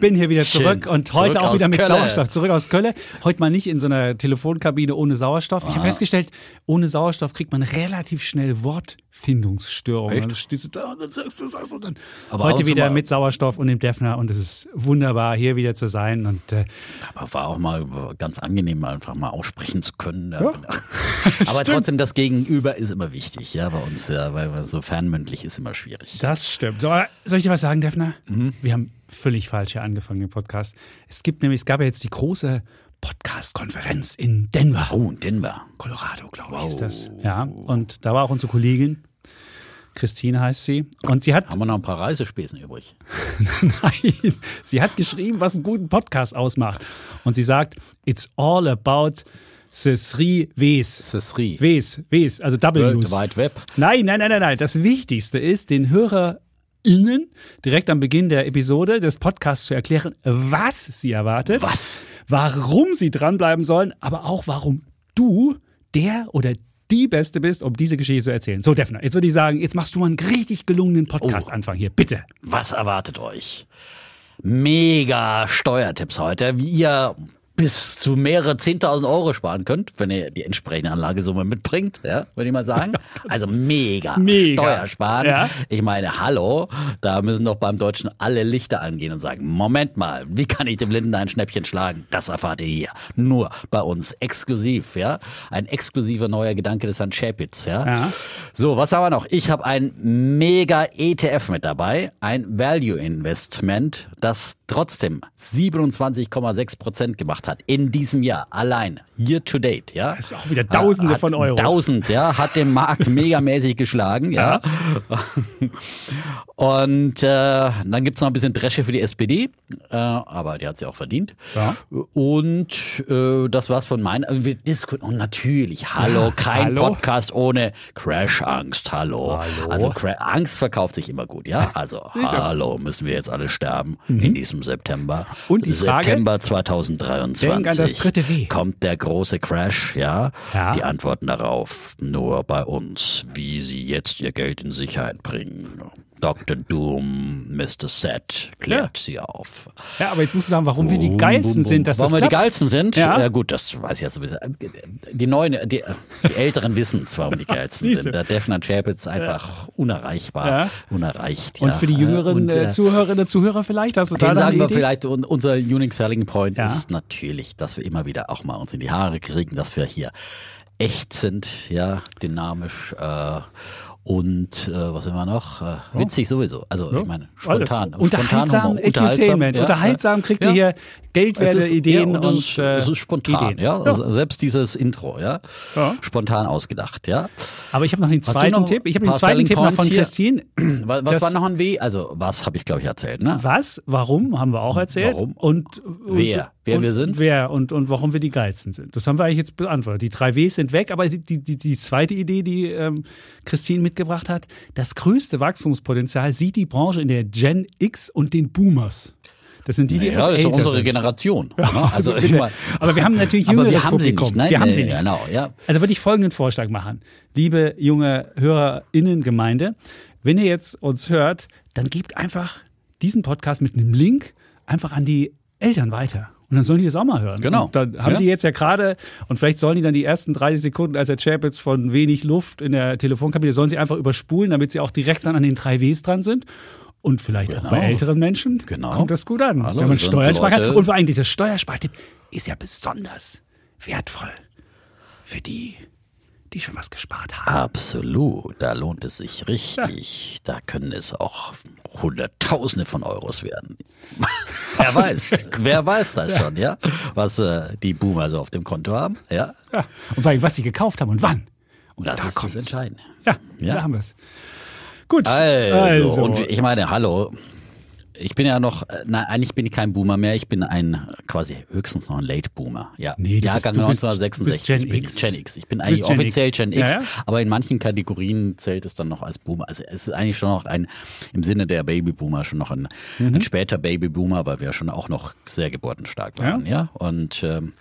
bin hier wieder zurück Schön. und heute Zurück auch wieder mit Kölle. Sauerstoff. Zurück aus Köln. Heute mal nicht in so einer Telefonkabine ohne Sauerstoff. Ich habe festgestellt, ohne Sauerstoff kriegt man relativ schnell Wortfindungsstörungen. Echt? Dann stehst du da und dann sagst du das und dann Aber ab heute wieder mit Sauerstoff und dem Defner. Und es ist wunderbar, hier wieder zu sein. Und äh, Aber war auch mal ganz angenehm, einfach mal aussprechen zu können. Ja. Aber trotzdem, das Gegenüber ist immer wichtig, ja, bei uns, ja, weil so fernmündlich ist immer schwierig. Das stimmt. So, soll ich dir was sagen, Defner? Mhm. Wir haben völlig falsch hier angefangen, den Podcast. Es gibt nämlich, es gab ja jetzt die große Podcast-Konferenz in Denver. Oh, in Denver. Colorado, glaube ich, ist das. Ja, und da war auch unsere Kollegin. Christine heißt sie. Und sie hat, Haben wir noch ein paar Reisespesen übrig? nein, sie hat geschrieben, was einen guten Podcast ausmacht. Und sie sagt, it's all about the three Ws. Cesri. Ws, Ws, also World Ws. Wide Web. Nein, nein, nein, nein, nein. Das Wichtigste ist, den HörerInnen direkt am Beginn der Episode des Podcasts zu erklären, was sie erwartet, Was? warum sie dranbleiben sollen, aber auch warum du der oder die Beste bist, um diese Geschichte zu erzählen. So, Defner, jetzt würde ich sagen, jetzt machst du mal einen richtig gelungenen Podcast-Anfang hier, bitte. Was erwartet euch? Mega Steuertipps heute, wie ihr bis zu mehrere 10.000 Euro sparen könnt, wenn ihr die entsprechende Anlagesumme mitbringt, ja, würde ich mal sagen. Also mega, Mega. Steuersparen. Ja. Ich meine, hallo, da müssen doch beim Deutschen alle Lichter angehen und sagen, Moment mal, wie kann ich dem Blinden ein Schnäppchen schlagen? Das erfahrt ihr hier. Nur bei uns, exklusiv, ja. Ein exklusiver neuer Gedanke des Herrn Schäpitz, ja. Ja. So, was haben wir noch? Ich habe ein mega ETF mit dabei, ein Value Investment, das trotzdem 27,6 Prozent gemacht hat in diesem Jahr allein, year to date, ja. Das ist auch wieder Tausende Hat von Euro. 1000, ja, hat den Markt megamäßig geschlagen, ja. Und äh, dann gibt's noch ein bisschen Dresche für die SPD, äh, aber die hat sie auch verdient. Ja. Und äh, das war's von meinen. Also wir diskutieren. Und natürlich, hallo, kein hallo? Podcast ohne Crashangst. Hallo. Hallo? Also Cra Angst verkauft sich immer gut, ja. Also hallo, müssen wir jetzt alle sterben in diesem September. Mhm. Und die Frage? September 2023. Denk an das dritte W. Kommt der große Crash, ja? Ja. Die Antworten darauf nur bei uns, wie sie jetzt ihr Geld in Sicherheit bringen. Dr. Doom, Mr. Set klärt sie auf. Ja, aber jetzt musst du sagen, warum wir die geilsten bum, bum. sind, dass Warum das wir die geilsten sind? Ja. gut, das weiß ich jetzt ein bisschen. Die neuen, die, die Älteren wissen es, warum die geilsten sind. Der Defner Chapitz einfach unerreichbar, Ja. unerreicht. Und ja. für die jüngeren Und, äh, äh, Zuhörerinnen und Zuhörer vielleicht, hast du da sagen wir Idee? vielleicht, und unser Unique Selling Point Ja. ist natürlich, dass wir immer wieder auch mal uns in die Haare kriegen, dass wir hier echt sind, ja, dynamisch äh, und äh, was immer noch? Äh, witzig sowieso. Also ich meine, spontan. Alles. spontan Unterhaltsam, Humor, Edutainment. ja, Unterhaltsam kriegt ja. ihr hier geldwerte Ideen ja, und, und es ist, äh, es ist spontan, Ideen. ja. Also selbst dieses Intro, ja? Ja. Spontan ausgedacht, ja. Aber ich habe noch den zweiten noch Tipp. Ich habe den zweiten Tipp noch von hier? Christine. Was, was Das- war noch ein W? Also was habe ich glaube ich erzählt, ne? Was, warum, haben wir auch erzählt. Warum? Und, und Wer? Wer und, wir sind? Wer und, und warum wir die geilsten sind. Das haben wir eigentlich jetzt beantwortet. Die drei Ws sind weg, aber die, die, die zweite Idee, die ähm, Christine mitgebracht hat, das größte Wachstumspotenzial sieht die Branche in der Gen X und den Boomers. Das sind die, die Ja, etwas das ist unsere sind. Generation. ne? Also ich bitte. mein, aber wir haben natürlich jüngeres wir haben sie Publikum. nein, wir haben nee, sie nicht. Genau, ja. Also würde ich folgenden Vorschlag machen. Liebe junge HörerInnengemeinde, wenn ihr jetzt uns hört, dann gebt einfach diesen Podcast mit einem Link einfach an die Eltern weiter. Und dann sollen die das auch mal hören. Genau. Und dann haben Ja. die jetzt ja gerade, und vielleicht sollen die dann die ersten 30 Sekunden, als der Chapitz von wenig Luft in der Telefonkabine, sollen sie einfach überspulen, damit sie auch direkt dann an den drei Ws dran sind. Und vielleicht auch Genau. bei älteren Menschen Genau. kommt das gut an. Hallo, wenn man Steuern sparen kann. Leute- Und vor allem dieser Steuerspartipp ist ja besonders wertvoll für die, die schon was gespart haben. Absolut, da lohnt es sich richtig. Da können es auch Hunderttausende von Euros werden. wer weiß, wer weiß das schon, ja? Was äh, die Boomer so auf dem Konto haben, ja? Ja. Und allem, was sie gekauft haben und wann. Und Das da ist kommt's. das Entscheidende. Ja, Ja. da haben wir es. Gut. Also, und ich meine, hallo, Ich bin ja noch, äh, nein, eigentlich bin ich kein Boomer mehr. Ich bin ein quasi höchstens noch ein Late Boomer. Ja, Nee, Jahrgang bist- du bist- 1966. du bist Gen X. Gen X. Ich bin eigentlich Gen offiziell X. Gen X, Ja, ja. aber in manchen Kategorien zählt es dann noch als Boomer. Also es ist eigentlich schon noch ein, im Sinne der Babyboomer schon noch ein, Mhm. ein später Babyboomer, weil wir schon auch noch sehr geburtenstark waren. Ja, und ähm,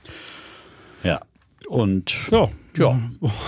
ja. Und Ja. Ja.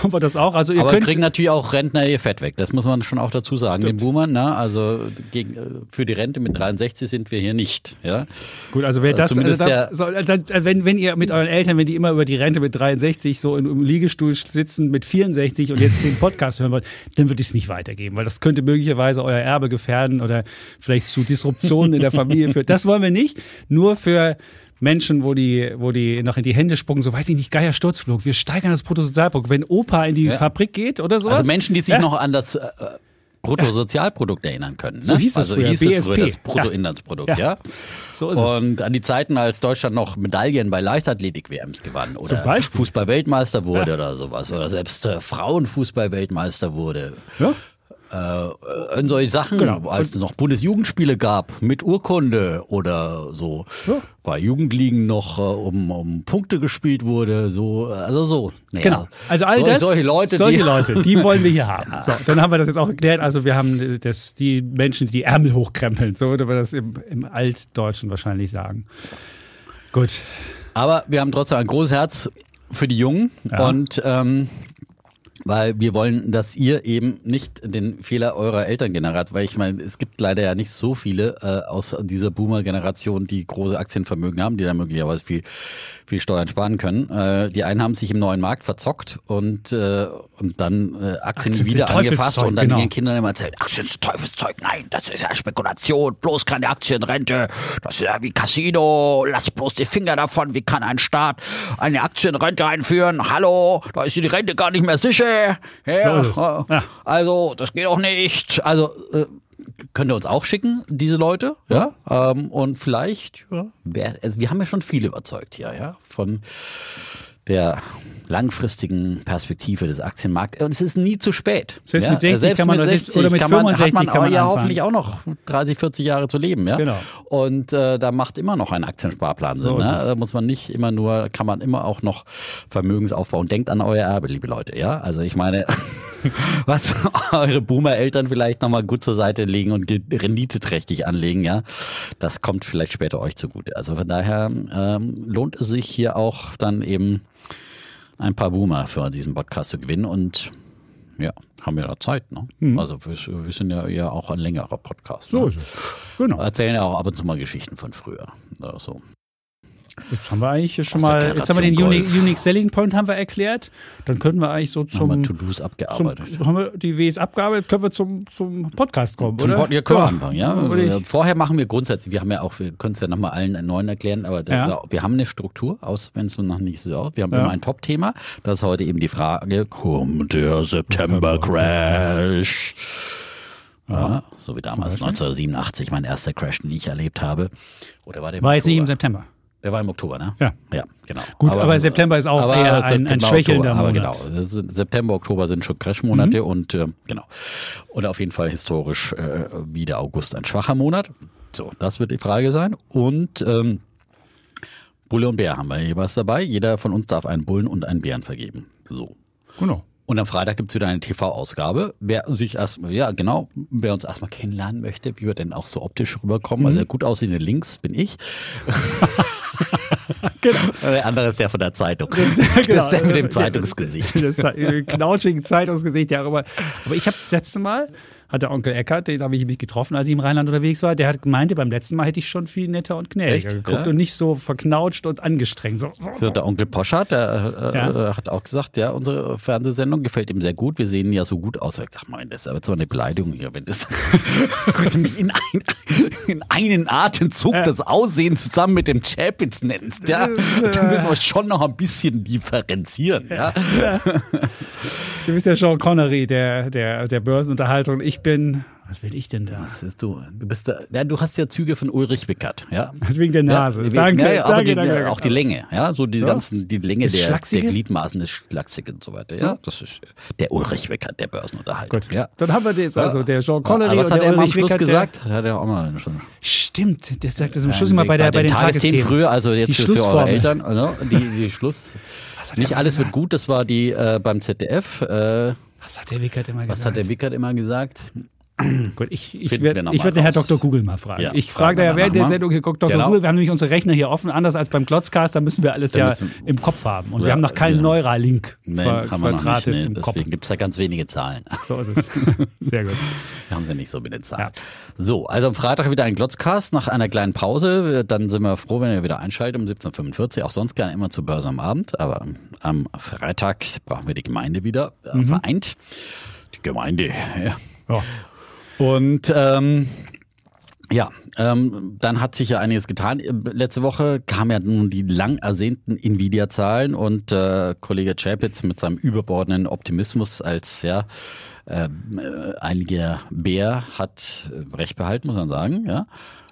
Haben wir das auch? Also ihr aber könnt kriegen natürlich auch Rentner ihr Fett weg. Das muss man schon auch dazu sagen, den Boomern. Ne? Also gegen, äh, für die Rente mit 63 sind wir hier nicht. Ja? Gut, also wer das, Zumindest also der- da, also da, wenn, wenn ihr mit euren Eltern, wenn die immer über die Rente mit 63 so im, im Liegestuhl sitzen mit 64 und jetzt den Podcast hören wollen, dann würde ich es nicht weitergeben, weil das könnte möglicherweise euer Erbe gefährden oder vielleicht zu Disruptionen in der Familie führen. Das wollen wir nicht. Nur für Menschen, wo die, wo die noch in die Hände spucken, so weiß ich nicht, geier Sturzflug. Wir steigern das Bruttosozialprodukt. Wenn Opa in die Ja. Fabrik geht oder sowas. Also Menschen, die sich Ja. noch an das äh, Bruttosozialprodukt erinnern können. Ne? So hieß es also früher, hieß es BSP. früher das. Bruttoinlandsprodukt, Ja. ja. So ist es. Und an die Zeiten, als Deutschland noch Medaillen bei Leichtathletik-WMs gewann oder. Fußball-Weltmeister wurde oder sowas oder selbst äh, Frauenfußball-Weltmeister wurde. Ja? Äh, in solche Sachen, Genau. als es noch Bundesjugendspiele gab mit Urkunde oder so Ja. bei Jugendligen noch äh, um, um Punkte gespielt wurde, so also so. Naja, Genau. Also all sol- das, solche Leute, solche die, Leute, die wollen wir hier haben. So, dann haben wir das jetzt auch erklärt. Also wir haben das, die Menschen, die die Ärmel hochkrempeln. So würde man das im, im Altdeutschen wahrscheinlich sagen. Gut. Aber wir haben trotzdem ein großes Herz für die Jungen Ja. und ähm, weil wir wollen, dass ihr eben nicht den Fehler eurer Elterngeneration, weil ich meine, es gibt leider ja nicht so viele äh, aus dieser Boomer-Generation, die große Aktienvermögen haben, die da möglicherweise viel, viel Steuern sparen können. Äh, die einen haben sich im neuen Markt verzockt und, äh, und dann äh, Aktien, Aktien wieder angefasst und dann genau. ihren Kindern immer erzählt, Aktien sind Teufelszeug, nein, das ist ja Spekulation, bloß keine Aktienrente, das ist ja wie Casino, lass bloß die Finger davon, wie kann ein Staat eine Aktienrente einführen, hallo, da ist die Rente gar nicht mehr sicher, ja, So Ja. also das geht auch nicht, also äh, könnt ihr uns auch schicken, diese Leute, ja, ähm, und vielleicht, ja, wer, also wir haben ja schon viele überzeugt hier, ja, von der langfristigen Perspektive des Aktienmarkts. Und es ist nie zu spät. Selbst ja? mit 60 Selbst kann man mit das jetzt- oder mit kann man, 65 hat man, kann man ja anfangen. hoffentlich auch noch 30, 40 Jahre zu leben. Ja? Genau. Und äh, da macht immer noch ein Aktiensparplan Sinn. So ne? es. Da muss man nicht immer nur, kann man immer auch noch Vermögensaufbau und denkt an euer Erbe, liebe Leute. Ja, also ich meine, was eure Boomer-Eltern vielleicht nochmal gut zur Seite legen und renditeträchtig anlegen, ja, das kommt vielleicht später euch zugute. Also von daher ähm, lohnt es sich hier auch dann eben ein paar Boomer für diesen Podcast zu gewinnen und ja, haben wir da Zeit, ne? Also wir, wir sind ja eher auch ein längerer Podcast. Mhm. So ne? ist es. Genau. Erzählen ja auch ab und zu mal Geschichten von früher. Ja, so. Jetzt haben wir eigentlich schon mal, jetzt haben wir den Unique. Unique Selling Point haben wir erklärt. Dann könnten wir eigentlich so Haben zum, wir To-Dos zum abgearbeitet. haben wir die Ws abgearbeitet, jetzt können wir zum, zum Podcast kommen, Zum oder? Pod, ja, können wir anfangen, ja. ich- Vorher machen wir grundsätzlich, wir haben ja auch, wir können es ja nochmal allen neuen erklären, aber da, Ja. da, wir haben eine Struktur, aus wenn es noch nicht so aus. Wir haben Ja. immer ein Top-Thema. Das ist heute eben die Frage, kommt der September-Crash? Ja, so wie damals Beispiel. 1987, mein erster Crash, den ich erlebt habe. Oder war der War jetzt nicht im? September. Der war im Oktober, ne? Ja. Ja, genau. Gut, aber September ist auch eher ein- ein schwächelnder Oktober, Monat. Aber genau, September, Oktober sind schon Crash-Monate und äh, genau. Und auf jeden Fall historisch äh, wie der August ein schwacher Monat. So, das wird die Frage sein. Und ähm, Bulle und Bär haben wir jeweils dabei. Jeder von uns darf einen Bullen und einen Bären vergeben. So. Genau. Und am Freitag gibt's wieder eine TV-Ausgabe. Wer sich erst, ja genau, wer uns erstmal kennenlernen möchte, wie wir denn auch so optisch rüberkommen. Mhm. Also gut aussehende links bin ich. Genau. Der andere ist ja von der Zeitung. Das, genau. ist der mit dem Zeitungsgesicht. Das äh, knautschigen Zeitungsgesicht, ja. Aber, aber ich habe das letzte Mal, hat der Onkel Eckert, den habe ich mich getroffen, als ich im Rheinland unterwegs war, der hat meinte, beim letzten Mal hätte ich schon viel netter und gnädiger Echt? geguckt Ja? und nicht so verknautscht und angestrengt. So, so, So, der Onkel Poschardt, der äh, Ja. äh, hat auch gesagt, ja, unsere Fernsehsendung gefällt ihm sehr gut. Wir sehen ja so gut aus. Ich sag mal, das ist aber so eine Beleidigung hier, wenn das in, ein, in einen Atemzug das Aussehen zusammen mit dem Champions nennst, ja, dann müssen wir schon noch ein bisschen differenzieren, ja. Du bist ja Sean Connery der, der, der Börsenunterhaltung. Ich bin Was will ich denn da? Was ist du? Du bist da, ja, du hast ja Züge von Ulrich Wickert, ja. Wegen der Nase. Ja, danke, ja, ja, aber danke, die, danke, auch die Länge, ja, so die Ja. ganzen, die Länge Das der, der? Gliedmaßen des Schlachsigen und so weiter, ja. Das ist der Ulrich Wickert, der Börsenunterhalter. Gut, ja. dann haben wir das, also der Sean Connery Aber was und hat der er mal am Ulrich Schluss Wickert, gesagt? Hat er auch mal schon. Der, stimmt, der sagt das am Schluss immer bei, der, bei den, Tagesthemen Tagesthemen. früher, also jetzt Die für eure. Eltern, ne? die, die Schluss. Nicht alles wird gut, das war die äh, beim ZDF. Äh, Was hat der Wickert immer was gesagt? hat der Wickert immer gesagt? Gut, ich, ich werde wir werd den Herr raus. Dr. Google mal fragen. Ja, ich frage wir ja während der. Sendung hier Dr. Genau. Google. Wir haben nämlich unsere Rechner hier offen, anders als beim Glotzcast. Da müssen wir alles Da ja müssen- im Kopf haben. Und wir Ja, haben noch keinen ja. Neuralink Nee, ver wir verdrahtet Nee, im Kopf. deswegen gibt es da ganz wenige Zahlen. So ist es. Sehr gut. haben sie nicht so mit den Zahlen. Ja. So, also am Freitag wieder ein Glotzcast nach einer kleinen Pause. Dann sind wir froh, wenn ihr wieder einschaltet um 17.45 Uhr. Auch sonst gerne immer zur Börse am Abend. Aber am Freitag brauchen wir die Gemeinde wieder äh, Mhm. vereint. Die Gemeinde, ja. Und ähm, ja, ähm, dann hat sich ja einiges getan. Letzte Woche kamen ja nun die lang ersehnten Nvidia-Zahlen und äh, Kollege Chapitz mit seinem überbordenden Optimismus als ja ähm, äh, einiger Bär hat äh, recht behalten, muss man sagen. Ja.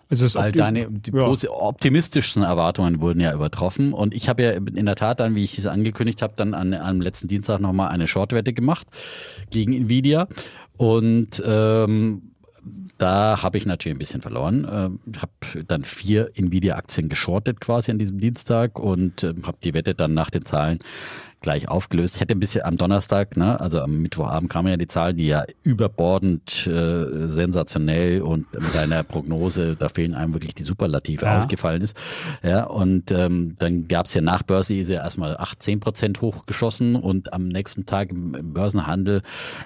Es ist All deine die ja. optimistischsten Erwartungen wurden ja übertroffen. Und ich habe ja in der Tat dann, wie ich es angekündigt habe, dann an, am letzten Dienstag nochmal eine Shortwette gemacht gegen Nvidia. Und ähm, da habe ich natürlich ein bisschen verloren. Ähm, Ich habe dann vier Nvidia-Aktien geschortet quasi an diesem Dienstag und ähm, habe die Wette dann nach den Zahlen gleich aufgelöst. Ich hätte ein bisschen am Donnerstag, ne, also am Mittwochabend kamen ja die Zahlen, die ja überbordend äh, sensationell und mit einer Prognose, da fehlen einem wirklich die Superlative Ja. ausgefallen ist. Ja, und ähm, dann gab es ja nach Börse ist ja erstmal 8, 10 Prozent hochgeschossen und am nächsten Tag im, im Börsenhandel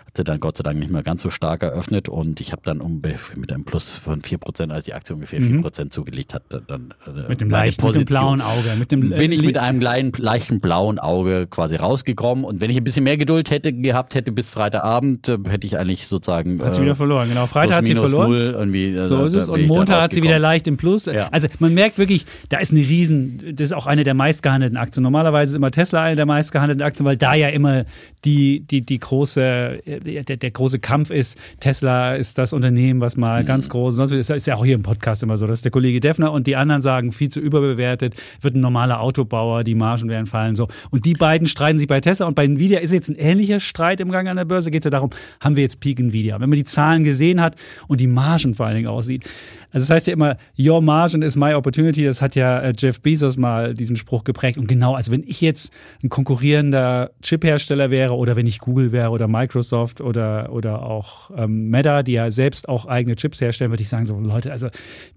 hat sie dann Gott sei Dank nicht mehr ganz so stark eröffnet und ich habe dann um, mit einem Plus von 4 Prozent, als die Aktie ungefähr 4 Prozent zugelegt hat, dann äh, Mit dem leichten, mit dem blauen Auge. Mit dem, bin ich äh, mit einem kleinen, leichten blauen Auge quasi rausgekommen. Und wenn ich ein bisschen mehr Geduld hätte gehabt hätte bis Freitagabend, äh, hätte ich eigentlich sozusagen. Hat sie äh, wieder verloren, genau. Freitag hat sie verloren. Null irgendwie, äh, So ist es. Und Montag hat sie wieder leicht im Plus. Ja. Also man merkt wirklich, da ist eine riesen, das ist auch eine der meistgehandelten Aktien. Normalerweise ist immer Tesla eine der meistgehandelten Aktien, weil da ja immer die, die, die große, äh, der, der große Kampf ist. Tesla ist das Unternehmen, was mal Mhm. ganz groß, sonst ist ist ja auch hier im Podcast immer so, dass der Kollege Defner und die anderen sagen, viel zu überbewertet, wird ein normaler Autobauer, die Margen werden fallen, so. Und die beiden streiten sich bei Tesla und bei Nvidia ist jetzt ein ähnlicher Streit im Gang an der Börse. Geht es ja darum, haben wir jetzt Peak Nvidia? Wenn man die Zahlen gesehen hat und die Margen vor allen Dingen aussieht. Also das heißt ja immer, your margin is my opportunity. Das hat ja äh, Jeff Bezos mal diesen Spruch geprägt. Und genau, also wenn ich jetzt ein konkurrierender Chip-Hersteller wäre oder wenn ich Google wäre oder Microsoft oder, oder auch ähm, Meta, die ja selbst auch eigene Chips herstellen, würde ich sagen, so Leute, also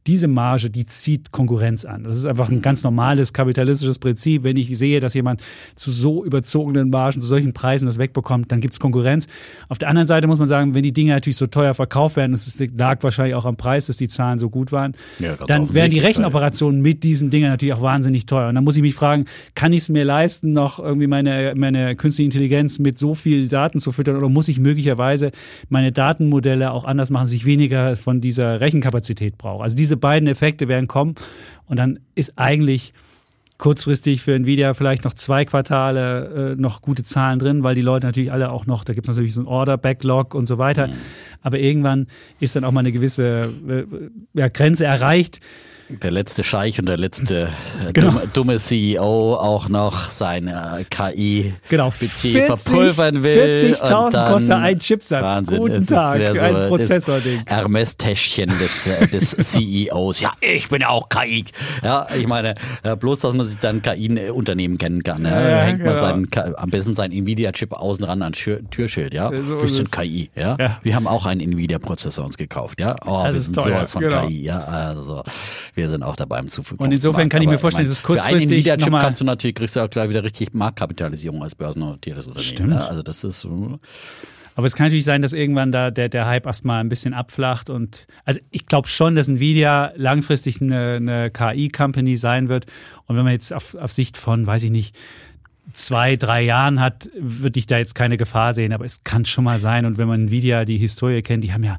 diese Marge, die zieht Konkurrenz an. Das ist einfach ein ganz normales kapitalistisches Prinzip. Wenn ich sehe, dass jemand zu so überzogenen Margen, zu solchen Preisen das wegbekommt, dann gibt es Konkurrenz. Auf der anderen Seite muss man sagen, wenn die Dinge natürlich so teuer verkauft werden, das lag wahrscheinlich auch am Preis, dass die Zahlen so gut waren, Ja, dann wären die Rechenoperationen mit diesen Dingen natürlich auch wahnsinnig teuer. Und dann muss ich mich fragen, kann ich es mir leisten, noch irgendwie meine, meine künstliche Intelligenz mit so viel Daten zu füttern oder muss ich möglicherweise meine Datenmodelle auch anders machen, dass ich weniger von dieser Rechenkapazität brauche? Also diese beiden Effekte werden kommen und dann ist eigentlich kurzfristig für Nvidia vielleicht noch zwei Quartale äh, noch gute Zahlen drin, weil die Leute natürlich alle auch noch, da gibt es natürlich so ein Order-Backlog und so weiter. Aber irgendwann ist dann auch mal eine gewisse äh, ja, Grenze erreicht. Der letzte Scheich und der letzte äh, Genau. dumme, dumme CEO auch noch seine KI Genau, Budget verpulvern will. 40.000 und dann- kostet ein Chipsatz. Wahnsinn, Guten Tag, ja so ein Prozessording. Hermes-Täschchen des, äh, des CEOs. Ja, ich bin ja auch KI. Ja, ich meine, äh, bloß, dass man sich dann KI-Unternehmen kennen kann. Ja, Ja, hängt man genau. seinen, K- am besten sein Nvidia-Chip außen ran ans Türschild. Ja, So wir sind. KI. Ja? Wir haben auch einen Nvidia-Prozessor uns gekauft. Ja, oh, Das wir ist sind teuer, sowas von genau. KI. Ja, also wir sind auch dabei im Zukunft. Und insofern kann ich mir vorstellen, dass es Für einen kurzfristig Nvidia-Chip nochmal- kannst du natürlich, kriegst du auch gleich wieder richtig Marktkapitalisierung als börsennotiertes Unternehmen. Stimmt. Ja, also das ist so. Aber es kann natürlich sein, dass irgendwann da der, der Hype erstmal ein bisschen abflacht. Und also ich glaube schon, dass Nvidia langfristig eine, eine KI-Company sein wird. Und wenn man jetzt auf, auf Sicht von, weiß ich nicht, zwei, drei Jahren hat, würde ich da jetzt keine Gefahr sehen. Aber es kann schon mal sein. Und wenn man Nvidia die Historie kennt, die haben ja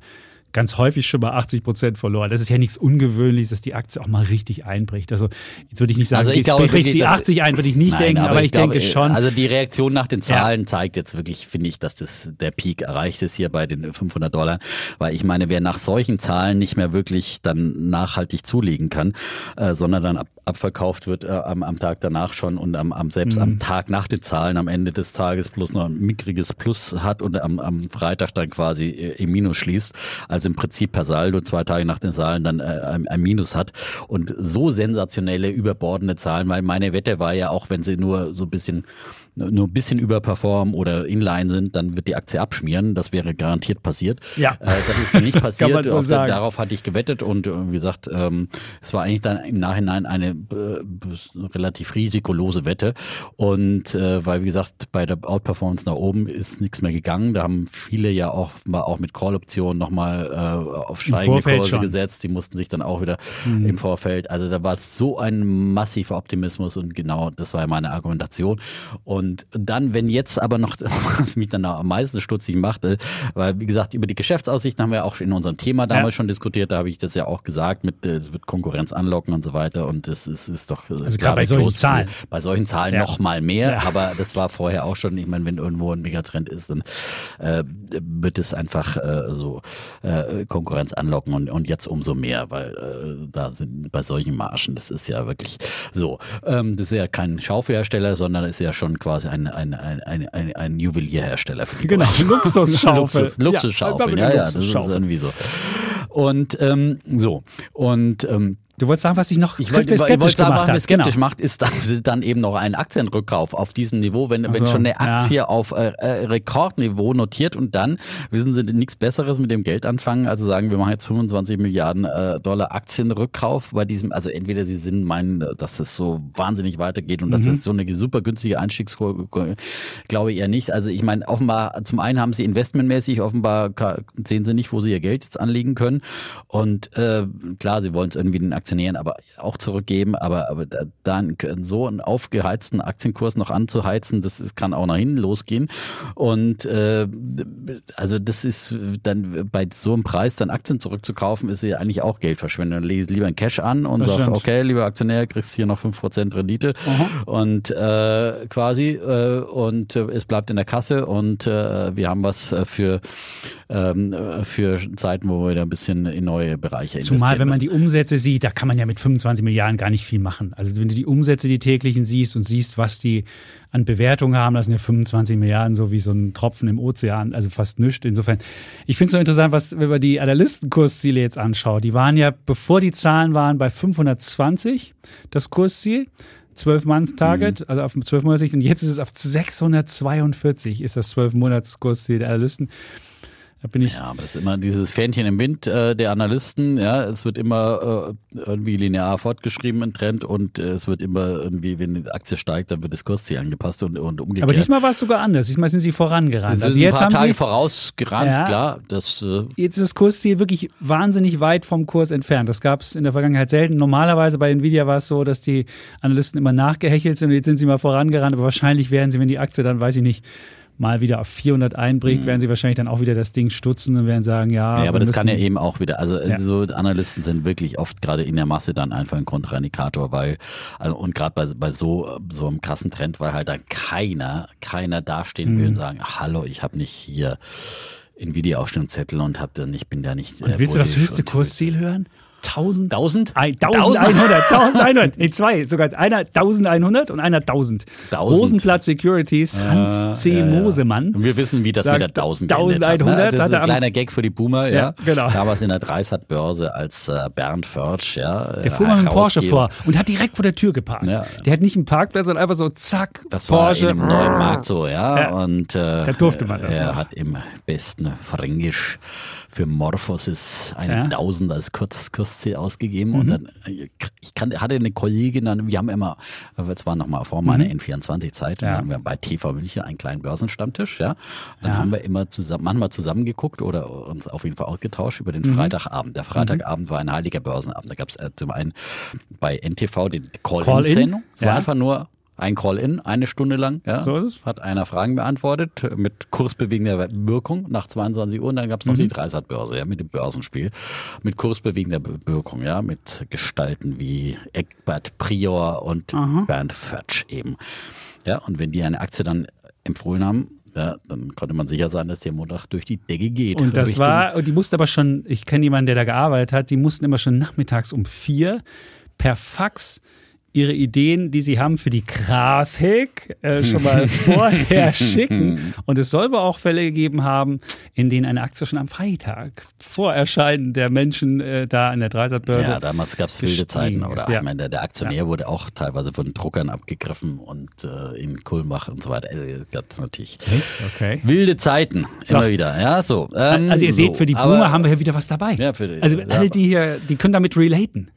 ganz häufig schon mal 80 Prozent verloren. Das ist ja nichts Ungewöhnliches, dass die Aktie auch mal richtig einbricht. Also jetzt würde ich nicht sagen, Also ich glaube bricht sie dass- 80 ein, würde ich nicht Nein, denken, aber, ich, glaube, denke schon. Also die Reaktion nach den Zahlen zeigt jetzt wirklich, finde ich, dass das der Peak erreicht ist hier bei den 500 Dollar. Weil ich meine, wer nach solchen Zahlen nicht mehr wirklich dann nachhaltig zulegen kann, äh, sondern dann ab, abverkauft wird äh, am, am Tag danach schon und am, am selbst Mhm. am Tag nach den Zahlen am Ende des Tages plus noch ein mickriges Plus hat und am, am Freitag dann quasi äh, im Minus schließt. Also im Prinzip per Saldo zwei Tage nach den Zahlen dann äh, ein, ein Minus hat. Und so sensationelle, überbordene Zahlen, weil meine Wette war ja auch, wenn sie nur so ein bisschen nur ein bisschen überperformen oder inline sind, dann wird die Aktie abschmieren. Das wäre garantiert passiert. Ja. Äh, das ist dann nicht passiert. Auf darauf hatte ich gewettet und äh, wie gesagt, ähm, es war eigentlich dann im Nachhinein eine äh, relativ risikolose Wette. Und äh, weil, wie gesagt, bei der Outperformance nach oben ist nichts mehr gegangen. Da haben viele ja auch mal auch mit Call-Optionen nochmal äh, auf steigende Kurse schon. gesetzt. Die mussten sich dann auch wieder Mhm. im Vorfeld. Also da war es so ein massiver Optimismus und genau das war ja meine Argumentation. Und dann, wenn jetzt aber noch, was mich dann am meisten stutzig machte, weil wie gesagt, über die Geschäftsaussichten haben wir auch in unserem Thema damals Ja. schon diskutiert, da habe ich das ja auch gesagt, mit äh, es wird Konkurrenz anlocken und so weiter und es ist, ist doch also gerade bei solchen Zahlen. bei solchen Zahlen Ja. noch mal mehr, Ja. aber das war vorher auch schon, ich meine, wenn irgendwo ein Megatrend ist, dann äh, wird es einfach äh, so äh, Konkurrenz anlocken und, und jetzt umso mehr, weil äh, da sind bei solchen Margen, das ist ja wirklich so. Ähm, das ist ja kein Schaufelhersteller, sondern ist ja schon quasi ein, ein, ein, ein, ein, ein Juwelierhersteller für die Genau. Luxusschaufel. Luxus, Luxusschaufel, Ja, ja, ja, das ist irgendwie so. Und ähm, so. Und ähm, Du wolltest sagen, was dich noch ich wollte, ich skeptisch wollte sagen, gemacht was mich hat. skeptisch genau. macht, ist dann, dann eben noch ein Aktienrückkauf auf diesem Niveau, wenn, wenn so, schon eine ja. Aktie auf äh, äh, Rekordniveau notiert und dann wissen Sie nichts Besseres mit dem Geld anfangen, also sagen, wir machen jetzt 25 Milliarden äh, Dollar Aktienrückkauf bei diesem, also entweder Sie sind meinen, dass es so wahnsinnig weitergeht und das Mhm. ist so eine super günstige Einstiegskurve, glaube ich eher nicht. Also ich meine, offenbar, zum einen haben Sie investmentmäßig, offenbar sehen Sie nicht, wo Sie Ihr Geld jetzt anlegen können und äh, klar, Sie wollen es irgendwie den Aktionären aber auch zurückgeben, aber, aber da- dann so einen aufgeheizten Aktienkurs noch anzuheizen, das ist, kann auch nach hinten losgehen. Und äh, also das ist dann bei so einem Preis dann Aktien zurückzukaufen, ist ja eigentlich auch Geldverschwendung. Dann lege ich lieber ein Cash an und sage, okay, lieber Aktionär, kriegst hier noch 5% Rendite und äh, quasi äh, und äh, es bleibt in der Kasse und äh, wir haben was äh, für, ähm, äh, für Zeiten, wo wir da ein bisschen in neue Bereiche investieren Zumal, wenn man die Umsätze sieht, da kann man ja mit 25 Milliarden gar nicht viel machen. Also wenn du die Umsätze, die täglichen siehst und siehst, was die an Bewertungen haben, das sind ja 25 Milliarden, so wie so ein Tropfen im Ozean, also fast nichts. Insofern, ich finde es so interessant, was, wenn man die Analystenkursziele jetzt anschaut. Die waren ja, bevor die Zahlen waren, bei 520, das Kursziel. 12 Months Target, also auf 12 Monats und jetzt ist es auf 642 ist das 12 Monats Kursziel der Analysten. Da bin ich Ja, aber das ist immer dieses Fähnchen im Wind äh, der Analysten. Ja, es wird immer äh, irgendwie linear fortgeschrieben im Trend und äh, es wird immer irgendwie, wenn die Aktie steigt, dann wird das Kursziel angepasst und, und umgekehrt. Aber diesmal war es sogar anders. Diesmal sind sie vorangerannt. es Also sind jetzt ein paar haben Tage sie, vorausgerannt, Ja. klar. Das äh, jetzt ist das Kursziel wirklich wahnsinnig weit vom Kurs entfernt. Das gab es in der Vergangenheit selten. Normalerweise bei Nvidia war es so, dass die Analysten immer nachgehechelt sind und jetzt sind sie mal vorangerannt. Aber wahrscheinlich werden sie, wenn die Aktie dann, weiß ich nicht, mal wieder auf 400 einbricht, werden sie wahrscheinlich dann auch wieder das Ding stutzen und werden sagen, ja. Mhm. Ja, aber das kann ja eben auch wieder, also Ja. so Analysten sind wirklich oft gerade in der Masse dann einfach ein Kontraindikator, weil, also, und gerade bei, bei so, so einem krassen Trend, weil halt dann keiner, keiner dastehen Mhm. will und sagen, hallo, ich habe nicht hier Nvidia auf dem Zettel und hab dann, ich bin da nicht. Und äh, willst du das höchste Kursziel hören? 1000? 1000? Ein, 1100, 1100, nee, zwei, sogar einer 1100 und einer 1000. 1000. Rosenblatt Securities, Hans C. Ja, ja. Mosemann. Und wir wissen, wie das mit der 1000 geendet 1100 hat. Ne? Das ist ein kleiner Gag für die Boomer, ja. Ja, genau. Damals in der Dreisat-Börse als äh, Bernd Förtsch, ja. Der fuhr mal mit Porsche vor und hat direkt vor der Tür geparkt. Ja. Der hat nicht einen Parkplatz, sondern einfach so zack, Das war Porsche. in einem neuen Markt so, ja. Ja. Und äh, Da durfte man das Er noch. hat im besten Fränkisch für Morphosis eine Ja. Tausend als Kurz, Kursziel ausgegeben. Mhm. Und dann, äh, ich kann, hatte eine Kollegin, dann, wir haben immer, das war nochmal vor meiner N24-Zeit, dann Mhm. Ja. haben wir bei TV München einen kleinen Börsenstammtisch, ja. Dann Ja. haben wir immer zusammen, manchmal zusammengeguckt oder uns auf jeden Fall ausgetauscht über den Mhm. Freitagabend. Der Freitagabend war ein heiliger Börsenabend. Da gab es äh, zum einen bei NTV die Call-in? Call-In-Sendung. Es war einfach nur Ein Call-in, eine Stunde lang. Ja. So ist es. Hat einer Fragen beantwortet mit kursbewegender Wirkung nach 22 Uhr. Und dann gab es noch Mhm. die Dreisat-Börse ja, mit dem Börsenspiel. Mit kursbewegender Be- Wirkung, ja, mit Gestalten wie Eckbert Prior und Bernd Fötsch eben. Ja, und wenn die eine Aktie dann empfohlen haben, ja, dann konnte man sicher sein, dass der Montag durch die Decke geht. Und das Richtung- war, und die mussten aber schon, ich kenne jemanden, der da gearbeitet hat, die mussten immer schon nachmittags um vier per Fax ihre Ideen, die sie haben für die Grafik, äh, schon mal vorher schicken. Und es soll wohl auch Fälle gegeben haben, in denen eine Aktie schon am Freitag vor Erscheinen der Menschen äh, da an der Dreisatbörse. Ja, damals gab es wilde Zeiten. Oder ja. ich meine, der, der Aktionär wurde auch teilweise von Druckern abgegriffen und äh, in Kulmbach und so weiter. Also, gab's natürlich Okay. wilde Zeiten immer wieder. Ja, so. Ähm, Also ihr seht, so. für die Aber- Boomer haben wir hier wieder was dabei. Ja, für die- also ja. alle, die hier, die können damit relaten.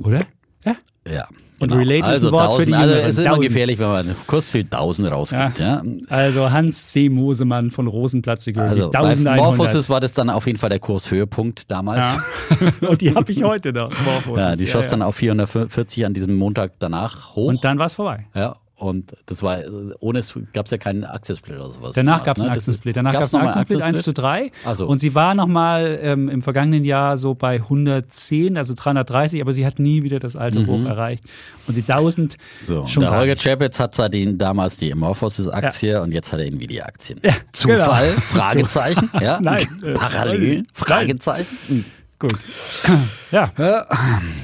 Oder? Ja. Ja. Und genau. relate ist also ein Wort für die 1000, Also Jüngeren. es ist immer 1000. gefährlich, wenn man Kursziel 1000 rausgibt. Ja. Also Hans C. Mosemann von Rosenplatz Security. Also bei 1100. Morphosis war das dann auf jeden Fall der Kurshöhepunkt damals. Ja. Und die habe ich heute noch. Morphosis. Ja, die schoss ja. dann auf 440 an diesem Montag danach hoch. Und dann war es vorbei. ja, und das war, ohne es gab es ja keinen Aktiensplit oder sowas. Danach gab es ne? einen Aktiensplit. Danach gab es einen Aktiensplit 1 zu 3. Ach so. Und sie war nochmal ähm, im vergangenen Jahr so bei 110, also 330, aber sie hat nie wieder das alte Hoch erreicht. Und die 1000 Mhm. So, schon der Holger. Chapitz hat seitdem damals die Morphosis-Aktie und jetzt hat er Nvidia-Aktien. genau. Zufall? Fragezeichen? Ja? Nein, äh, Parallel? nein. Fragezeichen? Gut. Ja,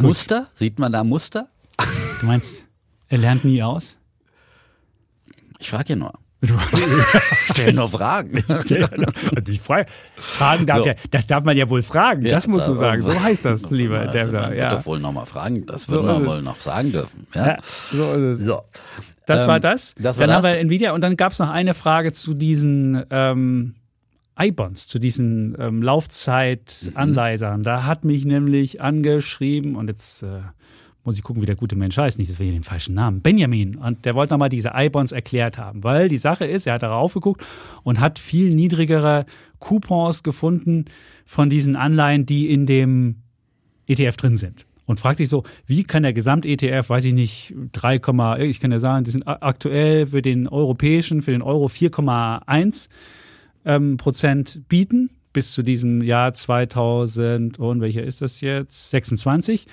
Muster? Sieht man da Muster? du meinst, er lernt nie aus? Ich frage ja nur. Du- Stell nur Fragen. Und ich frage, fragen darf So. ja, das darf man ja wohl fragen, das musst du da- sagen. So heißt das, lieber wird Ja. doch wohl nochmal fragen. Das So würden wir ist es. wohl noch sagen dürfen. Ja? ja, so ist es. So. Das Ähm, war das. das war dann haben das. wir Nvidia und dann gab es noch eine Frage zu diesen ähm, I-Bonds, zu diesen ähm, Laufzeit-Anleihsachen. Da hat mich nämlich angeschrieben und jetzt äh, muss ich gucken, wie der gute Mensch heißt, nicht, dass wir hier den falschen Namen. Benjamin. Und der wollte nochmal diese I-Bonds erklärt haben, weil die Sache ist, er hat darauf geguckt und hat viel niedrigere Coupons gefunden von diesen Anleihen, die in dem ETF drin sind. Und fragt sich so, wie kann der Gesamt-ETF, weiß ich nicht, 3, ich kann ja sagen, die sind aktuell für den europäischen, für den Euro 4,1 ähm, Prozent bieten bis zu diesem Jahr 2000 und welcher ist das jetzt? 26.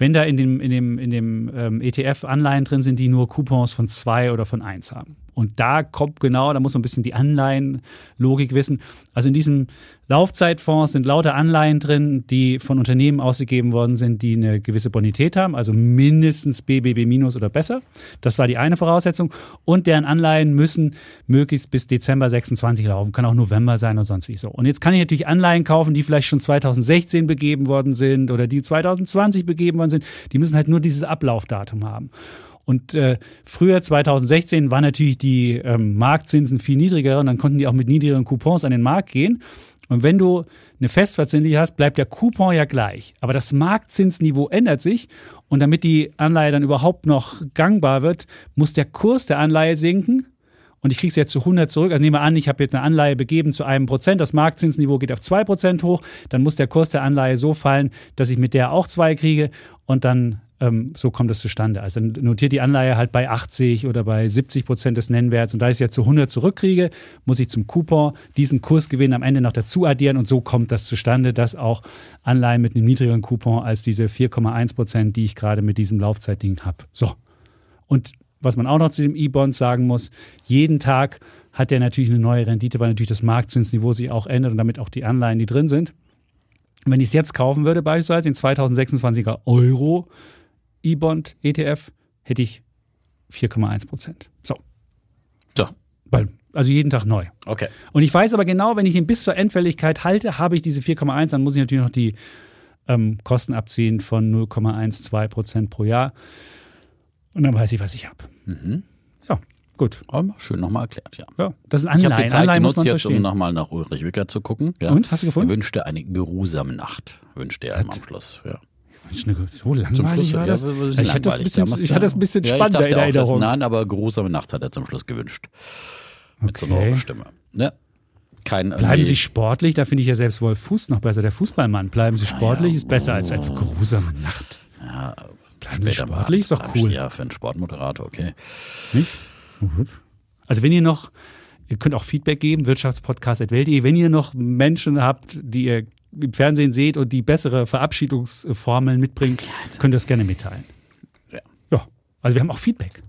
Wenn da in dem, in dem, in dem ähm, ETF Anleihen drin sind, die nur Coupons von 2 oder von 1 haben. Und da kommt genau, da muss man ein bisschen die Anleihenlogik wissen. Also in diesem Laufzeitfonds sind lauter Anleihen drin, die von Unternehmen ausgegeben worden sind, die eine gewisse Bonität haben, also mindestens BBB minus oder besser. Das war die eine Voraussetzung. Und deren Anleihen müssen möglichst bis Dezember 26 laufen, kann auch November sein und sonst wie so. Und jetzt kann ich natürlich Anleihen kaufen, die vielleicht schon 2016 begeben worden sind oder die 2020 begeben worden sind. Die müssen halt nur dieses Ablaufdatum haben. Und äh, früher, 2016, waren natürlich die ähm, Marktzinsen viel niedriger und dann konnten die auch mit niedrigeren Coupons an den Markt gehen. Und wenn du eine Festverzinsliche hast, bleibt der Coupon ja gleich. Aber das Marktzinsniveau ändert sich. Und damit die Anleihe dann überhaupt noch gangbar wird, muss der Kurs der Anleihe sinken. Und ich kriege es jetzt zu 100 zurück. Also nehmen wir an, ich habe jetzt eine Anleihe begeben zu einem Prozent. Das Marktzinsniveau geht auf zwei Prozent hoch. Dann muss der Kurs der Anleihe so fallen, dass ich mit der auch zwei kriege. Und dann ähm, so kommt es zustande. Also notiert die Anleihe halt bei 80 oder bei 70 Prozent des Nennwerts. Und da ich es jetzt zu 100 zurückkriege, muss ich zum Coupon diesen Kursgewinn am Ende noch dazu addieren. Und so kommt das zustande, dass auch Anleihen mit einem niedrigeren Coupon als diese 4,1 Prozent, die ich gerade mit diesem Laufzeitding habe. So. Und was man auch noch zu dem E-Bond sagen muss, jeden Tag hat der natürlich eine neue Rendite, weil natürlich das Marktzinsniveau sich auch ändert und damit auch die Anleihen, die drin sind. Wenn ich es jetzt kaufen würde, beispielsweise den 2026er Euro E-Bond ETF, hätte ich 4,1 Prozent. So. So, Weil, also jeden Tag neu. okay. Und ich weiß aber genau, wenn ich ihn bis zur Endfälligkeit halte, habe ich diese 4,1, dann muss ich natürlich noch die ähm, Kosten abziehen von 0,12 Prozent pro Jahr. Und dann weiß ich, was ich habe. Ja, gut. Aber schön nochmal erklärt, ja. Ja, das ist Ich habe Anleihen. die Zeit Anleihen genutzt jetzt, um nochmal nach Ulrich Wicker zu gucken. Ja. Und, hast du gefunden? Er wünschte eine geruhsame Nacht, wünschte er am Schluss. Ja. So langweilig war das. ja, ich hatte das ein bisschen, ich hatte das ein bisschen ja, spannender in auch, Erinnerung. Dass, nein, aber geruhsame Nacht hat er zum Schluss gewünscht. Mit so Okay. einer Stimme. Ja. Kein Bleiben Sie sportlich, da finde ich ja selbst Wolf Fuß noch besser, der Fußballmann. Bleiben Sie sportlich, ist besser als einfach geruhsame Nacht. Bleiben Sie sportlich, ist doch cool. Ja, für einen Sportmoderator, okay. Nicht? Gut. Also wenn ihr noch, ihr könnt auch Feedback geben, wirtschaftspodcast.welt.de, wenn ihr noch Menschen habt, die ihr im Fernsehen seht und die bessere Verabschiedungsformeln mitbringen, könnt ihr das gerne mitteilen. Ja. Ja, also wir haben auch Feedback.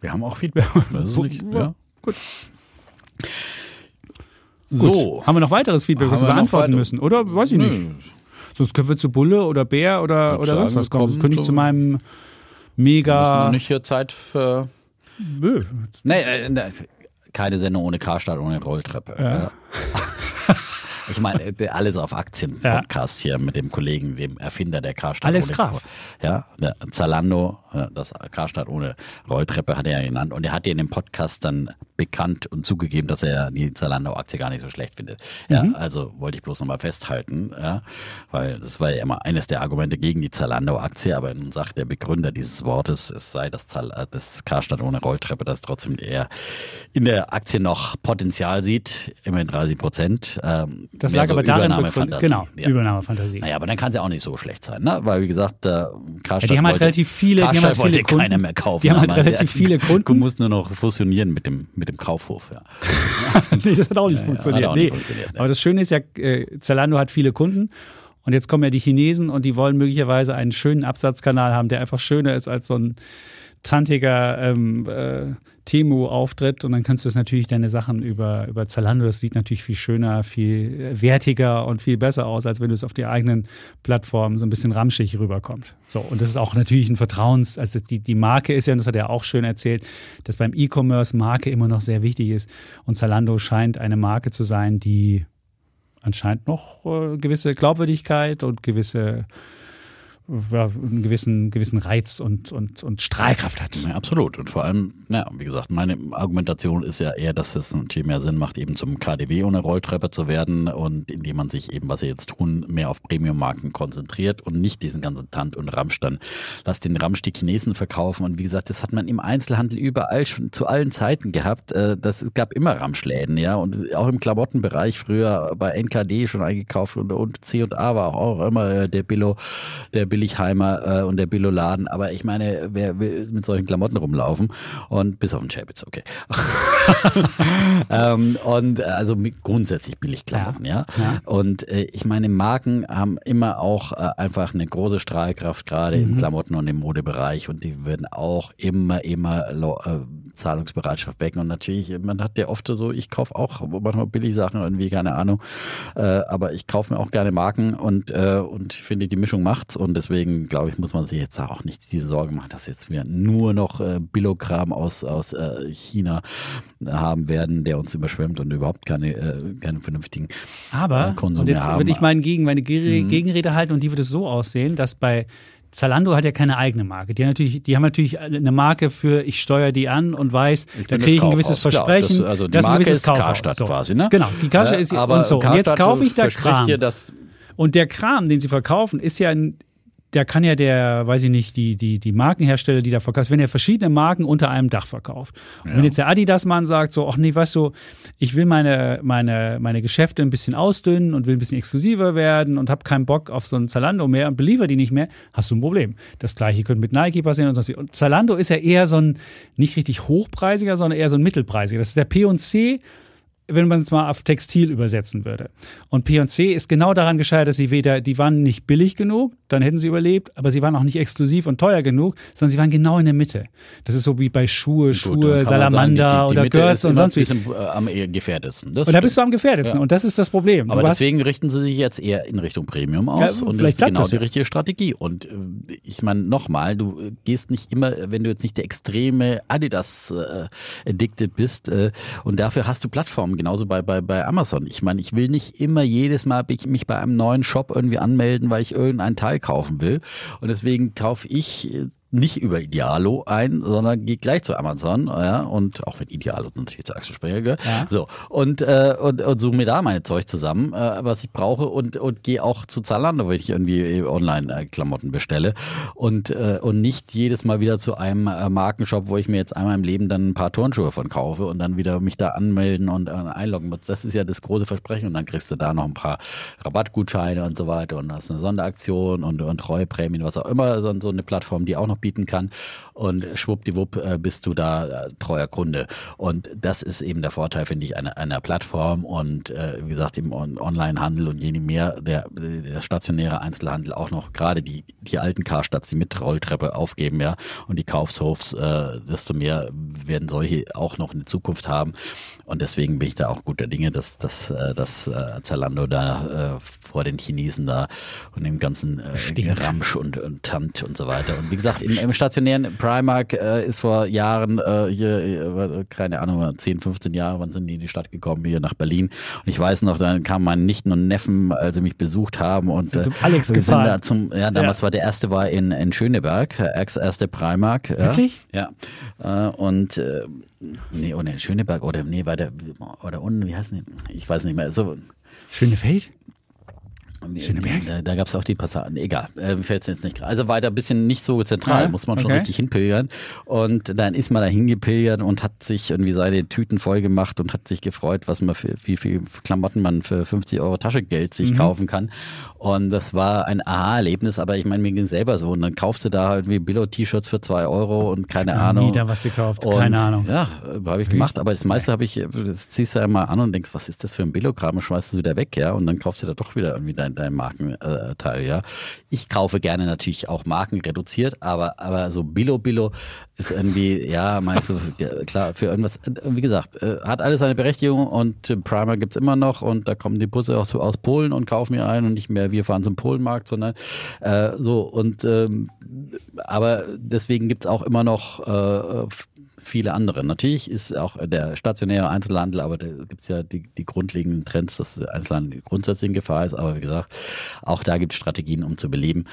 Wir haben auch Feedback. Das ist nicht, ja. Gut. So. Gut. Haben wir noch weiteres Feedback, was wir wir beantworten müssen? Oder weiß ich nicht. Nö. Sonst können wir zu Bulle oder Bär oder, oder sonst was wir kommen. Kommen könnte ich zu- meinem Wir mega. haben nicht hier Zeit für. Nö. Nee, äh, ne, keine Sendung ohne Karstadt, ohne Rolltreppe. Ja. Ich meine, äh, alles auf Aktien-Podcast hier mit dem Kollegen, dem Erfinder der Karstadt. Alex ohne Graf. Ja, der Zalando, das Karstadt ohne Rolltreppe hat er ja genannt. Und er hat ja in dem Podcast dann bekannt und zugegeben, dass er die Zalando-Aktie gar nicht so schlecht findet. Ja, Mhm. also wollte ich bloß nochmal festhalten, ja, weil das war ja immer eines der Argumente gegen die Zalando-Aktie, aber nun sagt der Begründer dieses Wortes, es sei das, Zal äh, das Karstadt ohne Rolltreppe, das trotzdem er in der Aktie noch Potenzial sieht, immerhin 30 Prozent. Ähm, Das lag so aber darin Übernahmefantasie. Genau, Ja. Übernahmefantasie. Naja, aber dann kann es ja auch nicht so schlecht sein, ne? Weil wie gesagt, äh, Karstadt Ja, die haben halt wollte, relativ viele- die haben halt viele Kunden. keiner mehr kaufen. Die haben halt aber sie relativ hat- viele Kunden. Du musst nur noch fusionieren mit dem mit dem Kaufhof, ja. nee, das hat auch nicht funktioniert. hat auch nicht nee. funktioniert, nee. Aber das Schöne ist ja, äh, Zalando hat viele Kunden und jetzt kommen ja die Chinesen und die wollen möglicherweise einen schönen Absatzkanal haben, der einfach schöner ist als so ein tantiger ähm, äh, Temu-Auftritt und dann kannst du es natürlich deine Sachen über, über Zalando, das sieht natürlich viel schöner, viel äh, wertiger und viel besser aus, als wenn du es auf die eigenen Plattformen so ein bisschen ramschig rüberkommt. So, und das ist auch natürlich ein Vertrauens, also die, die Marke ist ja, und das hat er auch schön erzählt, dass beim E-Commerce Marke immer noch sehr wichtig ist und Zalando scheint eine Marke zu sein, die anscheinend noch äh, gewisse Glaubwürdigkeit und gewisse ja, einen gewissen, gewissen Reiz und, und, und Strahlkraft hat. Ja, absolut. Und vor allem, ja, wie gesagt, meine Argumentation ist ja eher, dass es natürlich mehr Sinn macht, eben zum KDW ohne Rolltreppe zu werden und indem man sich eben, was sie jetzt tun, mehr auf Premium-Marken konzentriert und nicht diesen ganzen Tant und Ramsch dann. Lass den Ramsch die Chinesen verkaufen. Und wie gesagt, das hat man im Einzelhandel überall schon zu allen Zeiten gehabt. Äh, Das gab immer Ramschläden, ja. Und auch im Klamottenbereich früher bei NKD schon eingekauft und, und C&A war auch immer äh, der Billo, der Billigheimer äh, und der Billo-Laden. Aber ich meine, wer will mit solchen Klamotten rumlaufen? Und bis auf den Chapitz, okay. ähm, und äh, also grundsätzlich Billigklamotten, ja. Ja. Und äh, ich meine, Marken haben immer auch äh, einfach eine große Strahlkraft, gerade im Klamotten- und im Modebereich. Und die werden auch immer, immer äh, Zahlungsbereitschaft wecken. Und natürlich, man hat ja oft so, ich kaufe auch manchmal Billigsachen, irgendwie, keine Ahnung. Äh, aber ich kaufe mir auch gerne Marken und, äh, und finde, die Mischung macht's. Und deswegen, glaube ich, muss man sich jetzt auch nicht diese Sorge machen, dass jetzt wir nur noch äh, Billokram aus, aus äh, China haben werden, der uns überschwemmt und überhaupt keine, äh, keine vernünftigen Aber, äh, Konsum und jetzt würde ich meinen Gegen, meine Ge- Gegenrede halten und die würde so aussehen, dass bei Zalando hat ja keine eigene Marke. Die, haben natürlich, die haben natürlich eine Marke für, ich steuere die an und weiß, da kriege ich ein gewisses Kaufhaus. Versprechen. das- also die das ist ein Marke gewisses ist Kaufhaus. Karstadt so. quasi, ne? Genau, die Karstadt Äh, ist aber und so. Und jetzt Karstadt kaufe ich da Kram. Dir, Und der Kram, den sie verkaufen, ist ja ein, der kann ja der, weiß ich nicht, die, die, die Markenhersteller, die da verkaufen, wenn er verschiedene Marken unter einem Dach verkauft. Und wenn jetzt der Adidas-Mann sagt so, ach nee, weißt du, ich will meine, meine, meine Geschäfte ein bisschen ausdünnen und will ein bisschen exklusiver werden und habe keinen Bock auf so ein Zalando mehr und beliefer die nicht mehr, hast du ein Problem. Das gleiche könnte mit Nike passieren und sonst wie. Und Zalando ist ja eher so ein, nicht richtig hochpreisiger, sondern eher so ein mittelpreisiger. Das ist der P&C wenn man es mal auf Textil übersetzen würde. Und P&C ist genau daran gescheitert, dass sie weder, die waren nicht billig genug, dann hätten sie überlebt, aber sie waren auch nicht exklusiv und teuer genug, sondern sie waren genau in der Mitte. Das ist so wie bei Schuhe, Gut, Schuhe, Salamander sagen, die- die oder Mitte Girls und sonst wie. äh, am eher gefährdesten. Das Und da bist du am gefährdetsten. Ja. Und das ist das Problem. Aber deswegen richten sie sich jetzt eher in Richtung Premium aus Ja, und das ist genau das die richtige Strategie. Und äh, ich meine, nochmal, du gehst nicht immer, wenn du jetzt nicht der extreme Adidas-Addicted bist äh, und dafür hast du Plattformen, genauso bei, bei, bei Amazon. Ich meine, ich will nicht immer jedes Mal mich bei einem neuen Shop irgendwie anmelden, weil ich irgendeinen Teil kaufen will. Und deswegen kaufe ich äh, nicht über Idealo ein, sondern gehe gleich zu Amazon, ja, und auch mit Idealo natürlich zu Axel Springer gehört. Ja. So, und, äh, und, und suche mir da meine Zeug zusammen, äh, was ich brauche und, und gehe auch zu Zalando, wenn ich irgendwie Online-Klamotten bestelle und, äh, und nicht jedes Mal wieder zu einem äh, Markenshop, wo ich mir jetzt einmal im Leben dann ein paar Turnschuhe von kaufe und dann wieder mich da anmelden und äh, einloggen muss. Das ist ja das große Versprechen und dann kriegst du da noch ein paar Rabattgutscheine und so weiter und hast eine Sonderaktion und, und Treueprämien, was auch immer, so, so eine Plattform, die auch noch noch bieten kann. Und schwuppdiwupp äh, bist du da äh, treuer Kunde. Und das ist eben der Vorteil, finde ich, einer, einer Plattform und äh, wie gesagt, im Onlinehandel und je mehr der, der stationäre Einzelhandel auch noch gerade die, die alten Karstadts, die mit Rolltreppe aufgeben, ja, und die Kaufshofs, desto mehr werden solche auch noch eine Zukunft haben. Und deswegen bin ich da auch guter Dinge, dass, dass, äh, dass äh, Zalando da äh, vor den Chinesen da und dem ganzen äh, Ramsch und, und Tant und so weiter. Und wie gesagt, im, im stationären Primark äh, ist vor Jahren äh, hier, äh, keine Ahnung, 10, 15 Jahre, wann sind die in die Stadt gekommen, hier nach Berlin. Und ich weiß noch, dann kamen meine Nichten und Neffen, als sie mich besucht haben und äh, zum Alex wir gefahren. da zum, ja, damals ja. war der erste war in, in Schöneberg, erste Primark. Ja. Wirklich? Ja. Äh, und äh, nee, oh nee, Schöneberg oder nee, weiter oder unten, wie heißt denn, ich weiß nicht mehr. So, Schönefeld? Schöneberg? Da, da gab es auch die Passagen. Egal, äh, fällt jetzt nicht gerade. Also weiter ein bisschen nicht so zentral, ja, muss man schon okay. richtig hinpilgern. Und dann ist man da hingepilgert und hat sich irgendwie seine Tüten voll gemacht und hat sich gefreut, was man für, wie viel Klamotten man für 50 Euro Taschengeld sich mhm. kaufen kann. Und das war ein Aha-Erlebnis, aber ich meine, mir ging selber so. Und dann kaufst du da halt wie Billo-T-Shirts für zwei Euro und keine ich Ahnung. Nie da was gekauft, und, keine Ahnung. Ja, habe ich gemacht. Aber das meiste habe ich, das ziehst du ja mal an und denkst, was ist das für ein Billo-Kram und schmeißt es wieder weg, ja. Und dann kaufst du da doch wieder irgendwie dein, dein Markenteil, ja. Ich kaufe gerne natürlich auch Marken reduziert, aber, aber so Billo-Billo ist irgendwie, ja, meinst du, klar, für irgendwas, wie gesagt, äh, hat alles seine Berechtigung und Primer gibt's immer noch und da kommen die Busse auch so aus Polen und kaufen mir ein und nicht mehr wir fahren zum Polenmarkt, sondern äh, so und ähm, aber deswegen gibt's auch immer noch äh, viele andere. Natürlich ist auch der stationäre Einzelhandel, aber da gibt's ja die, die grundlegenden Trends, dass der Einzelhandel grundsätzlich in Gefahr ist. Aber wie gesagt, auch da gibt es Strategien, um zu beleben.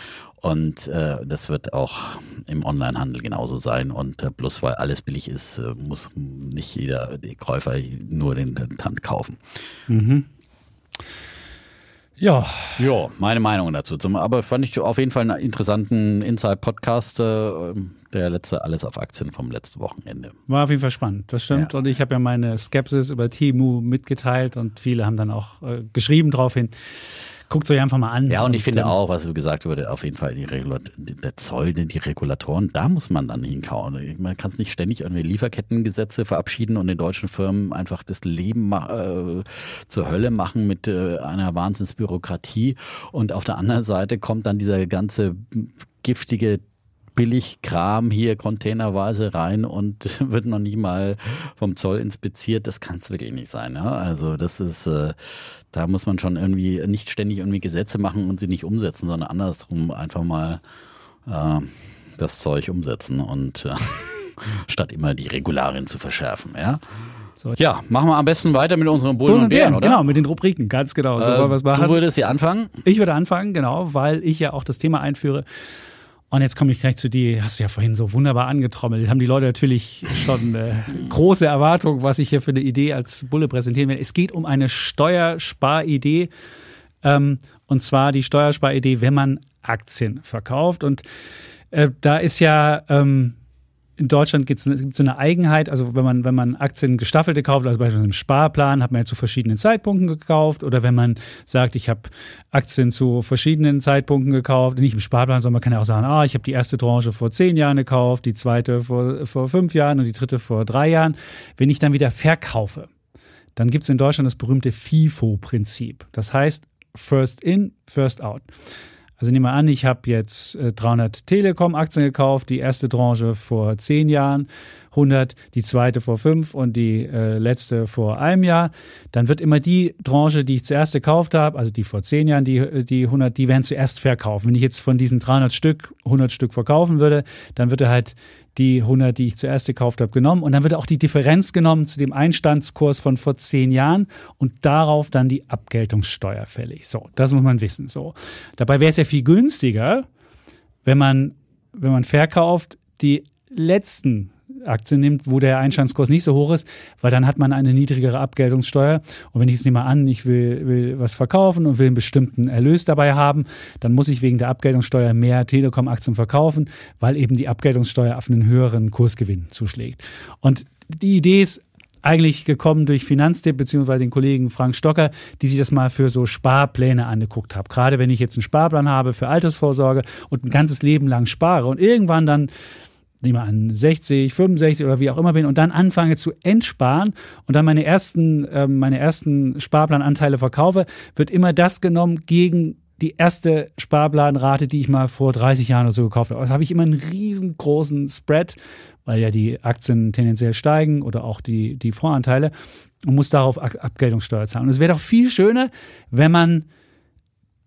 Und äh, das wird auch im Onlinehandel genauso sein. Und äh, bloß weil alles billig ist, äh, muss nicht jeder die Käufer nur den Tand kaufen. Mhm. Ja. Ja, meine Meinung dazu. Aber fand ich auf jeden Fall einen interessanten Inside-Podcast. Äh, der letzte Alles auf Aktien vom letzten Wochenende. War auf jeden Fall spannend, das stimmt. Ja. Und ich habe ja meine Skepsis über Timu mitgeteilt und viele haben dann auch äh, geschrieben daraufhin. Guckt euch einfach mal an. Ja, und ich finde auch, was du gesagt wurde, auf jeden Fall die Regulat der Zoll, die Regulatoren, da muss man dann hinkauen. Man kann es nicht ständig irgendwie Lieferkettengesetze verabschieden und den deutschen Firmen einfach das Leben äh, zur Hölle machen mit äh, einer Wahnsinnsbürokratie. Und auf der anderen Seite kommt dann dieser ganze giftige Billigkram hier containerweise rein und wird noch nie mal vom Zoll inspiziert. Das kann es wirklich nicht sein. Ja? Also das ist, äh, da muss man schon irgendwie nicht ständig irgendwie Gesetze machen und sie nicht umsetzen, sondern andersrum einfach mal äh, das Zeug umsetzen und äh, statt immer die Regularien zu verschärfen. Ja. So. Ja, machen wir am besten weiter mit unseren Bullen, Bullen und Bären, oder? Genau, mit den Rubriken, ganz genau. So äh, du würdest hier anfangen? Ich würde anfangen, genau, weil ich ja auch das Thema einführe. Und jetzt komme ich gleich zu dir, hast du ja vorhin so wunderbar angetrommelt. Haben die Leute natürlich schon äh, große Erwartungen, was ich hier für eine Idee als Bulle präsentieren werde. Es geht um eine Steuersparidee. Ähm, und zwar die Steuersparidee, wenn man Aktien verkauft. Und äh, da ist ja ähm, in Deutschland gibt es eine Eigenheit, also wenn man, wenn man Aktien gestaffelte kauft, also beispielsweise im Sparplan, hat man ja zu verschiedenen Zeitpunkten gekauft oder wenn man sagt, ich habe Aktien zu verschiedenen Zeitpunkten gekauft, nicht im Sparplan, sondern man kann ja auch sagen, ah, ich habe die erste Tranche vor zehn Jahren gekauft, die zweite vor, vor fünf Jahren und die dritte vor drei Jahren. Wenn ich dann wieder verkaufe, dann gibt es in Deutschland das berühmte FIFO-Prinzip. Das heißt, First in, First out. Also nehmen wir an, ich habe jetzt 300 äh, Telekom-Aktien gekauft, die erste Tranche vor zehn Jahren, 100, die zweite vor fünf und die äh, letzte vor einem Jahr. Dann wird immer die Tranche, die ich zuerst gekauft habe, also die vor zehn Jahren, die, äh, die 100, die werden zuerst verkaufen. Wenn ich jetzt von diesen 300 Stück 100 Stück verkaufen würde, dann würde halt die 100, die ich zuerst gekauft habe, genommen. Und dann wird auch die Differenz genommen zu dem Einstandskurs von vor zehn Jahren und darauf dann die Abgeltungssteuer fällig. So, das muss man wissen. So. Dabei wäre es ja viel günstiger, wenn man, wenn man verkauft, die letzten Aktie nimmt, wo der Einstandskurs nicht so hoch ist, weil dann hat man eine niedrigere Abgeltungssteuer. Und wenn ich jetzt nehme an, ich will, will was verkaufen und will einen bestimmten Erlös dabei haben, dann muss ich wegen der Abgeltungssteuer mehr Telekom-Aktien verkaufen, weil eben die Abgeltungssteuer auf einen höheren Kursgewinn zuschlägt. Und die Idee ist eigentlich gekommen durch Finanztipp beziehungsweise den Kollegen Frank Stocker, die sich das mal für so Sparpläne angeguckt haben. Gerade wenn ich jetzt einen Sparplan habe für Altersvorsorge und ein ganzes Leben lang spare und irgendwann dann nehmen wir an 60, 65 oder wie auch immer bin und dann anfange zu entsparen und dann meine ersten, äh, meine ersten Sparplananteile verkaufe, wird immer das genommen gegen die erste Sparplanrate, die ich mal vor 30 Jahren oder so gekauft habe. Also habe ich immer einen riesengroßen Spread weil ja die Aktien tendenziell steigen oder auch die, die Voranteile und muss darauf Abgeltungssteuer zahlen. Und es wäre doch viel schöner, wenn man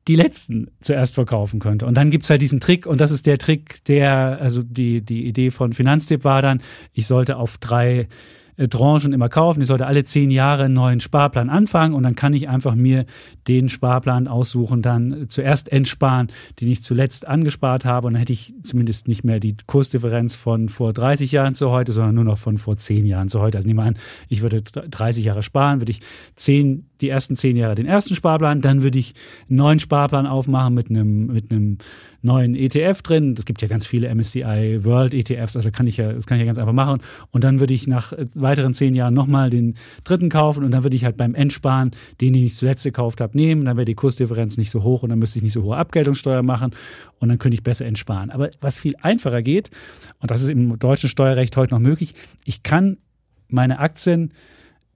die letzten zuerst verkaufen könnte. Und dann gibt es halt diesen Trick, und das ist der Trick, der, also die, die Idee von Finanztipp war dann, ich sollte auf drei äh, Tranchen immer kaufen. Ich sollte alle zehn Jahre einen neuen Sparplan anfangen und dann kann ich einfach mir den Sparplan aussuchen, dann zuerst entsparen, den ich zuletzt angespart habe und dann hätte ich zumindest nicht mehr die Kursdifferenz von vor 30 Jahren zu heute, sondern nur noch von vor zehn Jahren zu heute. Also nehmen wir an, ich würde 30 Jahre sparen, würde ich zehn, die ersten zehn Jahre den ersten Sparplan, dann würde ich einen neuen Sparplan aufmachen mit einem, mit einem neuen ETF drin. Es gibt ja ganz viele MSCI World ETFs, also kann ich ja, das kann ich ja ganz einfach machen. Und dann würde ich nach weiteren zehn Jahren nochmal den dritten kaufen und dann würde ich halt beim Endsparen den, den ich zuletzt gekauft habe, nehmen. Dann wäre die Kursdifferenz nicht so hoch und dann müsste ich nicht so hohe Abgeltungssteuer machen und dann könnte ich besser entsparen. Aber was viel einfacher geht, und das ist im deutschen Steuerrecht heute noch möglich, ich kann meine Aktien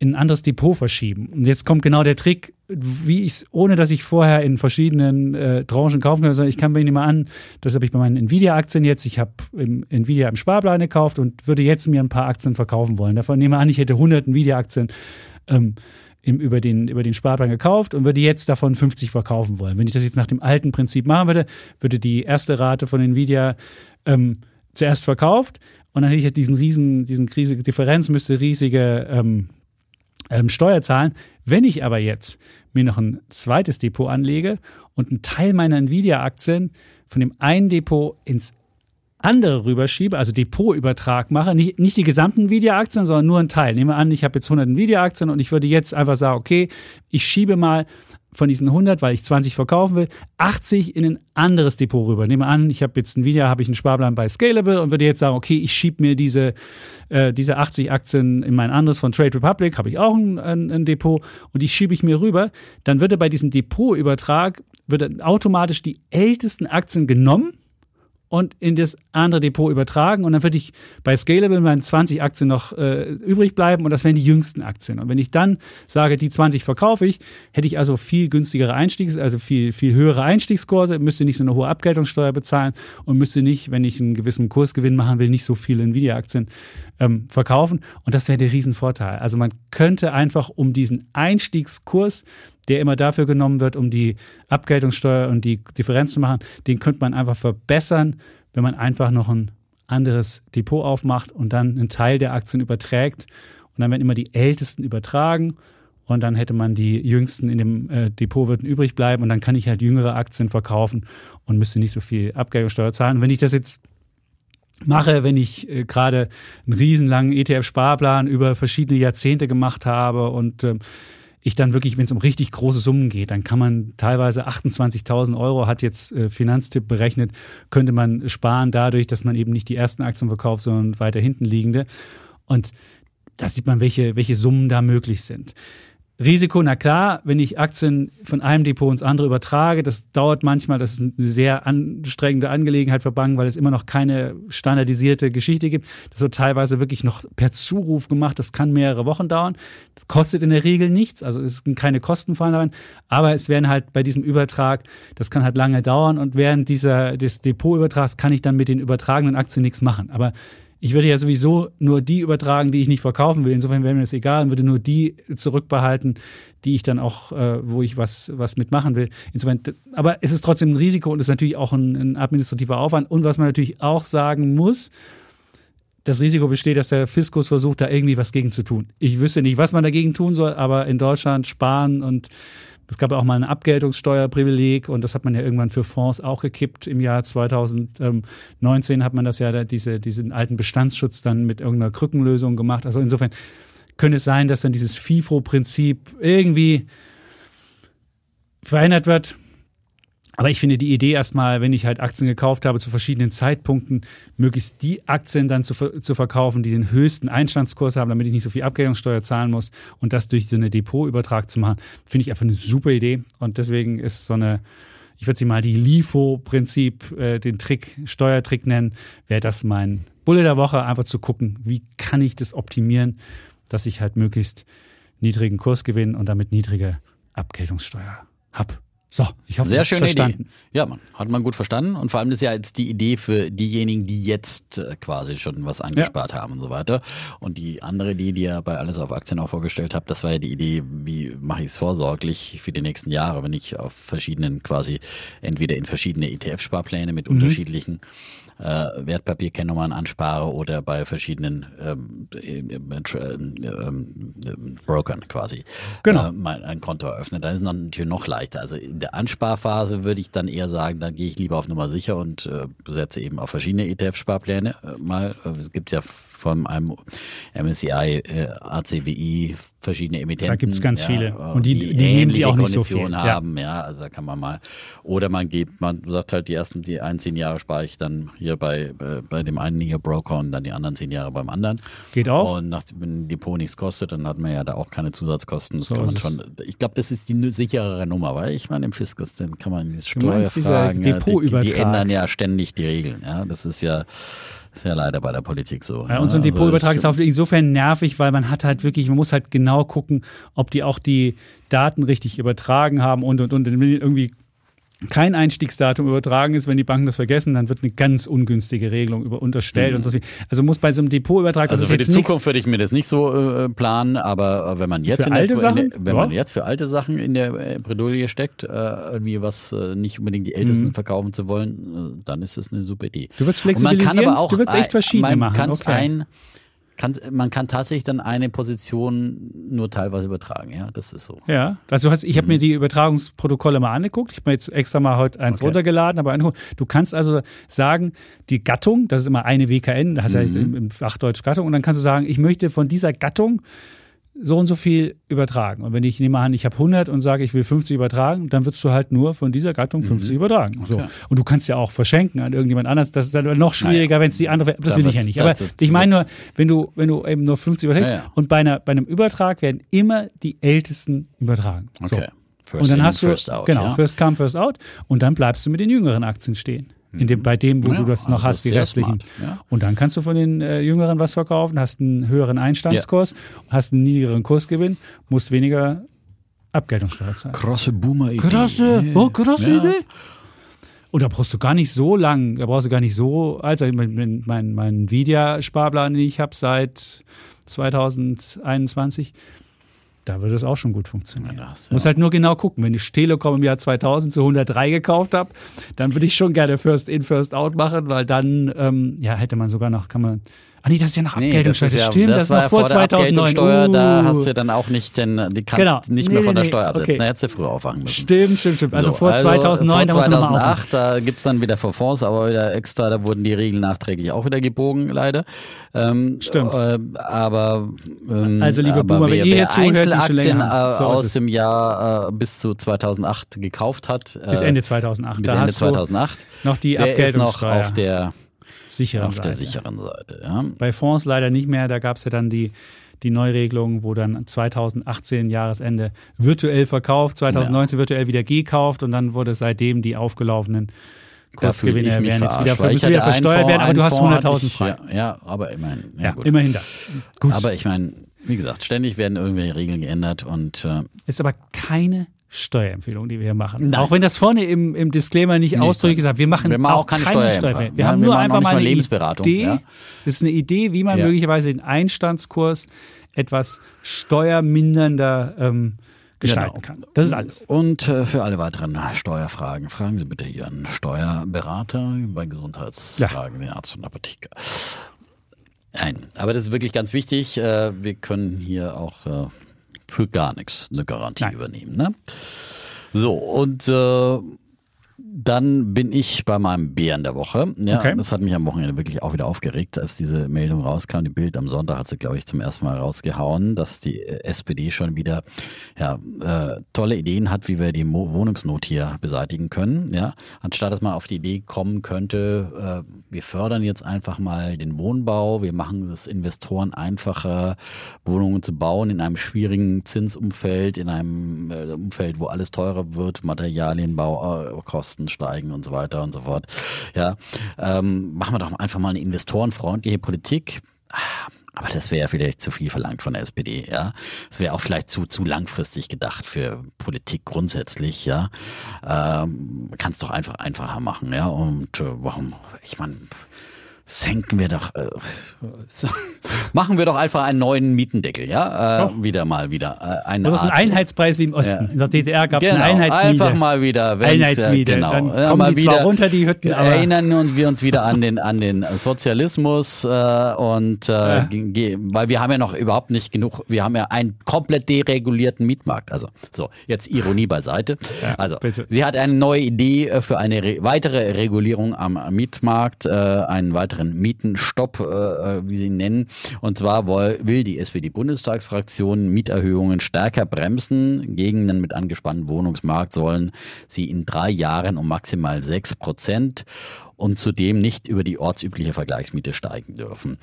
in ein anderes Depot verschieben. Und jetzt kommt genau der Trick, wie ich es, ohne dass ich vorher in verschiedenen äh, Tranchen kaufen kann, sondern ich kann mir nicht mal an, das habe ich bei meinen Nvidia-Aktien jetzt, ich habe Nvidia im Sparplan gekauft und würde jetzt mir ein paar Aktien verkaufen wollen. Davon nehme ich an, ich hätte 100 Nvidia-Aktien ähm, über, den, über den Sparplan gekauft und würde jetzt davon 50 verkaufen wollen. Wenn ich das jetzt nach dem alten Prinzip machen würde, würde die erste Rate von Nvidia ähm, zuerst verkauft und dann hätte ich diesen riesen, diesen riesige Differenz, müsste riesige ähm, ähm, Steuer zahlen. Wenn ich aber jetzt mir noch ein zweites Depot anlege und einen Teil meiner Nvidia-Aktien von dem einen Depot ins andere rüberschiebe, also Depotübertrag mache, nicht, nicht die gesamten Nvidia-Aktien, sondern nur einen Teil. Nehmen wir an, ich habe jetzt 100 Nvidia-Aktien und ich würde jetzt einfach sagen, okay, ich schiebe mal von diesen 100, weil ich 20 verkaufen will, 80 in ein anderes Depot rüber. Nehmen wir an, ich habe jetzt ein Video, habe ich einen Sparplan bei Scalable und würde jetzt sagen, okay, ich schiebe mir diese, äh, diese 80 Aktien in mein anderes von Trade Republic, habe ich auch ein, ein, ein, Depot und die schiebe ich mir rüber. Dann würde bei diesem Depotübertrag würde automatisch die ältesten Aktien genommen und in das andere Depot übertragen. Und dann würde ich bei Scalable meine 20 Aktien noch äh, übrig bleiben und das wären die jüngsten Aktien. Und wenn ich dann sage, die 20 verkaufe ich, hätte ich also viel günstigere Einstiegs-, also viel, viel höhere Einstiegskurse, müsste nicht so eine hohe Abgeltungssteuer bezahlen und müsste nicht, wenn ich einen gewissen Kursgewinn machen will, nicht so viele Nvidia-Aktien ähm, verkaufen. Und das wäre der Riesenvorteil. Also man könnte einfach um diesen Einstiegskurs der immer dafür genommen wird, um die Abgeltungssteuer und die Differenz zu machen, den könnte man einfach verbessern, wenn man einfach noch ein anderes Depot aufmacht und dann einen Teil der Aktien überträgt. Und dann werden immer die ältesten übertragen und dann hätte man die jüngsten in dem äh, Depot würden übrig bleiben und dann kann ich halt jüngere Aktien verkaufen und müsste nicht so viel Abgeltungssteuer zahlen. Und wenn ich das jetzt mache, wenn ich äh, gerade einen riesenlangen ETF-Sparplan über verschiedene Jahrzehnte gemacht habe und ähm, ich dann wirklich, wenn es um richtig große Summen geht, dann kann man teilweise 28.000 Euro, hat jetzt äh, Finanztipp berechnet, könnte man sparen dadurch, dass man eben nicht die ersten Aktien verkauft, sondern weiter hinten liegende. Und da sieht man, welche, welche Summen da möglich sind. Risiko, na klar, wenn ich Aktien von einem Depot ins andere übertrage, das dauert manchmal, das ist eine sehr anstrengende Angelegenheit für Banken, weil es immer noch keine standardisierte Geschichte gibt. Das wird teilweise wirklich noch per Zuruf gemacht, das kann mehrere Wochen dauern. Das kostet in der Regel nichts, also es sind keine Kosten fallen aber es werden halt bei diesem Übertrag, das kann halt lange dauern und während dieser, des Depotübertrags kann ich dann mit den übertragenen Aktien nichts machen. Aber ich würde ja sowieso nur die übertragen, die ich nicht verkaufen will. Insofern wäre mir das egal und würde nur die zurückbehalten, die ich dann auch, äh, wo ich was, was mitmachen will. Insofern, aber es ist trotzdem ein Risiko und es ist natürlich auch ein, ein administrativer Aufwand. Und was man natürlich auch sagen muss, das Risiko besteht, dass der Fiskus versucht, da irgendwie was gegen zu tun. Ich wüsste nicht, was man dagegen tun soll, aber in Deutschland sparen und es gab auch mal ein Abgeltungssteuerprivileg und das hat man ja irgendwann für Fonds auch gekippt. Im Jahr 2019 hat man das ja, diese, diesen alten Bestandsschutz dann mit irgendeiner Krückenlösung gemacht. Also insofern könnte es sein, dass dann dieses FIFO-Prinzip irgendwie verändert wird. Aber ich finde die Idee erstmal, wenn ich halt Aktien gekauft habe zu verschiedenen Zeitpunkten, möglichst die Aktien dann zu, zu verkaufen, die den höchsten Einstandskurs haben, damit ich nicht so viel Abgeltungssteuer zahlen muss und das durch so eine Depotübertrag zu machen, finde ich einfach eine super Idee. Und deswegen ist so eine, ich würde sie mal die LIFO-Prinzip, äh, den Trick, Steuertrick nennen, wäre das mein Bulle der Woche, einfach zu gucken, wie kann ich das optimieren, dass ich halt möglichst niedrigen Kurs gewinne und damit niedrige Abgeltungssteuer habe. So, ich hoffe, Sehr schön verstanden. Idee. Ja, man hat man gut verstanden und vor allem ist ja jetzt die Idee für diejenigen, die jetzt äh, quasi schon was angespart haben und so weiter. Und die andere Idee, die ihr bei alles auf Aktien auch vorgestellt habt, das war ja die Idee, wie mache ich es vorsorglich für die nächsten Jahre, wenn ich auf verschiedenen quasi entweder in verschiedene ETF-Sparpläne mit Mhm. unterschiedlichen äh, Wertpapierkennnummern anspare oder bei verschiedenen ähm, ähm, ähm, Brokern quasi Genau. äh, mal ein Konto eröffne. Dann ist es natürlich noch leichter. Also der Ansparphase würde ich dann eher sagen, dann gehe ich lieber auf Nummer sicher und äh, setze eben auf verschiedene ETF-Sparpläne äh, mal. Es gibt ja von einem MSCI, äh, ACWI verschiedene Emittenten. Da gibt's ganz ja, viele. äh, Und die- die nehmen sie auch nicht so Konditionen viel. Ja. haben. Ja, also da kann man mal. Oder man geht, man sagt halt, die ersten die ein, zehn Jahre spare ich dann hier bei, äh, bei dem einen hier Broker und dann die anderen zehn Jahre beim anderen. Geht auch. Und nach, wenn ein Depot nichts kostet, dann hat man ja da auch keine Zusatzkosten. Das So kann man es. schon, ich glaube, das ist die sicherere Nummer, weil ich meine, im Fiskus, dann kann man die Steuerfragen, ja, die, die ändern ja ständig die Regeln. Ja, das ist ja, ist ja leider bei der Politik so. Ja, und so ein Also Depotübertrag ist auch insofern nervig, weil man hat halt wirklich, man muss halt genau gucken, ob die auch die Daten richtig übertragen haben und und und. Irgendwie kein Einstiegsdatum übertragen ist, wenn die Banken das vergessen, dann wird eine ganz ungünstige Regelung über unterstellt und so. Also muss bei so einem Depotübertrag, das Mhm. Also für die nichts. Zukunft würde ich mir das nicht so äh, planen, aber äh, wenn man jetzt Für in alte der, Sachen? in der, wenn man Ja. jetzt für alte Sachen in der äh, Bredouille steckt, äh, irgendwie was nicht unbedingt die Ältesten Mhm. verkaufen zu wollen, dann ist das eine super Idee. Du willst Und man kann flexibilisieren? aber auch Du willst echt verschiedene man machen, kann's okay. ein, kann, man kann tatsächlich dann eine Position nur teilweise übertragen, ja, das ist so. Ja, also hast, ich habe mir die Übertragungsprotokolle mal angeguckt. Ich habe mir jetzt extra mal heute eins Okay. runtergeladen, aber angeguckt. du kannst also sagen, die Gattung, das ist immer eine WKN, das heißt ja Mhm. im, im Fachdeutsch Gattung, und dann kannst du sagen, ich möchte von dieser Gattung so und so viel übertragen. Und wenn ich nehme an, ich habe 100 und sage, ich will 50 übertragen, dann würdest du halt nur von dieser Gattung 50 übertragen. So. Mhm. Okay. Und du kannst ja auch verschenken an irgendjemand anders. Das ist dann noch schwieriger, wenn es die andere, das Da will ich ja nicht. Aber ich meine nur, wenn du, wenn du eben nur 50 überträgst Ja, ja. und bei, einer, bei einem Übertrag werden immer die Ältesten übertragen. So. Okay. First Und dann in, hast du, first out, genau, ja? first come, first out. Und dann bleibst du mit den jüngeren Aktien stehen. In dem, bei dem, wo Ja, du das noch also hast, die restlichen. smart, ja. Und dann kannst du von den äh, Jüngeren was verkaufen, hast einen höheren Einstandskurs, hast einen niedrigeren Kursgewinn, musst weniger Abgeltungssteuer zahlen. Krasse Boomer-Idee. Krasse, oh, krasse Ja. Idee. Und da brauchst du gar nicht so lang, da brauchst du gar nicht so, also mein, mein, mein, mein Nvidia-Sparplan, den ich habe seit 2021, da würde es auch schon gut funktionieren. Ja, da hast du Muss ja- halt nur genau gucken. Wenn ich Telekom im Jahr 2000 zu 103 gekauft habe, dann würde ich schon gerne First In, First Out machen, weil dann ähm, ja, hätte man sogar noch, kann man. Ah nee, das ist ja noch Nee, Abgeltungssteuer. ist Das, ja- stimmt, das, ist war noch vor der 2009. Abgeltungssteuer, Da Uh. hast du dann auch nicht, den, die kannst Genau. nicht Nee, mehr nee, von der nee. Steuer absetzen. Okay. Da hättest du früher auffangen müssen. Stimmt, stimmt, stimmt. Also So, vor 2009, da vor muss man nochmal aufmachen. 2008, da gibt's dann wieder Fonds, aber wieder extra, da wurden die Regeln nachträglich auch wieder gebogen, leider. Ähm, Stimmt. Äh, aber ähm, Also, liebe Boomer, wenn wer, ihr wer hier zuhört, Einzelaktien äh, so aus es. dem Jahr äh, bis zu 2008 gekauft hat, Bis äh, Ende 2008. bis da Ende hast 2008, du noch die der ist noch Abgeltungssteuer. auf der, sicheren auf der Seite. sicheren Seite. Ja. Bei Fonds leider nicht mehr. Da gab es ja dann die, die Neuregelung, wo dann 2018 Jahresende virtuell verkauft, 2019 virtuell wieder gekauft und dann wurde seitdem die aufgelaufenen Kursgewinne werden jetzt verarscht, wieder, müssen wieder einen versteuert Fonds, werden, aber du hast Fonds hatte 100.000 ich- frei. Ja, ja, aber immerhin. Ja, Ja, immerhin das. Gut. Aber ich meine, wie gesagt, ständig werden irgendwelche Regeln geändert und äh, ist aber keine Steuerempfehlung, die wir hier machen. Nein. Auch wenn das vorne im, im Disclaimer nicht ausdrücklich gesagt, wir machen, Wir machen auch auch keine keine Steuerempfehlung. Wir Ja, haben wir nur einfach mal eine Lebensberatung, Idee. ja. Das ist eine Idee, wie man Ja. möglicherweise den Einstandskurs etwas steuermindernder ähm, gestalten Genau. kann. Das ist alles. Und äh, für alle weiteren Steuerfragen fragen Sie bitte Ihren Steuerberater bei Gesundheitsfragen, den Arzt und Apotheker. Nein, aber das ist wirklich ganz wichtig. Äh, wir können hier auch äh, für gar nichts eine Garantie Nein. übernehmen. Ne? So, und äh, Dann bin ich bei meinem Bären der Woche. Ja, Okay. das hat mich am Wochenende wirklich auch wieder aufgeregt, als diese Meldung rauskam. Die Bild am Sonntag hat sie, glaube ich, zum ersten Mal rausgehauen, dass die äh, SPD schon wieder ja, äh, tolle Ideen hat, wie wir die Mo Wohnungsnot hier beseitigen können. Ja, anstatt dass man auf die Idee kommen könnte, äh, wir fördern jetzt einfach mal den Wohnbau, wir machen es Investoren einfacher, Wohnungen zu bauen in einem schwierigen Zinsumfeld, in einem äh, Umfeld, wo alles teurer wird, Materialien, Baukosten steigen und so weiter und so fort. Ja, ähm, machen wir doch einfach mal eine investorenfreundliche Politik. Aber das wäre ja vielleicht zu viel verlangt von der SPD, ja. Das wäre auch vielleicht zu, zu langfristig gedacht für Politik grundsätzlich, ja. Ähm, kann es doch einfach einfacher machen, ja. Und äh, warum, ich meine, senken wir doch, äh, so, machen wir doch einfach einen neuen Mietendeckel, ja. Äh, wieder mal wieder. Äh, eine Das ist ein Einheitspreis wie im Osten. Ja. In der DDR gab es Genau, eine Einheitsmiete. Einfach mal wieder. wenn's, Einheitsmiete. Äh, genau. Dann Ja, kommen mal die zwar wieder runter, die Hütten, aber erinnern und wir uns wieder an den an den Sozialismus äh, und äh, Ja. weil wir haben ja noch überhaupt nicht genug. Wir haben ja einen komplett deregulierten Mietmarkt. Also so jetzt Ironie beiseite. Ja, also bitte. sie hat eine neue Idee äh, für eine re weitere Regulierung am Mietmarkt, äh, einen weiteren Mietenstopp, äh, wie sie ihn nennen. Und zwar will die SPD-Bundestagsfraktion Mieterhöhungen stärker bremsen. Gegenden mit angespanntem Wohnungsmarkt sollen sie in drei Jahren um maximal sechs Prozent und zudem nicht über die ortsübliche Vergleichsmiete steigen dürfen.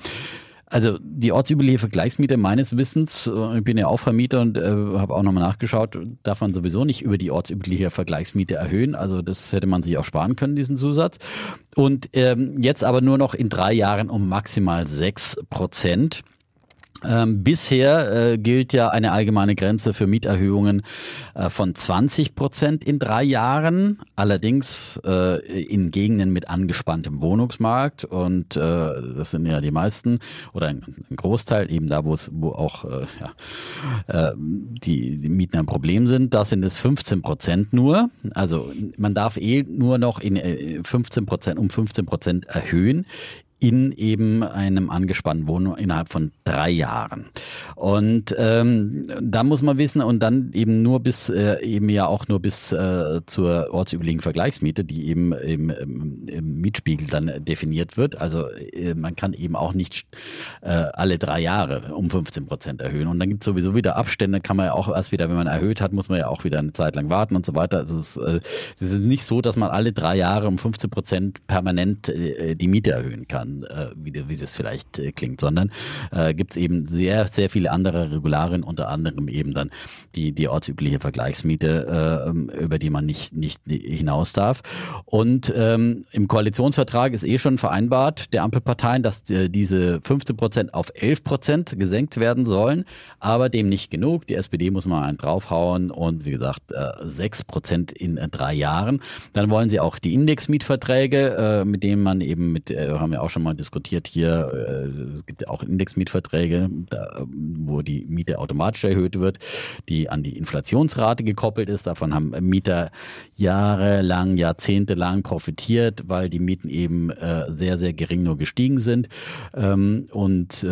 Also die ortsübliche Vergleichsmiete meines Wissens, äh, ich bin ja auch Vermieter und äh, habe auch nochmal nachgeschaut, darf man sowieso nicht über die ortsübliche Vergleichsmiete erhöhen. Also das hätte man sich auch sparen können, diesen Zusatz. Und ähm, jetzt aber nur noch in drei Jahren um maximal sechs Prozent. Ähm, bisher äh, gilt ja eine allgemeine Grenze für Mieterhöhungen äh, von 20 Prozent in drei Jahren, allerdings äh, in Gegenden mit angespanntem Wohnungsmarkt und äh, das sind ja die meisten oder ein, ein Großteil eben da, wo es wo auch äh, ja, äh, die, die Mieten ein Problem sind, da sind es 15 Prozent nur. Also man darf eh nur noch in äh, 15 Prozent um 15 Prozent erhöhen in eben einem angespannten Wohnung innerhalb von drei Jahren. Und ähm, da muss man wissen, und dann eben nur bis, äh, eben ja auch nur bis äh, zur ortsüblichen Vergleichsmiete, die eben im, im, im Mietspiegel dann definiert wird. Also äh, man kann eben auch nicht äh, alle drei Jahre um 15 Prozent erhöhen. Und dann gibt es sowieso wieder Abstände, kann man ja auch erst wieder, wenn man erhöht hat, muss man ja auch wieder eine Zeit lang warten und so weiter. Also es, äh, es ist nicht so, dass man alle drei Jahre um 15 Prozent permanent äh, die Miete erhöhen kann äh, wie, wie das vielleicht äh, klingt, sondern äh, gibt es eben sehr, sehr viele andere Regularien, unter anderem eben dann die, die ortsübliche Vergleichsmiete, äh, über die man nicht, nicht hinaus darf. Und ähm, im Koalitionsvertrag ist eh schon vereinbart der Ampelparteien, dass äh, diese 15 Prozent auf 11 Prozent gesenkt werden sollen, aber dem nicht genug. Die SPD muss mal einen draufhauen und wie gesagt äh, 6 Prozent in äh, drei Jahren. Dann wollen sie auch die Indexmietverträge, äh, mit denen man eben mit, haben wir auch schon mal diskutiert hier, äh, es gibt ja auch Indexmietverträge, da, wo die Miete automatisch erhöht wird, die an die Inflationsrate gekoppelt ist. Davon haben Mieter jahrelang, jahrzehntelang profitiert, weil die Mieten eben äh, sehr, sehr gering nur gestiegen sind. Ähm, und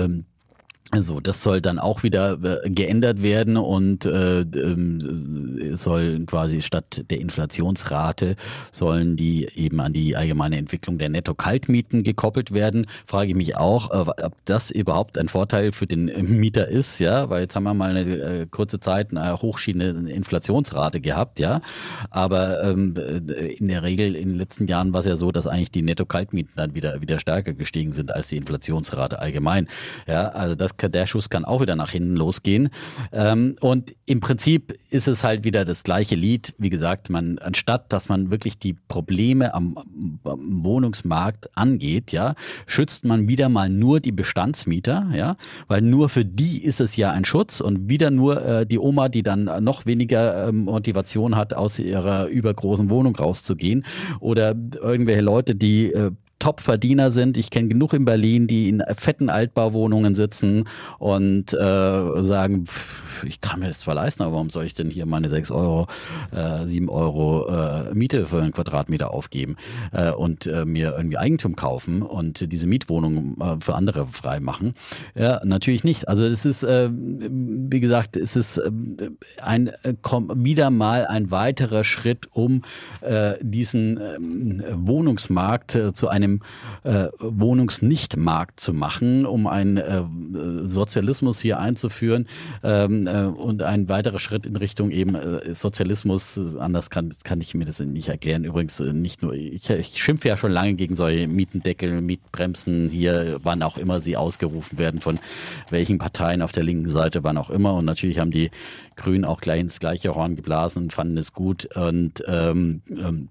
also das soll dann auch wieder äh, geändert werden und äh, ähm, soll quasi statt der Inflationsrate sollen die eben an die allgemeine Entwicklung der Netto-Kaltmieten gekoppelt werden. Frage ich mich auch, äh, ob das überhaupt ein Vorteil für den äh, Mieter ist, ja, weil jetzt haben wir mal eine äh, kurze Zeit eine hochschiedende Inflationsrate gehabt, ja, aber ähm, äh, in der Regel in den letzten Jahren war es ja so, dass eigentlich die Netto-Kaltmieten dann wieder wieder stärker gestiegen sind als die Inflationsrate allgemein, ja, also das Schuss kann auch wieder nach hinten losgehen. Ähm, und im Prinzip ist es halt wieder das gleiche Lied. Wie gesagt, man, anstatt dass man wirklich die Probleme am, am Wohnungsmarkt angeht, ja, schützt man wieder mal nur die Bestandsmieter, ja, weil nur für die ist es ja ein Schutz und wieder nur äh, die Oma, die dann noch weniger ähm, Motivation hat, aus ihrer übergroßen Wohnung rauszugehen oder irgendwelche Leute, die äh, Top-Verdiener sind. Ich kenne genug in Berlin, die in fetten Altbauwohnungen sitzen und äh, sagen, ich kann mir das zwar leisten, aber warum soll ich denn hier meine 6 Euro, äh, 7 Euro äh, Miete für einen Quadratmeter aufgeben äh, und äh, mir irgendwie Eigentum kaufen und diese Mietwohnung äh, für andere frei machen? Ja, natürlich nicht. Also es ist, äh, wie gesagt, es ist äh, ein äh, wieder mal ein weiterer Schritt, um äh, diesen äh, Wohnungsmarkt äh, zu einem äh, Wohnungsnichtmarkt zu machen, um einen äh, Sozialismus hier einzuführen ähm, äh, und ein weiterer Schritt in Richtung eben äh, Sozialismus. Anders kann, kann ich mir das nicht erklären. Übrigens äh, nicht nur, ich, ich schimpfe ja schon lange gegen solche Mietendeckel, Mietbremsen hier, wann auch immer sie ausgerufen werden, von welchen Parteien auf der linken Seite, wann auch immer. Und natürlich haben die Grünen auch gleich ins gleiche Horn geblasen und fanden es gut. Und ähm, ähm,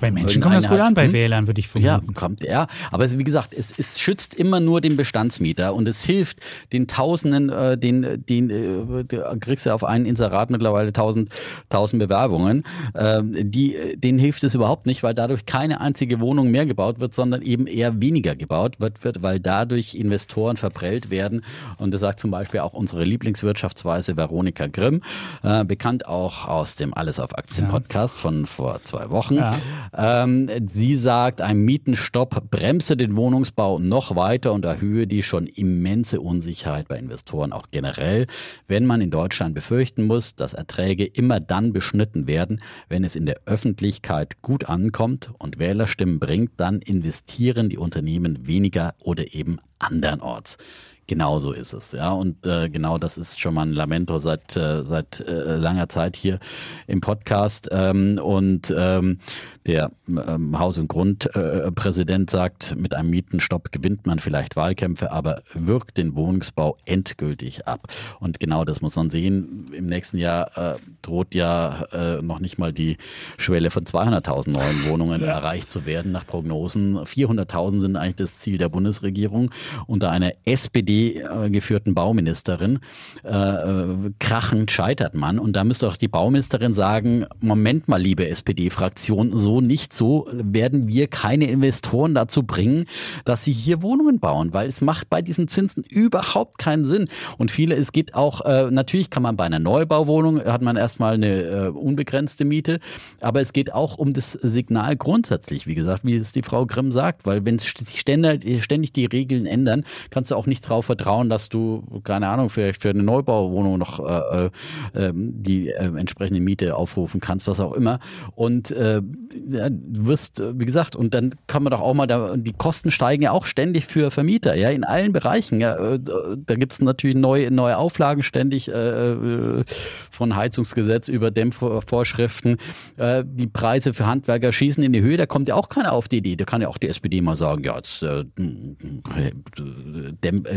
bei Menschen kommt das gut an, bei hm? Wählern, würde ich vermuten. Ja, kommt, ja. Aber wie gesagt, es, es schützt immer nur den Bestandsmieter und es hilft den Tausenden, äh, den, den äh, kriegst du auf einen Inserat mittlerweile tausend, tausend Bewerbungen, äh, die, denen hilft es überhaupt nicht, weil dadurch keine einzige Wohnung mehr gebaut wird, sondern eben eher weniger gebaut wird, wird weil dadurch Investoren verprellt werden. Und das sagt zum Beispiel auch unsere Lieblingswirtschaftsweise Veronika Grimm, äh, bekannt auch aus dem Alles auf Aktien Podcast ja. von vor zwei Wochen. Ja. Ähm, sie sagt, ein Mietenstopp bremse den Wohnungsbau noch weiter und erhöhe die schon immense Unsicherheit bei Investoren auch generell, wenn man in Deutschland befürchten muss, dass Erträge immer dann beschnitten werden, wenn es in der Öffentlichkeit gut ankommt und Wählerstimmen bringt, dann investieren die Unternehmen weniger oder eben andernorts. Genau so ist es, ja. Und äh, genau das ist schon mal ein Lamento seit, äh, seit äh, langer Zeit hier im Podcast. Ähm, und ähm, der ähm, Haus- und Grundpräsident äh, sagt, mit einem Mietenstopp gewinnt man vielleicht Wahlkämpfe, aber wirkt den Wohnungsbau endgültig ab. Und genau das muss man sehen. Im nächsten Jahr äh, droht ja äh, noch nicht mal die Schwelle von 200.000 neuen Wohnungen ja. erreicht zu werden nach Prognosen. 400.000 sind eigentlich das Ziel der Bundesregierung unter einer SPD-geführten Bauministerin. Äh, äh, krachend scheitert man. Und da müsste doch die Bauministerin sagen, Moment mal, liebe SPD-Fraktion, so nicht so werden wir keine Investoren dazu bringen, dass sie hier Wohnungen bauen, weil es macht bei diesen Zinsen überhaupt keinen Sinn. Und viele, es geht auch, äh, natürlich kann man bei einer Neubauwohnung, hat man erstmal eine äh, unbegrenzte Miete, aber es geht auch um das Signal grundsätzlich, wie gesagt, wie es die Frau Grimm sagt, weil wenn sich ständig, ständig die Regeln ändern, kannst du auch nicht darauf vertrauen, dass du, keine Ahnung, vielleicht für eine Neubauwohnung noch äh, äh, ähm, die äh, entsprechende Miete aufrufen kannst, was auch immer. Und äh, ja, du wirst, äh, wie gesagt, und dann kann man doch auch mal, da, die Kosten steigen ja auch ständig für Vermieter, ja, in allen Bereichen. Ja, äh, da gibt's natürlich neue, neue Auflagen ständig äh, äh, von Heizungsgesetz über Dämmvorschriften. Äh, die Preise für Handwerker schießen in die Höhe, da kommt ja auch keiner auf die Idee. Da kann ja auch die SPD mal sagen, ja, jetzt äh,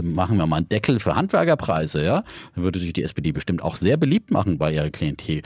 machen wir mal einen Deckel für Handwerkerpreise, ja. Dann würde sich die SPD bestimmt auch sehr beliebt machen bei ihrer Klientel.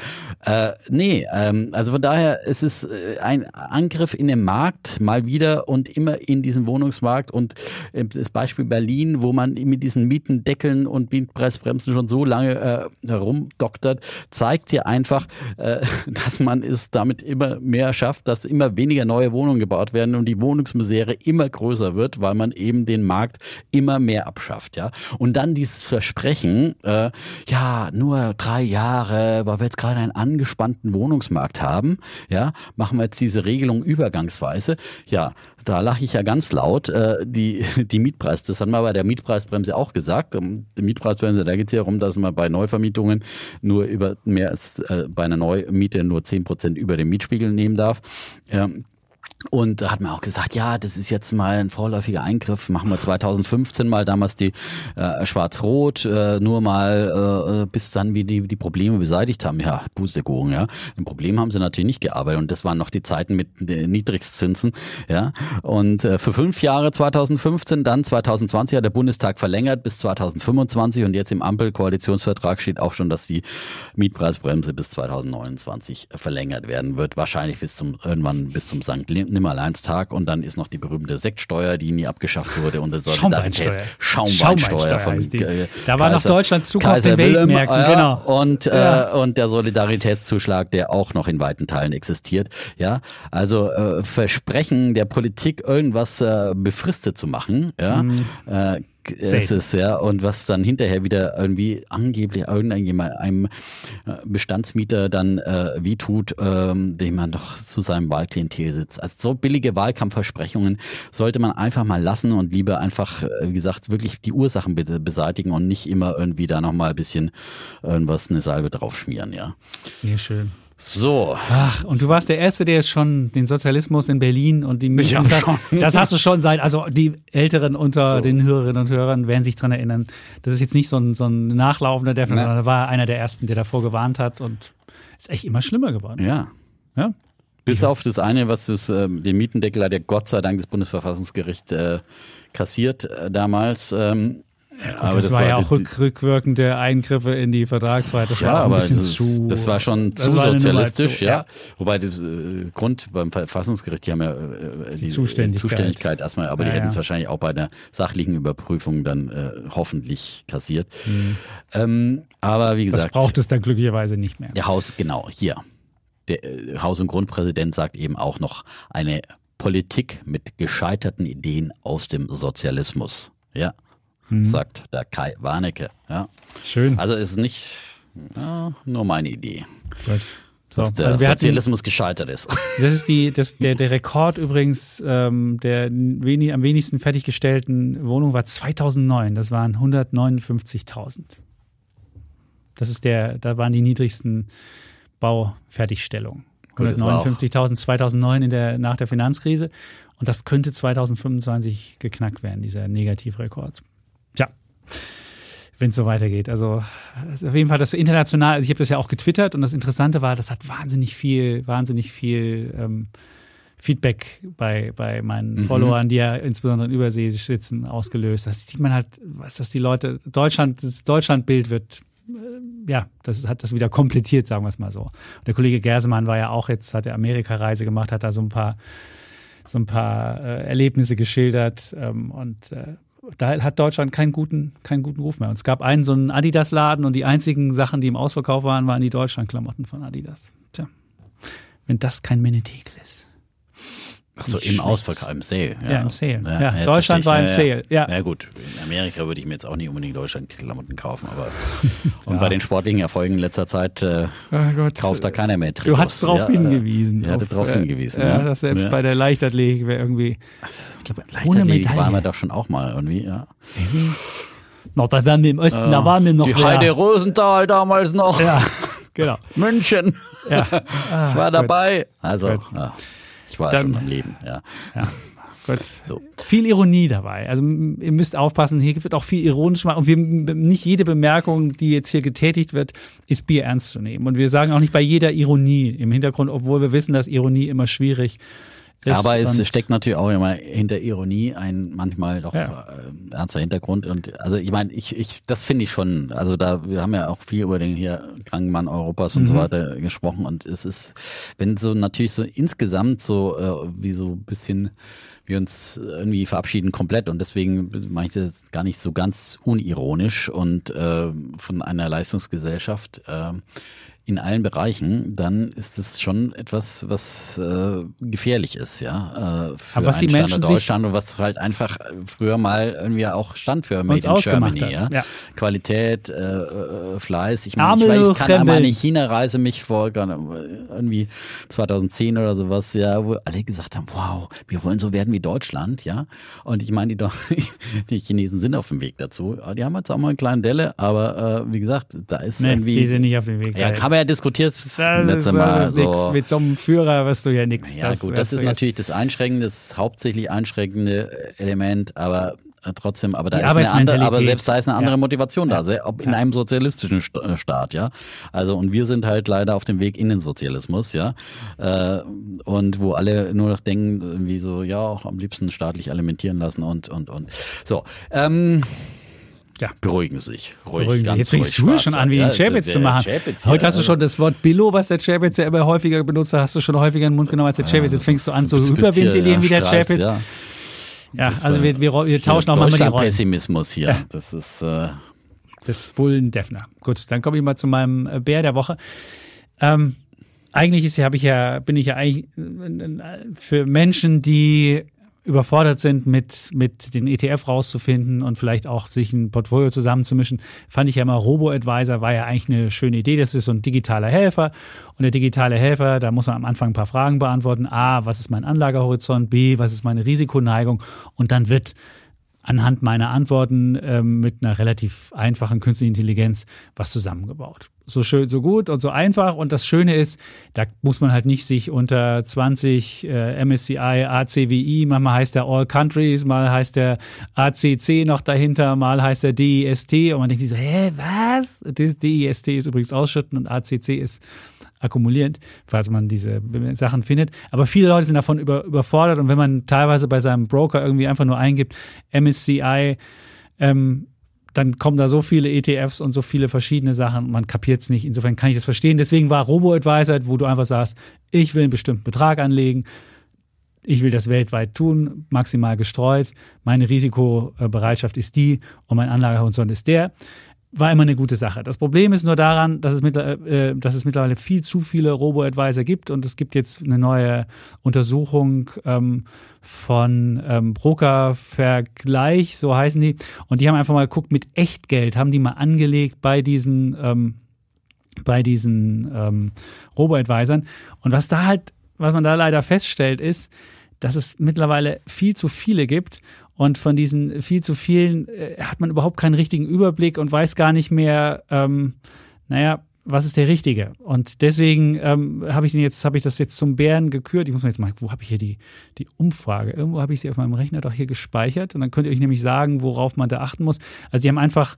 Äh, nee, ähm, also von daher, es ist ein ein Angriff in den Markt mal wieder und immer in diesen Wohnungsmarkt und äh, das Beispiel Berlin, wo man mit diesen Mietendeckeln und Mietpreisbremsen schon so lange äh, herumdoktert, zeigt hier einfach, äh, dass man es damit immer mehr schafft, dass immer weniger neue Wohnungen gebaut werden und die Wohnungsmisere immer größer wird, weil man eben den Markt immer mehr abschafft, ja. Und dann dieses Versprechen, äh, ja, nur drei Jahre, weil wir jetzt gerade einen angespannten Wohnungsmarkt haben, ja, machen wir jetzt diese Regelung übergangsweise. Ja, da lache ich ja ganz laut. Äh, die, die Mietpreis, das haben wir bei der Mietpreisbremse auch gesagt. Ähm, die Mietpreisbremse, da geht es ja darum, dass man bei Neuvermietungen nur über mehr als äh, bei einer Neumiete nur zehn Prozent über den Mietspiegel nehmen darf. Ähm, und da hat man auch gesagt, ja, das ist jetzt mal ein vorläufiger Eingriff. Machen wir 2015 mal damals die äh, Schwarz-Rot, äh, nur mal äh, bis dann wie die, die Probleme beseitigt haben. Ja, Pustekuchen, ja. Ein Problem haben sie natürlich nicht gearbeitet und das waren noch die Zeiten mit Niedrigstzinsen, ja. Und äh, für fünf Jahre 2015, dann 2020 hat der Bundestag verlängert bis 2025 und jetzt im Ampel-Koalitionsvertrag steht auch schon, dass die Mietpreisbremse bis 2029 verlängert werden wird. Wahrscheinlich bis zum irgendwann bis zum St. Leon Nimmerleinstag und dann ist noch die berühmte Sektsteuer, die nie abgeschafft wurde und das Schaumweinsteuer. Schaumweinsteuer von. Äh, da war noch Deutschlands Zug auf den Weltmärkten, ja, genau. Und, ja. äh, und der Solidaritätszuschlag, der auch noch in weiten Teilen existiert. Ja, also äh, Versprechen der Politik, irgendwas äh, befristet zu machen, ja, mhm. äh, es ist ja und was dann hinterher wieder irgendwie angeblich irgendjemand einem äh, Bestandsmieter dann äh, wie tut, ähm, dem man doch zu seinem Wahlklientel sitzt. Also so billige Wahlkampfversprechungen sollte man einfach mal lassen und lieber einfach, äh, wie gesagt, wirklich die Ursachen bitte beseitigen und nicht immer irgendwie da nochmal ein bisschen irgendwas eine Salbe draufschmieren, ja. Sehr schön. So. Ach, und du warst der Erste, der schon den Sozialismus in Berlin und die München. Das hast du schon seit, also die Älteren unter so. den Hörerinnen und Hörern werden sich daran erinnern. Das ist jetzt nicht so ein, so ein nachlaufender sondern da war einer der Ersten, der davor gewarnt hat und ist echt immer schlimmer geworden. Ja. Ja. Bis auf das eine, was das, äh, den Mietendeckel hat der Gott sei Dank das Bundesverfassungsgericht äh, kassiert äh, damals. Ähm, ja, aber das, das war, ja auch rück, rückwirkende Eingriffe in die Vertragsfreiheit. Das ja, war auch ein bisschen das, zu. Das war schon zu sozialistisch, zu, ja. ja. Wobei das äh, Grund beim Verfassungsgericht, die haben ja äh, die, die Zuständigkeit. Zuständigkeit. erstmal, aber die hätten es wahrscheinlich auch bei der sachlichen Überprüfung dann äh, hoffentlich kassiert. Mhm. Ähm, aber wie gesagt. Das braucht es dann glücklicherweise nicht mehr. Der Haus, genau, hier. Der äh, Haus- und Grundpräsident sagt eben auch noch eine Politik mit gescheiterten Ideen aus dem Sozialismus. Ja mhm. sagt der Kai Warnecke. Ja. Schön. Also ist nicht ja, nur meine Idee. Gut. So. Dass der also Sozialismus hatten, gescheitert ist. Das ist die, das, der, der Rekord übrigens ähm, der wenig, am wenigsten fertiggestellten Wohnung war 2009. Das waren 159.000. Das ist der, da waren die niedrigsten Baufertigstellungen. 159.000 2009 in der, nach der Finanzkrise. Und das könnte 2025 geknackt werden, dieser Negativrekord. Tja, wenn es so weitergeht. Also auf jeden Fall das international, also ich habe das ja auch getwittert und das Interessante war, das hat wahnsinnig viel, wahnsinnig viel ähm, Feedback bei, bei meinen mhm. Followern, die ja insbesondere in Übersee sitzen, ausgelöst. Das sieht man halt, was dass die Leute, Deutschland, das Deutschlandbild wird äh, ja, das hat das wieder komplettiert, sagen wir es mal so. Und der Kollege Gersemann war ja auch jetzt, hat er Amerikareise gemacht, hat da so ein paar, so ein paar äh, Erlebnisse geschildert ähm, und äh, da hat Deutschland keinen guten, keinen guten Ruf mehr. Und es gab einen so einen Adidas-Laden und die einzigen Sachen, die im Ausverkauf waren, waren die Deutschland-Klamotten von Adidas. Tja, wenn das kein Menetekel ist. Ach so, im Ausverkauf, im Sale. Ja, ja im Sale. Ja, ja Deutschland war im Sale. Ja. ja, gut. In Amerika würde ich mir jetzt auch nicht unbedingt Deutschland-Klamotten kaufen, aber und bei den sportlichen Erfolgen in letzter Zeit äh, kauft da keiner mehr Trikots. Du hast darauf hingewiesen. Ja, darauf äh, hingewiesen. Ja, dass selbst bei der Leichtathletik wäre irgendwie. Also, ich glaube, Leichtathletik waren wir doch schon auch mal irgendwie, ja. Noch, da waren wir im Osten, da waren wir noch. Die Heide Rosenthal damals noch. Ja, genau. München. Ja. Ah, ich war dabei. Also, ja. Ich war Dann, schon am Leben, ja. ja. Gut. So. Viel Ironie dabei. Also ihr müsst aufpassen, hier wird auch viel ironisch machen. Und wir, nicht jede Bemerkung, die jetzt hier getätigt wird, ist Bier ernst zu nehmen. Und wir sagen auch nicht bei jeder Ironie im Hintergrund, obwohl wir wissen, dass Ironie immer schwierig ist ist. Aber es steckt natürlich auch immer hinter Ironie ein manchmal doch ja. äh, ernster Hintergrund. Und also ich meine, ich, ich, das finde ich schon. Also da, wir haben ja auch viel über den hier kranken Mann Europas und mhm. so weiter gesprochen. Und es ist, wenn so natürlich so insgesamt so äh, wie so ein bisschen wir uns irgendwie verabschieden komplett und deswegen mache ich das gar nicht so ganz unironisch und äh, von einer Leistungsgesellschaft äh, in allen Bereichen, dann ist es schon etwas, was äh, gefährlich ist, ja. Äh, für Aber was die Standort Menschen Deutschland und was halt einfach früher mal irgendwie auch stand für Made in Germany, ja? ja. Qualität, äh, äh Fleiß. Ich meine, ich, ich, kann einmal eine China-Reise mich vor irgendwie 2010 oder sowas, ja, wo alle gesagt haben, wow, wir wollen so werden wie Deutschland, ja. Und ich meine, die, die Chinesen sind auf dem Weg dazu. Die haben jetzt auch mal eine kleine Delle, aber äh, wie gesagt, da ist nee, irgendwie. Die sind nicht auf dem Weg. Ja, haben wir ja diskutiert das letzte Mal. Das so. Mit so einem Führer wirst du ja nichts. Ja, das gut, das ist natürlich das einschränkende, das hauptsächlich einschränkende Element, aber äh, trotzdem, aber da ist eine andere, aber selbst da ist eine andere ja. Motivation da, ja. ob in einem sozialistischen äh, Staat, ja. Also und wir sind halt leider auf dem Weg in den Sozialismus, ja. Äh, und wo alle nur noch denken, irgendwie so, ja, am liebsten staatlich alimentieren lassen und und und. So. Ähm, Ja. Beruhigen sich. Ruhig, Beruhigen sich. Jetzt fängst du schon an, wie den Chapitz zu machen. Chapitz Heute hast du schon das Wort Billo, was der Chapitz ja immer häufiger benutzt hast du schon häufiger in den Mund genommen als der Chapitz. Jetzt fängst du an zu hyperventilieren wie der Chapitz. Ja, ja also wir, wir, wir tauschen auch mal die Rollen. Pessimismus hier. Ja. Das ist... Äh das Bullen-Defner. Gut, dann komme ich mal zu meinem äh, Bär der Woche. Ähm, eigentlich ist ja, habe ich ja, bin ich ja eigentlich äh, für Menschen, die überfordert sind, mit, mit den ETF rauszufinden und vielleicht auch sich ein Portfolio zusammenzumischen, fand ich ja immer Robo-Advisor war ja eigentlich eine schöne Idee. Das ist so ein digitaler Helfer. Und der digitale Helfer, da muss man am Anfang ein paar Fragen beantworten. A, was ist mein Anlagehorizont? B, was ist meine Risikoneigung? Und dann wird anhand meiner Antworten ähm, mit einer relativ einfachen künstlichen Intelligenz was zusammengebaut. So schön, so gut und so einfach. Und das Schöne ist, da muss man halt nicht sich unter 20 äh, MSCI, ACWI, manchmal heißt der All Countries, mal heißt der ACC noch dahinter, mal heißt der DIST. Und man denkt sich so, hä, was? DIST ist übrigens ausschütten und ACC ist akkumulierend, falls man diese Sachen findet. Aber viele Leute sind davon über, überfordert und wenn man teilweise bei seinem Broker irgendwie einfach nur eingibt, MSCI, ähm, dann kommen da so viele ETFs und so viele verschiedene Sachen, man kapiert es nicht. Insofern kann ich das verstehen. Deswegen war Robo-Advisor, wo du einfach sagst, ich will einen bestimmten Betrag anlegen, ich will das weltweit tun, maximal gestreut, meine Risikobereitschaft ist die und mein Anlagehorizont ist der war immer eine gute Sache. Das Problem ist nur daran, dass es, mit, äh, dass es mittlerweile viel zu viele Robo-Advisor gibt und es gibt jetzt eine neue Untersuchung ähm, von ähm, Broker-Vergleich, so heißen die. Und die haben einfach mal geguckt, mit Echtgeld haben die mal angelegt bei diesen, ähm, bei diesen ähm, Robo-Advisern. Und was da halt, was man da leider feststellt, ist, dass es mittlerweile viel zu viele gibt und von diesen viel zu vielen äh, hat man überhaupt keinen richtigen Überblick und weiß gar nicht mehr, ähm, naja, was ist der richtige? Und deswegen ähm, habe ich den jetzt, habe ich das jetzt zum Bären gekürt. Ich muss mal jetzt mal, wo habe ich hier die, die Umfrage? Irgendwo habe ich sie auf meinem Rechner doch hier gespeichert und dann könnt ihr euch nämlich sagen, worauf man da achten muss. Also die haben einfach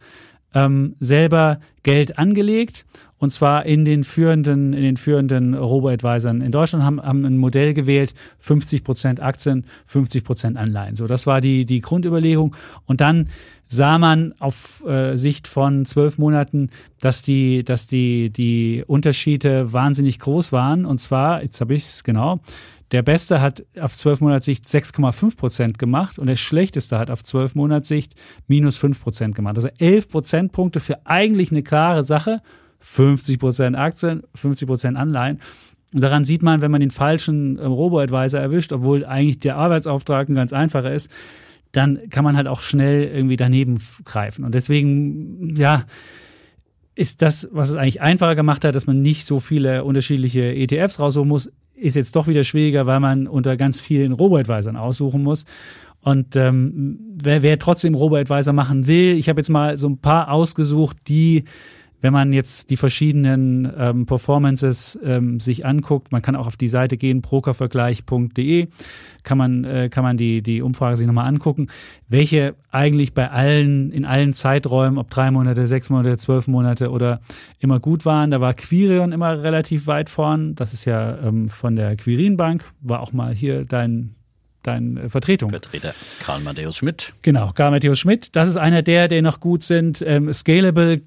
ähm, selber Geld angelegt und zwar in den führenden, in den führenden Robo-Advisern in Deutschland haben, haben ein Modell gewählt, 50 Prozent Aktien, 50 Prozent Anleihen. So, das war die, die Grundüberlegung. Und dann sah man auf äh, Sicht von zwölf Monaten, dass die, dass die, die Unterschiede wahnsinnig groß waren. Und zwar, jetzt habe ich es genau, der Beste hat auf 12 Monatssicht 6,5 Prozent gemacht und der Schlechteste hat auf 12 Monatssicht minus 5 Prozent gemacht. Also 11 Prozentpunkte für eigentlich eine klare Sache. 50 Prozent Aktien, 50 Prozent Anleihen. Und daran sieht man, wenn man den falschen äh, Robo-Advisor erwischt, obwohl eigentlich der Arbeitsauftrag ein ganz einfacher ist, dann kann man halt auch schnell irgendwie daneben greifen. Und deswegen, ja, ist das, was es eigentlich einfacher gemacht hat, dass man nicht so viele unterschiedliche ETFs raussuchen muss, ist jetzt doch wieder schwieriger, weil man unter ganz vielen Robo-Advisern aussuchen muss. Und ähm, wer, wer trotzdem Robo-Advisor machen will, ich habe jetzt mal so ein paar ausgesucht, die wenn man jetzt die verschiedenen ähm, Performances ähm, sich anguckt, man kann auch auf die Seite gehen, brokervergleich.de, kann man, äh, kann man die, die Umfrage sich nochmal angucken, welche eigentlich bei allen, in allen Zeiträumen, ob drei Monate, sechs Monate, zwölf Monate oder immer gut waren. Da war Quirion immer relativ weit vorn. Das ist ja ähm, von der Quirin Bank, war auch mal hier dein deine Vertretung. Vertreter Karl Matthäus Schmidt. Genau, Karl Matthäus Schmidt. Das ist einer der, der noch gut sind. Ähm, Scalable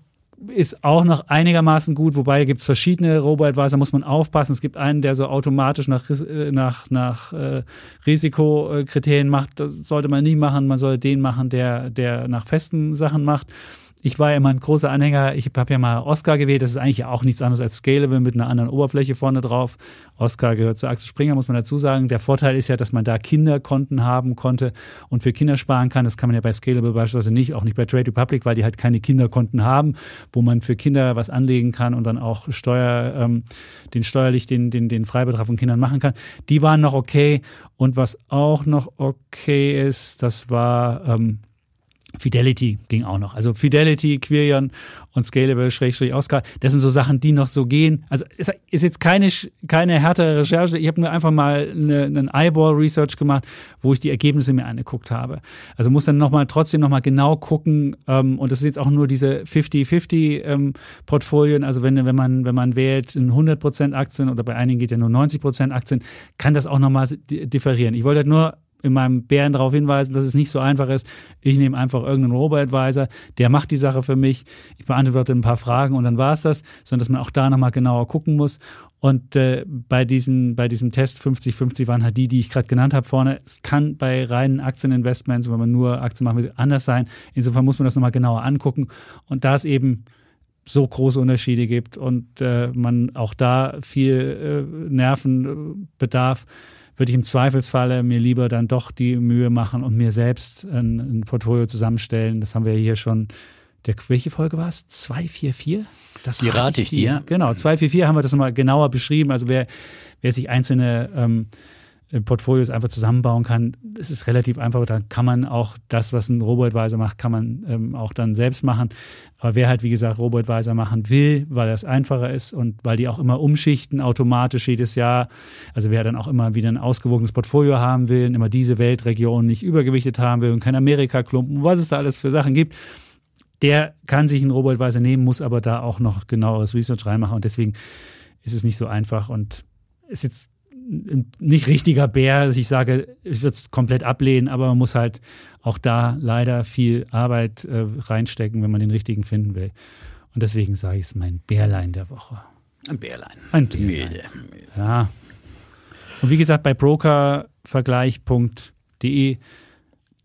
ist auch noch einigermaßen gut, wobei gibt es verschiedene Robo-Advisor, muss man aufpassen. Es gibt einen, der so automatisch nach, äh, nach, nach äh, Risikokriterien macht. Das sollte man nie machen. Man soll den machen, der, der nach festen Sachen macht. Ich war ja immer ein großer Anhänger, ich habe ja mal Oscar gewählt, das ist eigentlich auch nichts anderes als Scalable mit einer anderen Oberfläche vorne drauf. Oscar gehört zu Axel Springer, muss man dazu sagen. Der Vorteil ist ja, dass man da Kinderkonten haben konnte und für Kinder sparen kann. Das kann man ja bei Scalable beispielsweise nicht, auch nicht bei Trade Republic, weil die halt keine Kinderkonten haben, wo man für Kinder was anlegen kann und dann auch Steuer, ähm, den steuerlich den, den, den Freibetrag von Kindern machen kann. Die waren noch okay. Und was auch noch okay ist, das war ähm, Fidelity ging auch noch. Also Fidelity, Quirion und Scalable, Schrägstrich, Oscar, das sind so Sachen, die noch so gehen. Also es ist jetzt keine, keine härtere Recherche. Ich habe mir einfach mal eine, einen Eyeball-Research gemacht, wo ich die Ergebnisse mir angeguckt habe. Also muss dann nochmal trotzdem nochmal genau gucken. Ähm, und das sind jetzt auch nur diese 50-50-Portfolien. Ähm, also wenn, wenn, man, wenn man wählt 100% Aktien oder bei einigen geht ja nur 90% Aktien, kann das auch nochmal differieren. Ich wollte halt nur in meinem Bären darauf hinweisen, dass es nicht so einfach ist. Ich nehme einfach irgendeinen Robo-Advisor, der macht die Sache für mich. Ich beantworte ein paar Fragen und dann war es das, sondern dass man auch da nochmal genauer gucken muss. Und äh, bei, diesen, bei diesem Test 50-50 waren halt die, die ich gerade genannt habe vorne. Es kann bei reinen Aktieninvestments, wenn man nur Aktien will, anders sein. Insofern muss man das nochmal genauer angucken. Und da es eben so große Unterschiede gibt und äh, man auch da viel äh, Nerven bedarf, würde ich im Zweifelsfalle mir lieber dann doch die Mühe machen und mir selbst ein, ein Portfolio zusammenstellen. Das haben wir hier schon. Der, welche Folge war es? 244? Das die rate ich dir. Genau, 244 haben wir das nochmal genauer beschrieben. Also wer, wer sich einzelne ähm, äh, Portfolios einfach zusammenbauen kann. Es ist relativ einfach. Da kann man auch das, was ein Robo-Advisor macht, kann man ähm, auch dann selbst machen. Aber wer halt, wie gesagt, Robo-Advisor machen will, weil das einfacher ist und weil die auch immer umschichten automatisch jedes Jahr, also wer dann auch immer wieder ein ausgewogenes Portfolio haben will, immer diese Weltregion nicht übergewichtet haben will und kein Amerika-Klumpen, was es da alles für Sachen gibt, der kann sich einen Robo-Advisor nehmen, muss aber da auch noch genaueres Research reinmachen und deswegen ist es nicht so einfach und ist jetzt nicht richtiger Bär, dass ich sage, ich würde es komplett ablehnen, aber man muss halt auch da leider viel Arbeit äh, reinstecken, wenn man den richtigen finden will. Und deswegen sage ich es mein Bärlein der Woche. Ein Bärlein. Ein Bärlein. Milde. Ja. Und wie gesagt, bei brokervergleich.de,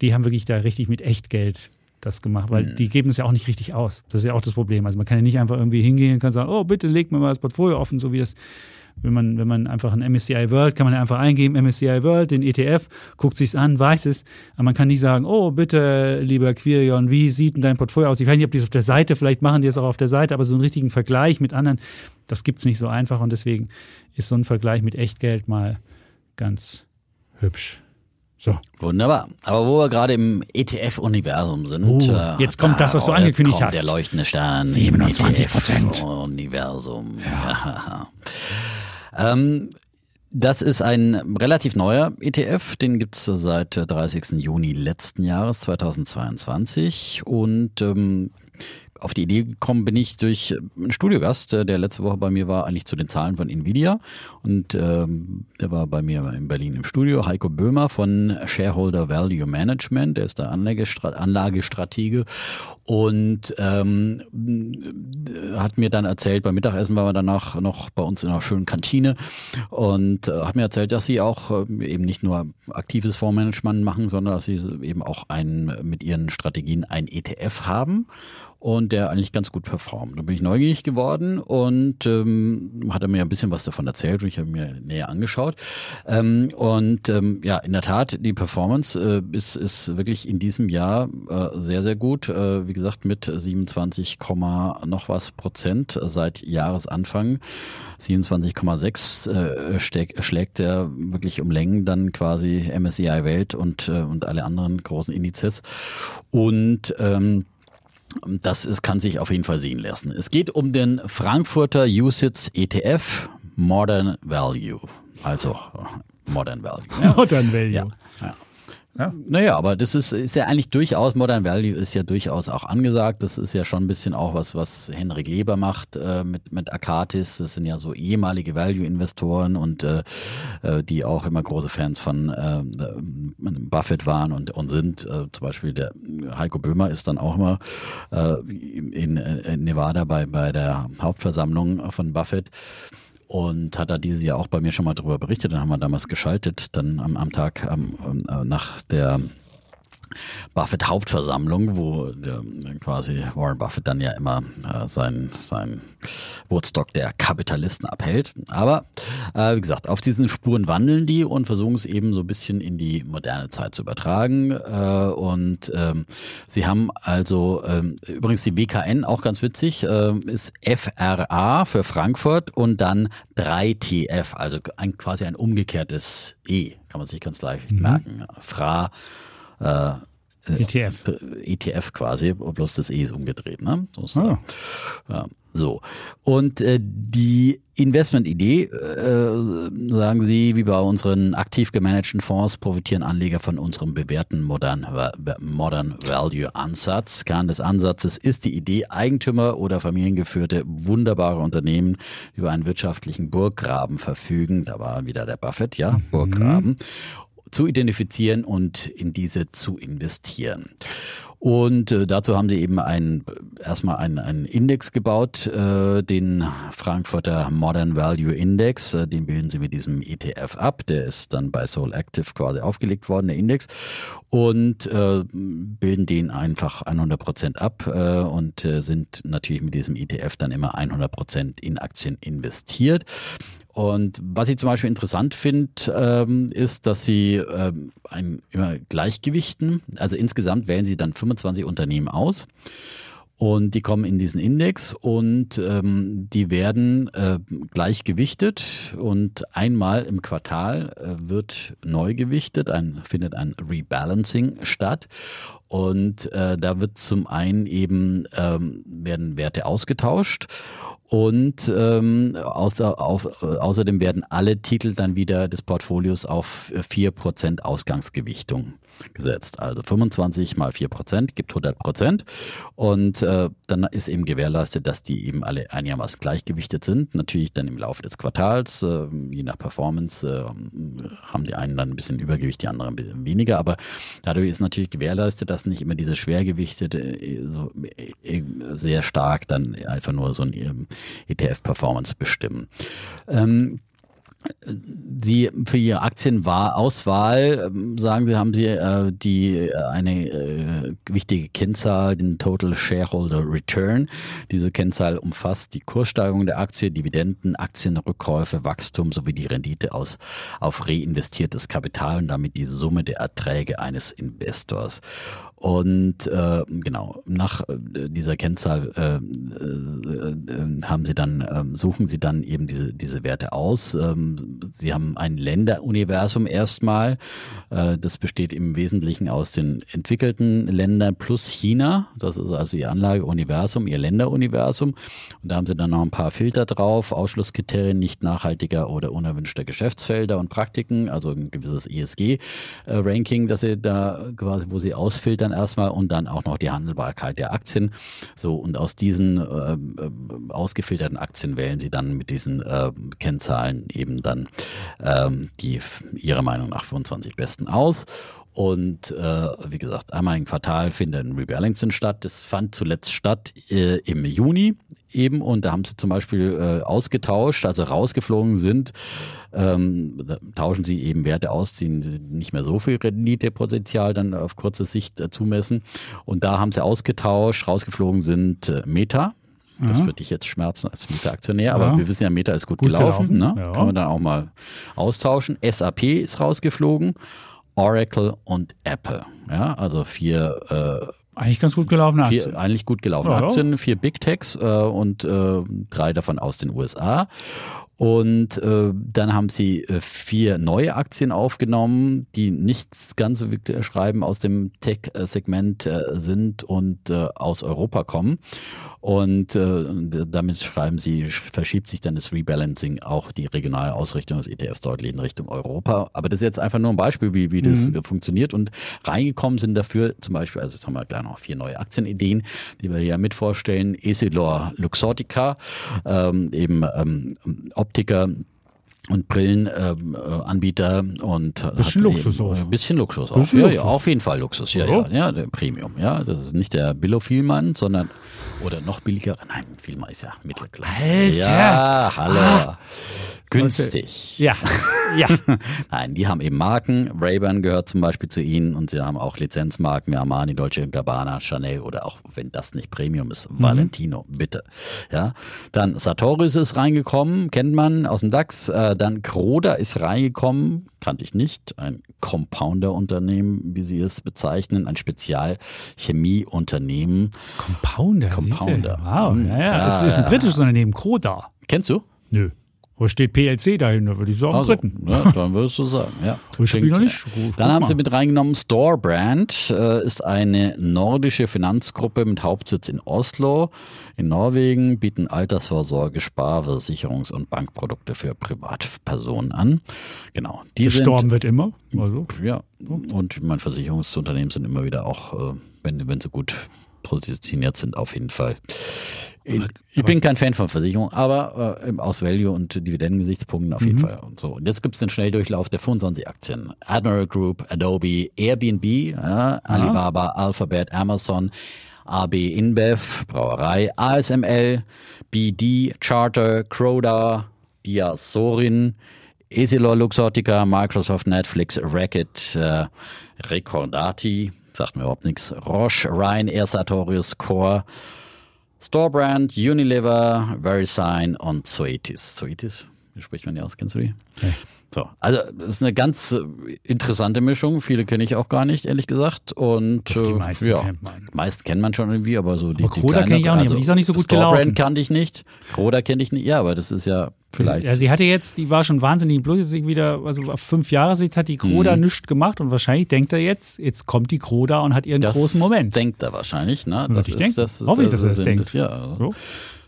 die haben wirklich da richtig mit Echtgeld das gemacht, weil mhm. die geben es ja auch nicht richtig aus. Das ist ja auch das Problem. Also man kann ja nicht einfach irgendwie hingehen und kann sagen, oh, bitte leg mir mal das Portfolio offen, so wie das wenn man, wenn man einfach ein MSCI World, kann man einfach eingeben, MSCI World, den ETF, guckt sich's an, weiß es. Aber man kann nicht sagen, oh, bitte, lieber Quirion, wie sieht denn dein Portfolio aus? Ich weiß nicht, ob die es auf der Seite, vielleicht machen die es auch auf der Seite, aber so einen richtigen Vergleich mit anderen, das gibt's nicht so einfach und deswegen ist so ein Vergleich mit Echtgeld mal ganz hübsch. So. Wunderbar. Aber wo wir gerade im ETF-Universum sind. Oh, äh, jetzt kommt da, das, was du angekündigt kommt hast. Der leuchtende Stern. 27 Prozent. Universum. Ja. Ähm, das ist ein relativ neuer ETF, den gibt es seit 30. Juni letzten Jahres, 2022. Und ähm, auf die Idee gekommen bin ich durch einen Studiogast, der letzte Woche bei mir war, eigentlich zu den Zahlen von Nvidia. Und ähm, der war bei mir in Berlin im Studio, Heiko Böhmer von Shareholder Value Management, der ist der Anlagestratege und ähm, hat mir dann erzählt, beim Mittagessen waren wir danach noch bei uns in einer schönen Kantine. Und äh, hat mir erzählt, dass sie auch äh, eben nicht nur aktives Fondsmanagement machen, sondern dass sie eben auch ein, mit ihren Strategien ein ETF haben und der eigentlich ganz gut performt. Da bin ich neugierig geworden und ähm, hat er mir ein bisschen was davon erzählt und ich habe mir näher angeschaut. Ähm, und ähm, ja, in der Tat, die Performance äh, ist, ist wirklich in diesem Jahr äh, sehr, sehr gut. Äh, wie gesagt, mit 27, noch was Prozent seit Jahresanfang. 27,6 äh, schlägt er wirklich um Längen dann quasi MSCI Welt und, äh, und alle anderen großen Indizes. Und ähm, das ist, kann sich auf jeden Fall sehen lassen. Es geht um den Frankfurter USITS ETF Modern Value. Also Modern Value. Ja. Modern Value. Ja. ja. Ja. Naja, aber das ist, ist ja eigentlich durchaus, Modern Value ist ja durchaus auch angesagt. Das ist ja schon ein bisschen auch was, was Henrik Leber macht äh, mit, mit Akatis. Das sind ja so ehemalige Value-Investoren und äh, äh die auch immer große Fans von äh, Buffett waren und, und sind. Äh, zum Beispiel der Heiko Böhmer ist dann auch immer äh, in, in Nevada bei, bei der Hauptversammlung von Buffett und hat da dieses Jahr auch bei mir schon mal darüber berichtet. Dann haben wir damals geschaltet, dann am, am Tag am, äh, nach der Buffett Hauptversammlung, wo der, quasi Warren Buffett dann ja immer äh, sein, sein Woodstock der Kapitalisten abhält. Aber äh, wie gesagt, auf diesen Spuren wandeln die und versuchen es eben so ein bisschen in die moderne Zeit zu übertragen. Äh, und ähm, sie haben also ähm, übrigens die WKN, auch ganz witzig, äh, ist FRA für Frankfurt und dann 3TF, also ein, quasi ein umgekehrtes E, kann man sich ganz leicht mhm. merken. FRA äh, ETF. ETF quasi, bloß das E ist umgedreht. Ne? So, ah. ja, so. Und äh, die Investmentidee, äh, sagen Sie, wie bei unseren aktiv gemanagten Fonds profitieren Anleger von unserem bewährten Modern, Modern Value Ansatz. Kern des Ansatzes ist die Idee, Eigentümer oder familiengeführte wunderbare Unternehmen über einen wirtschaftlichen Burggraben verfügen. Da war wieder der Buffett, ja, mhm. Zu identifizieren und in diese zu investieren. Und äh, dazu haben sie eben ein, erstmal einen, einen Index gebaut, äh, den Frankfurter Modern Value Index. Äh, den bilden sie mit diesem ETF ab. Der ist dann bei Soul Active quasi aufgelegt worden, der Index. Und äh, bilden den einfach 100 Prozent ab äh, und äh, sind natürlich mit diesem ETF dann immer 100 Prozent in Aktien investiert. Und was ich zum Beispiel interessant finde, ähm, ist, dass sie ähm, ein immer Gleichgewichten, also insgesamt wählen sie dann 25 Unternehmen aus. Und die kommen in diesen Index und ähm, die werden äh, gleich und einmal im Quartal äh, wird neu gewichtet, ein, findet ein Rebalancing statt. Und äh, da wird zum einen eben ähm, werden Werte ausgetauscht und ähm, außer, auf, außerdem werden alle Titel dann wieder des Portfolios auf 4% Ausgangsgewichtung gesetzt. Also 25 mal 4 Prozent gibt 100 Prozent. Und äh, dann ist eben gewährleistet, dass die eben alle einigermaßen gleichgewichtet sind. Natürlich dann im Laufe des Quartals, äh, je nach Performance, äh, haben die einen dann ein bisschen Übergewicht, die anderen ein bisschen weniger. Aber dadurch ist natürlich gewährleistet, dass nicht immer diese Schwergewichtete äh, so äh, sehr stark dann einfach nur so ein ETF-Performance bestimmen. Ähm, Sie für Ihre Aktienwahl, ähm, sagen Sie, haben Sie äh, die äh, eine äh, wichtige Kennzahl, den Total Shareholder Return. Diese Kennzahl umfasst die Kurssteigerung der Aktie, Dividenden, Aktienrückkäufe, Wachstum sowie die Rendite aus auf reinvestiertes Kapital und damit die Summe der Erträge eines Investors. Und äh, genau, nach äh, dieser Kennzahl äh, äh, äh, haben sie dann, äh, suchen sie dann eben diese, diese Werte aus. Ähm, sie haben ein Länderuniversum erstmal. Äh, das besteht im Wesentlichen aus den entwickelten Ländern plus China. Das ist also ihr Anlageuniversum, ihr Länderuniversum. Und da haben sie dann noch ein paar Filter drauf, Ausschlusskriterien nicht nachhaltiger oder unerwünschter Geschäftsfelder und Praktiken, also ein gewisses ESG-Ranking, das sie da quasi, wo sie ausfiltern dann erstmal und dann auch noch die Handelbarkeit der Aktien. So, und aus diesen äh, äh, ausgefilterten Aktien wählen Sie dann mit diesen äh, Kennzahlen eben dann ähm, die Ihrer Meinung nach 25 besten aus. Und äh, wie gesagt, einmal im Quartal findet ein Rebalancing statt. Das fand zuletzt statt äh, im Juni eben und da haben sie zum Beispiel äh, ausgetauscht, also rausgeflogen sind, ähm, tauschen sie eben Werte aus, die nicht mehr so viel Renditepotenzial dann auf kurze Sicht äh, zumessen. Und da haben sie ausgetauscht, rausgeflogen sind äh, Meta, das würde dich jetzt schmerzen als Meta-Aktionär, aber ja. wir wissen ja, Meta ist gut, gut gelaufen. gelaufen. Ne? Ja. Kann man dann auch mal austauschen. SAP ist rausgeflogen, Oracle und Apple. Ja, also vier äh, eigentlich ganz gut gelaufene Aktien. Vier, eigentlich gut gelaufene ja, Aktien, vier Big Techs äh, und äh, drei davon aus den USA. Und äh, dann haben sie äh, vier neue Aktien aufgenommen, die nicht ganz so wirklich schreiben aus dem Tech-Segment äh, sind und äh, aus Europa kommen. Und äh, damit schreiben sie, verschiebt sich dann das Rebalancing auch die regionale Ausrichtung des ETFs deutlich in Richtung Europa. Aber das ist jetzt einfach nur ein Beispiel, wie, wie das mhm. funktioniert. Und reingekommen sind dafür zum Beispiel, also jetzt haben wir gleich noch vier neue Aktienideen, die wir hier mit vorstellen. Essilor Luxottica, ähm, eben ähm, Optiker, und Brillenanbieter äh, und bisschen Luxus auch. Ein bisschen Luxus auch. Bisschen ja, Luxus. ja, auf jeden Fall Luxus. Ja, ja, ja, der Premium. Ja, das ist nicht der Billo-Vielmann, sondern oder noch billiger. Nein, Vielmann ist ja Mittelklasse. Alter. Ja, hallo. Ah. Günstig. Ja, ja. Nein, die haben eben Marken. Ray-Ban gehört zum Beispiel zu ihnen und sie haben auch Lizenzmarken wie Armani, Dolce Gabbana, Chanel oder auch, wenn das nicht Premium ist, mhm. Valentino, bitte. Ja. Dann Sartorius ist reingekommen, kennt man aus dem DAX. Äh, dann Kroda ist reingekommen, kannte ich nicht. Ein Compounder-Unternehmen, wie sie es bezeichnen, ein Spezialchemieunternehmen. Compounder? Compounder. Wow, ja, ja. ja, das ist ein britisches Unternehmen, Kroda. Kennst du? Nö. Wo steht PLC dahinter, würde ich sagen, also, dritten. Ja, dann würdest du sagen, ja. Noch nicht. Gut, dann haben mal. sie mit reingenommen, Storebrand äh, ist eine nordische Finanzgruppe mit Hauptsitz in Oslo. In Norwegen bieten Altersvorsorge, Sparversicherungs- und Bankprodukte für Privatpersonen an. Genau. Die Gestorben sind, wird immer. Also. Ja, und meine Versicherungsunternehmen sind immer wieder auch, äh, wenn, wenn sie gut positioniert sind, auf jeden Fall Ich bin kein Fan von Versicherungen, aber äh, aus Value- und Dividendengesichtspunkten auf jeden Mhm. Fall. Und so. Und jetzt gibt es den Schnelldurchlauf der 25 Aktien. Admiral Group, Adobe, Airbnb, ja, Alibaba, Alphabet, Amazon, AB InBev, Brauerei, ASML, BD, Charter, Croda, Diasorin, Esilor Luxottica, Microsoft, Netflix, Racket, äh, Recordati, sagt mir überhaupt nichts, Roche, Ryanair, Sartorius, Core, Storebrand, Unilever, VeriSign und Zoetis. Zoetis? Wie spricht man die aus? Kennst du die? Nee. So, also das ist eine ganz äh, interessante Mischung. Viele kenne ich auch gar nicht, ehrlich gesagt. Und Doch, die äh, meisten ja, kennt man. meist kennt man schon irgendwie, aber so die, Aber die Croda kenn ich auch nicht, aber die ist auch nicht so gut Storebrand gelaufen. kannte ich nicht. Croda kenne ich nicht. Ja, aber das ist ja vielleicht. Also die hatte jetzt, die war schon wahnsinnig bloß sich wieder, also auf fünf Jahre Sicht hat die Kroda Mhm. nichts gemacht und wahrscheinlich denkt er jetzt, jetzt kommt die Kroda und hat ihren das großen Moment. denkt er wahrscheinlich, ne? Das ich ist denken. das. Hoffe ich, dass er das denkt. Das, ja. So.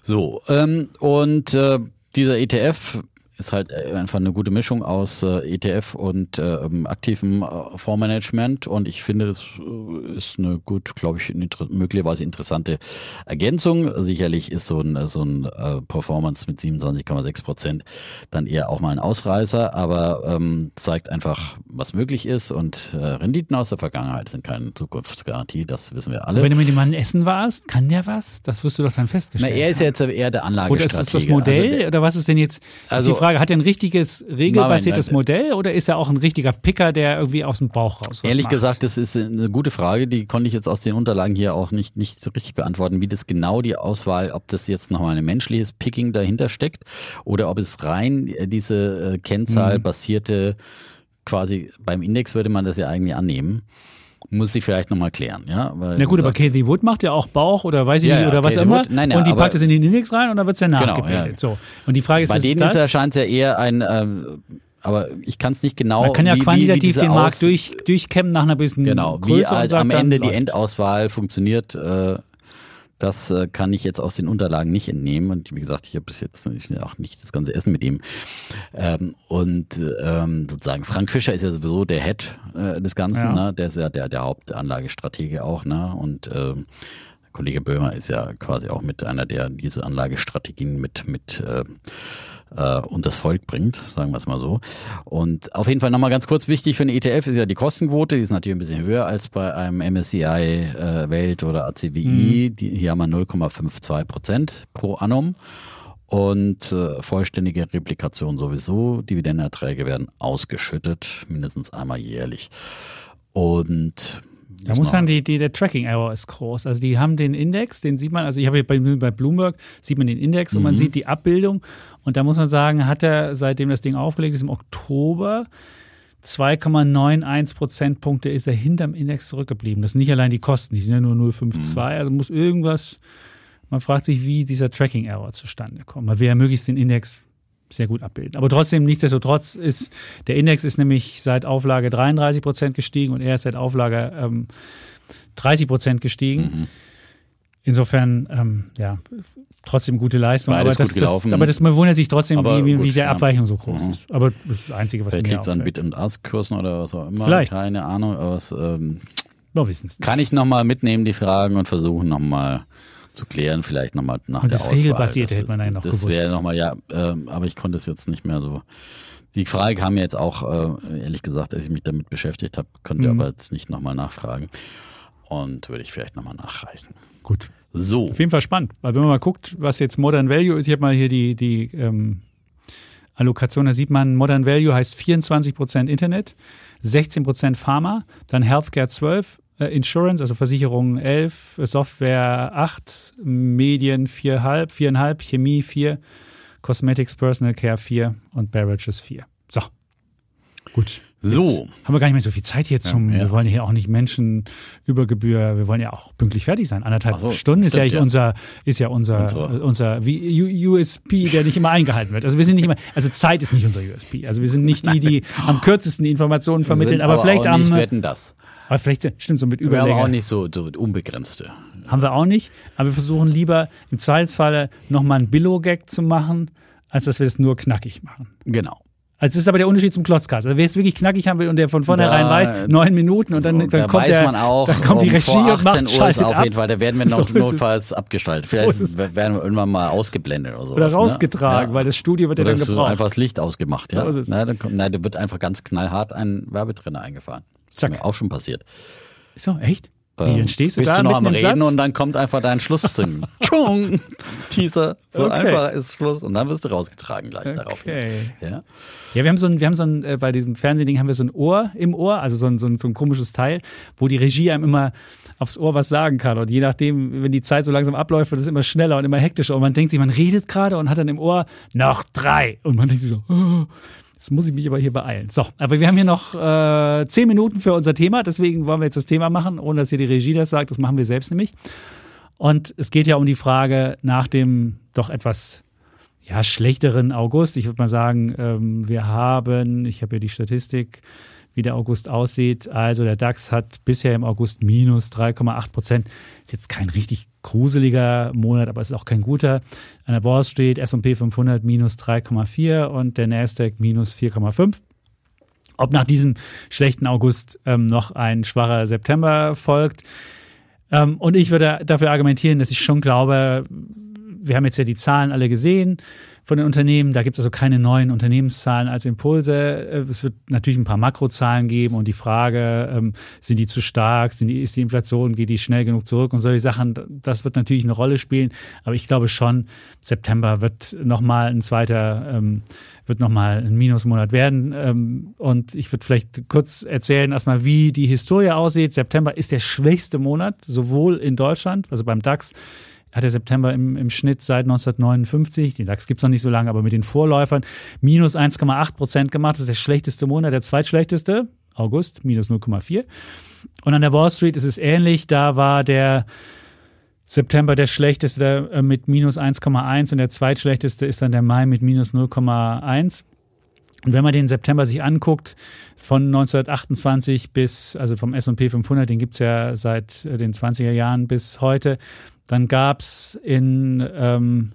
So, ähm, und äh, dieser ETF ist halt äh, einfach eine gute Mischung aus äh, ETF und äh, ähm, aktivem äh, Fondsmanagement und ich finde, das äh, ist eine gut, glaube ich, inter möglicherweise interessante Ergänzung. Sicherlich ist so ein, so ein äh, Performance mit 27,6 Prozent dann eher auch mal ein Ausreißer, aber ähm, zeigt einfach, was möglich ist und Renditen aus der Vergangenheit sind keine Zukunftsgarantie, das wissen wir alle. Und wenn du mit dem Mann essen warst, kann der was? Das wirst du doch dann Na, festgestellt er ist ja jetzt eher der Oder Anlagestratege. ist es das Modell? Also der, oder was ist denn jetzt? Also- die Frage, hat er ein richtiges, regelbasiertes Moment, Modell oder ist er auch ein richtiger Picker, der irgendwie aus dem Bauch raus Ehrlich macht? gesagt, das ist eine gute Frage, die konnte ich jetzt aus den Unterlagen hier auch nicht, nicht so richtig beantworten, wie das genau die Auswahl, ob das jetzt nochmal ein menschliches Picking dahinter steckt oder ob es rein äh, diese äh, Kennzahl Mhm. basierte, quasi beim Index würde man das ja eigentlich annehmen. Muss ich vielleicht nochmal klären, ja? Weil, Na gut, wie aber Kathy Wood macht ja auch Bauch oder weiß ich Ja, nicht ja, oder was Kathy immer. Wood, nein, nein, und die packt es in den Index rein und dann wird es ja Genau, nachgebildet. ja. So. Und die Frage ist, bei ist denen das, ja scheint ja eher ein, ähm, aber ich kann es nicht genau. man kann ja wie, wie, wie quantitativ diese den Markt durch, durchkämmen nach einer bisschen Genau, Größe wie und halt am Ende die läuft. Endauswahl funktioniert, äh, das äh, kann ich jetzt aus den Unterlagen nicht entnehmen. Und wie gesagt, ich habe bis jetzt auch nicht das ganze Essen mit ihm. Ähm, und ähm, sozusagen, Frank Fischer ist ja sowieso der Head äh, des Ganzen, Ja. ne? der ist ja der, der Hauptanlagestratege auch. Ne? Und ähm, Kollege Böhmer ist ja quasi auch mit einer, der diese Anlagestrategien mit, mit äh, äh, und das Volk bringt, sagen wir es mal so. Und auf jeden Fall nochmal ganz kurz wichtig für einen ETF ist ja die Kostenquote, die ist natürlich ein bisschen höher als bei einem MSCI äh, Welt oder ACWI. Die, hier haben wir 0,52 Prozent pro annum. Und äh, vollständige Replikation sowieso. Dividendenerträge werden ausgeschüttet, mindestens einmal jährlich. Und Da muss dann die, die, der Tracking Error ist groß. Also die haben den Index, den sieht man, also ich habe hier bei, bei Bloomberg, sieht man den Index und Mhm. man sieht die Abbildung. Und da muss man sagen, hat er, seitdem das Ding aufgelegt ist, im Oktober 2,91 Prozentpunkte ist er hinterm Index zurückgeblieben. Das sind nicht allein die Kosten, die sind ja nur 0,52. Mhm. Also muss irgendwas, man fragt sich, wie dieser Tracking Error zustande kommt. Man will ja möglichst den Index sehr gut abbilden. Aber trotzdem, nichtsdestotrotz ist, der Index ist nämlich seit Auflage 33 Prozent gestiegen und er ist seit Auflage ähm, 30 Prozent gestiegen. Mhm. Insofern, ähm, ja, trotzdem gute Leistung. Beides aber das, gut gelaufen. Das, aber das, man wundert sich trotzdem, wie, wie, gut, wie der ja. Abweichung so groß Mhm. ist. Aber das ist das Einzige, was vielleicht liegt es an. Bit- und Ask-Kursen oder was auch immer. Vielleicht. Keine Ahnung, aber es, ähm, Wir wissen es nicht. Kann ich nochmal mitnehmen, die Fragen, und versuchen nochmal zu klären, vielleicht nochmal nach Und der das Auswahl. Regelbasierte Das hätte man ja noch Das gewusst. wäre nochmal, ja, ähm, aber ich konnte es jetzt nicht mehr so. Die Frage kam mir jetzt auch, äh, ehrlich gesagt, als ich mich damit beschäftigt habe, konnte Mhm. aber jetzt nicht nochmal nachfragen. Und würde ich vielleicht nochmal nachreichen. Gut. So. Auf jeden Fall spannend. Weil wenn man mal guckt, was jetzt Modern Value ist, ich habe mal hier die, die ähm, Allokation, da sieht man, Modern Value heißt 24% Internet, 16% Pharma, dann Healthcare 12, äh, Insurance, also Versicherungen 11, äh, Software 8, Medien 4,5, 4,5, Chemie 4, Cosmetics, Personal Care 4 und Beverages 4. So. Gut. So. Haben wir gar nicht mehr so viel Zeit hier zum, ja. wir wollen hier auch nicht Menschen über Gebühr, wir wollen ja auch pünktlich fertig sein. Anderthalb so, Stunden ist ja, stimmt, ja. unser, ist ja unser, Unsere. unser wie- USP, der nicht immer eingehalten wird. Also wir sind nicht immer, also Zeit ist nicht unser USP. Also wir sind nicht die, die am kürzesten Informationen vermitteln, Sind aber, vielleicht auch nicht am, wetten das. Aber vielleicht stimmt so mit Wir haben Überlänge. auch nicht so, so unbegrenzte. Haben wir auch nicht. Aber wir versuchen lieber im Zweifelsfalle nochmal einen Billo-Gag zu machen, als dass wir das nur knackig machen. Genau. Also das ist aber der Unterschied zum Klotzkast. Also wer es wirklich knackig haben will und der von vornherein Da- weiß, neun Minuten und dann, dann da kommt weiß der, man auch, dann kommt die um Regie vor und 18 macht Uhr ist auf ab. jeden Fall, da werden wir So noch es. notfalls abgestaltet. Vielleicht ist es. werden wir irgendwann mal ausgeblendet oder so. Oder rausgetragen, weil das Studio wird ja dann gebraucht. einfach das Licht ausgemacht. Ja? So ist es. Na, dann kommt, nein, da wird einfach ganz knallhart ein Werbetrenner eingefahren. Das Zack. ist mir auch schon passiert. So, echt? Wie, dann stehst du Bist da du noch am Reden Satz? und dann kommt einfach dein Schlusssingen. Tschung! Teaser. So Okay. einfach ist Schluss und dann wirst du rausgetragen gleich darauf. Okay. Ja. Ja, wir haben so ein, wir haben so ein, äh, bei diesem Fernsehding haben wir so ein Ohr im Ohr, also so ein, so ein, so ein komisches Teil, wo die Regie einem immer aufs Ohr was sagen kann. Und je nachdem, wenn die Zeit so langsam abläuft, wird es immer schneller und immer hektischer. Und man denkt sich, man redet gerade und hat dann im Ohr noch drei. Und man denkt sich so, oh, jetzt muss ich mich aber hier beeilen. So, aber wir haben hier noch äh, zehn Minuten für unser Thema. Deswegen wollen wir jetzt das Thema machen, ohne dass hier die Regie das sagt. Das machen wir selbst nämlich. Und es geht ja um die Frage nach dem doch etwas ja, schlechteren August. Ich würde mal sagen, ähm, wir haben, ich habe hier die Statistik, wie der August aussieht. Also der DAX hat bisher im August minus 3,8 Prozent. Ist jetzt kein richtig gruseliger Monat, aber es ist auch kein guter. An der Wall Street S&P 500 minus 3,4 und der Nasdaq minus 4,5. Ob nach diesem schlechten August ähm, noch ein schwacher September folgt. Ähm, und ich würde dafür argumentieren, dass ich schon glaube, wir haben jetzt ja die Zahlen alle gesehen von den Unternehmen. Da gibt es also keine neuen Unternehmenszahlen als Impulse. Äh, Es wird natürlich ein paar Makrozahlen geben und die Frage, ähm, sind die zu stark, sind die, ist die Inflation, geht die schnell genug zurück und solche Sachen, das wird natürlich eine Rolle spielen. Aber ich glaube schon, September wird nochmal ein zweiter, ähm, wird nochmal ein Minusmonat werden. Ähm, und ich würde vielleicht kurz erzählen erstmal, wie die Historie aussieht. September ist der schwächste Monat, sowohl in Deutschland, also beim DAX, hat der September im, im Schnitt seit 1959, den DAX gibt es noch nicht so lange, aber mit den Vorläufern, minus 1,8 Prozent gemacht. Das ist der schlechteste Monat, der zweitschlechteste, August, minus 0,4. Und an der Wall Street ist es ähnlich. Da war der September der schlechteste äh, mit minus 1,1 und der zweitschlechteste ist dann der Mai mit minus 0,1. Und wenn man den September sich anguckt, von 1928 bis, also vom S&P 500, den gibt's ja seit äh, den 20er Jahren bis heute, dann gab's in ähm,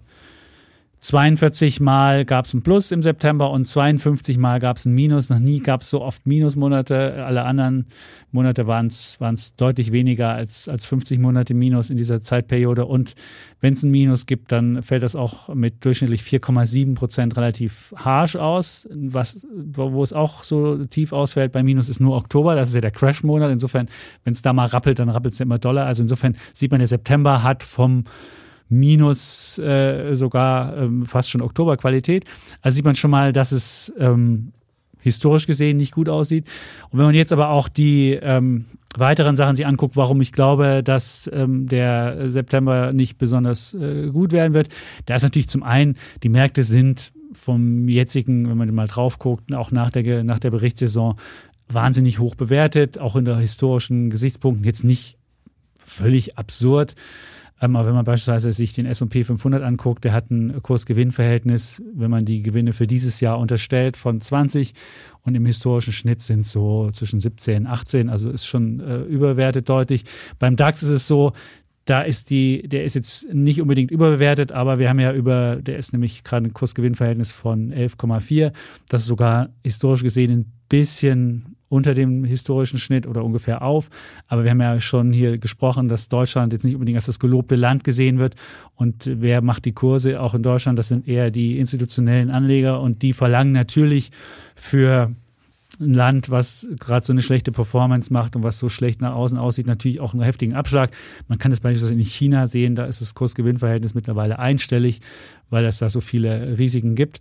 42 Mal gab's ein Plus im September und 52 Mal gab's ein Minus. Noch nie gab's so oft Minusmonate. Alle anderen Monate waren's waren's deutlich weniger als, als 50 Monate Minus in dieser Zeitperiode. Und wenn es ein Minus gibt, dann fällt das auch mit durchschnittlich 4,7 Prozent relativ harsch aus. Was, wo es auch so tief ausfällt bei Minus ist nur Oktober. Das ist ja der Crash-Monat. Insofern, wenn es da mal rappelt, dann rappelt es ja immer Dollar. Also insofern sieht man, der September hat vom minus äh, sogar ähm, fast schon Oktoberqualität. Also sieht man schon mal, dass es ähm, historisch gesehen nicht gut aussieht. Und wenn man jetzt aber auch die ähm, weiteren Sachen sich anguckt, warum ich glaube, dass ähm, der September nicht besonders äh, gut werden wird, da ist natürlich zum einen, die Märkte sind vom jetzigen, wenn man mal drauf guckt, auch nach der, nach der Berichtssaison wahnsinnig hoch bewertet, auch in der historischen Gesichtspunkten jetzt nicht völlig absurd. Aber wenn man beispielsweise sich den S&P 500 anguckt, der hat ein Kurs-Gewinn-Verhältnis, wenn man die Gewinne für dieses Jahr unterstellt, von 20 und im historischen Schnitt sind so zwischen 17 und 18, also ist schon äh, überwertet deutlich. Beim DAX ist es so, da ist die, der ist jetzt nicht unbedingt überbewertet, aber wir haben ja über, der ist nämlich gerade ein Kursgewinnverhältnis von 11,4. Das ist sogar historisch gesehen ein bisschen unter dem historischen Schnitt oder ungefähr auf. Aber wir haben ja schon hier gesprochen, dass Deutschland jetzt nicht unbedingt als das gelobte Land gesehen wird. Und wer macht die Kurse auch in Deutschland? Das sind eher die institutionellen Anleger und die verlangen natürlich für ein Land, was gerade so eine schlechte Performance macht und was so schlecht nach außen aussieht, natürlich auch einen heftigen Abschlag. Man kann das beispielsweise in China sehen, da ist das Kursgewinnverhältnis mittlerweile einstellig, weil es da so viele Risiken gibt.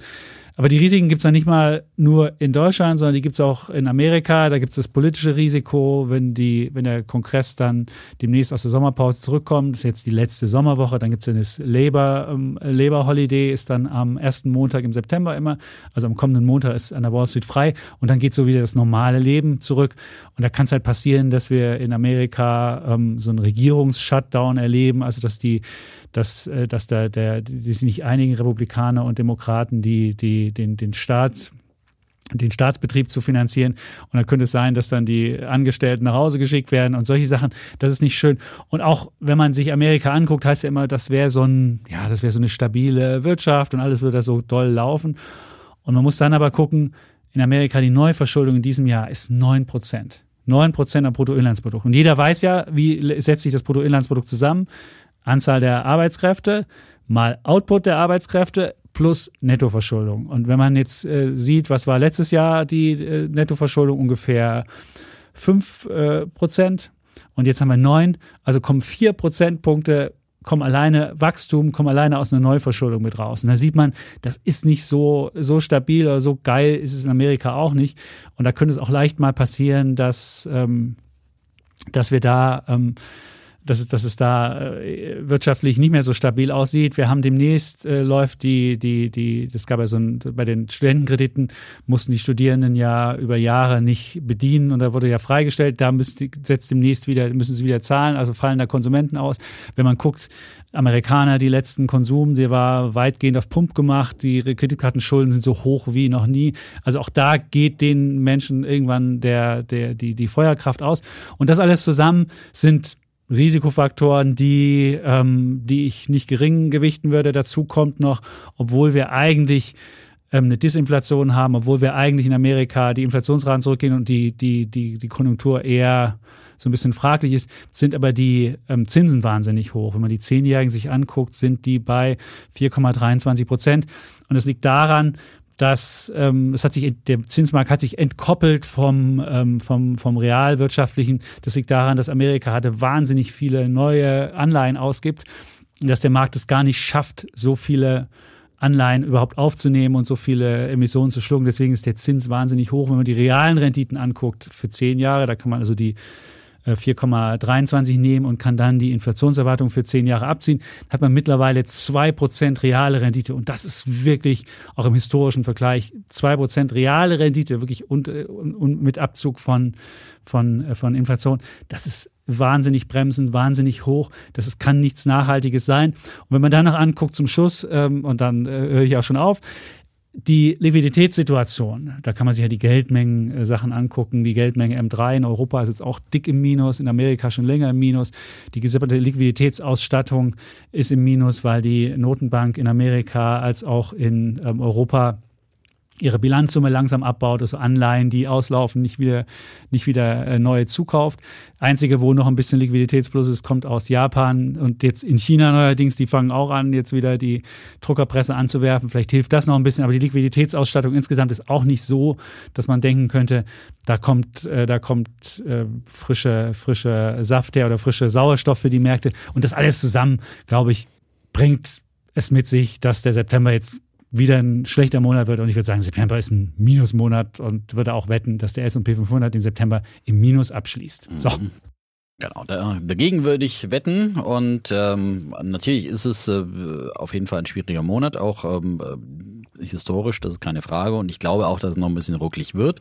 Aber die Risiken gibt es ja nicht mal nur in Deutschland, sondern die gibt es auch in Amerika. Da gibt es das politische Risiko, wenn, die, wenn der Kongress dann demnächst aus der Sommerpause zurückkommt. Das ist jetzt die letzte Sommerwoche. Dann gibt es das Labor, ähm, Labor Holiday, ist dann am ersten Montag im September immer. Also am kommenden Montag ist an der Wall Street frei. Und dann geht so wieder das normale Leben zurück. Und da kann es halt passieren, dass wir in Amerika ähm, so einen Regierungs-Shutdown erleben. Also dass die, dass, äh, dass da der, die sich nicht einigen Republikaner und Demokraten, die, die den, den Staat den Staatsbetrieb zu finanzieren. Und dann könnte es sein, dass dann die Angestellten nach Hause geschickt werden und solche Sachen. Das ist nicht schön. Und auch wenn man sich Amerika anguckt, heißt ja immer, das wäre so ein, ja, das wäre so eine stabile Wirtschaft und alles würde da so doll laufen. Und man muss dann aber gucken, in Amerika die Neuverschuldung in diesem Jahr ist 9 Prozent. 9 Prozent am Bruttoinlandsprodukt. Und jeder weiß ja, wie setzt sich das Bruttoinlandsprodukt zusammen? Anzahl der Arbeitskräfte mal Output der Arbeitskräfte plus Nettoverschuldung. Und wenn man jetzt äh, sieht, was war letztes Jahr die äh, Nettoverschuldung ungefähr 5 äh, Prozent und jetzt haben wir 9, also kommen 4 Prozentpunkte kommen alleine Wachstum, kommen alleine aus einer Neuverschuldung mit raus. Und da sieht man, das ist nicht so, so stabil oder so geil ist es in Amerika auch nicht. Und da könnte es auch leicht mal passieren, dass, ähm, dass wir da ähm, dass es, dass es da äh, wirtschaftlich nicht mehr so stabil aussieht. Wir haben demnächst äh, läuft die, die, die, das gab ja so ein, bei den Studentenkrediten mussten die Studierenden ja über Jahre nicht bedienen und da wurde ja freigestellt, da müssen die jetzt demnächst wieder, müssen sie wieder zahlen, also fallen da Konsumenten aus. Wenn man guckt, Amerikaner, die letzten Konsum, der war weitgehend auf Pump gemacht, die Kreditkartenschulden sind so hoch wie noch nie. Also auch da geht den Menschen irgendwann der, der, die, die Feuerkraft aus. Und das alles zusammen sind Risikofaktoren, die, ähm, die ich nicht gering gewichten würde. Dazu kommt noch, obwohl wir eigentlich ähm, eine Disinflation haben, obwohl wir eigentlich in Amerika die Inflationsraten zurückgehen und die, die, die, die Konjunktur eher so ein bisschen fraglich ist, sind aber die ähm, Zinsen wahnsinnig hoch. Wenn man die Zehnjährigen sich anguckt, sind die bei 4,23 Prozent. Und das liegt daran, dass ähm, es hat sich der Zinsmarkt hat sich entkoppelt vom, ähm, vom, vom realwirtschaftlichen. Das liegt daran, dass Amerika hatte wahnsinnig viele neue Anleihen ausgibt, dass der Markt es gar nicht schafft, so viele Anleihen überhaupt aufzunehmen und so viele Emissionen zu schlucken. Deswegen ist der Zins wahnsinnig hoch. Wenn man die realen Renditen anguckt für zehn Jahre, da kann man also die 4,23 äh, nehmen und kann dann die Inflationserwartung für zehn Jahre abziehen, hat man mittlerweile 2% reale Rendite. Und das ist wirklich auch im historischen Vergleich 2% reale Rendite, wirklich und, äh, und, und mit Abzug von, von, äh, von Inflation. Das ist wahnsinnig bremsend, wahnsinnig hoch. Das ist, kann nichts Nachhaltiges sein. Und wenn man dann noch anguckt zum Schluss, ähm, und dann äh, höre ich auch schon auf, die Liquiditätssituation, da kann man sich ja die Geldmengen-Sachen angucken. Die Geldmenge M3 in Europa ist jetzt auch dick im Minus, in Amerika schon länger im Minus. Die gesamte Liquiditätsausstattung ist im Minus, weil die Notenbank in Amerika als auch in ähm, Europa ihre Bilanzsumme langsam abbaut, also Anleihen, die auslaufen, nicht wieder, nicht wieder äh, neue zukauft. Einzige, wo noch ein bisschen Liquiditätsplus ist, kommt aus Japan und jetzt in China neuerdings, die fangen auch an, jetzt wieder die Druckerpresse anzuwerfen. Vielleicht hilft das noch ein bisschen, aber die Liquiditätsausstattung insgesamt ist auch nicht so, dass man denken könnte, da kommt, äh, da kommt äh, frische, frische Saft her oder frische Sauerstoff für die Märkte. Und das alles zusammen, glaube ich, bringt es mit sich, dass der September jetzt wieder ein schlechter Monat wird. Und ich würde sagen, September ist ein Minusmonat und würde auch wetten, dass der S&P 500 den September im Minus abschließt. So. Mhm. Genau, da, dagegen würde ich wetten und ähm, natürlich ist es äh, auf jeden Fall ein schwieriger Monat, auch ähm, historisch, das ist keine Frage. Und ich glaube auch, dass es noch ein bisschen rucklig wird.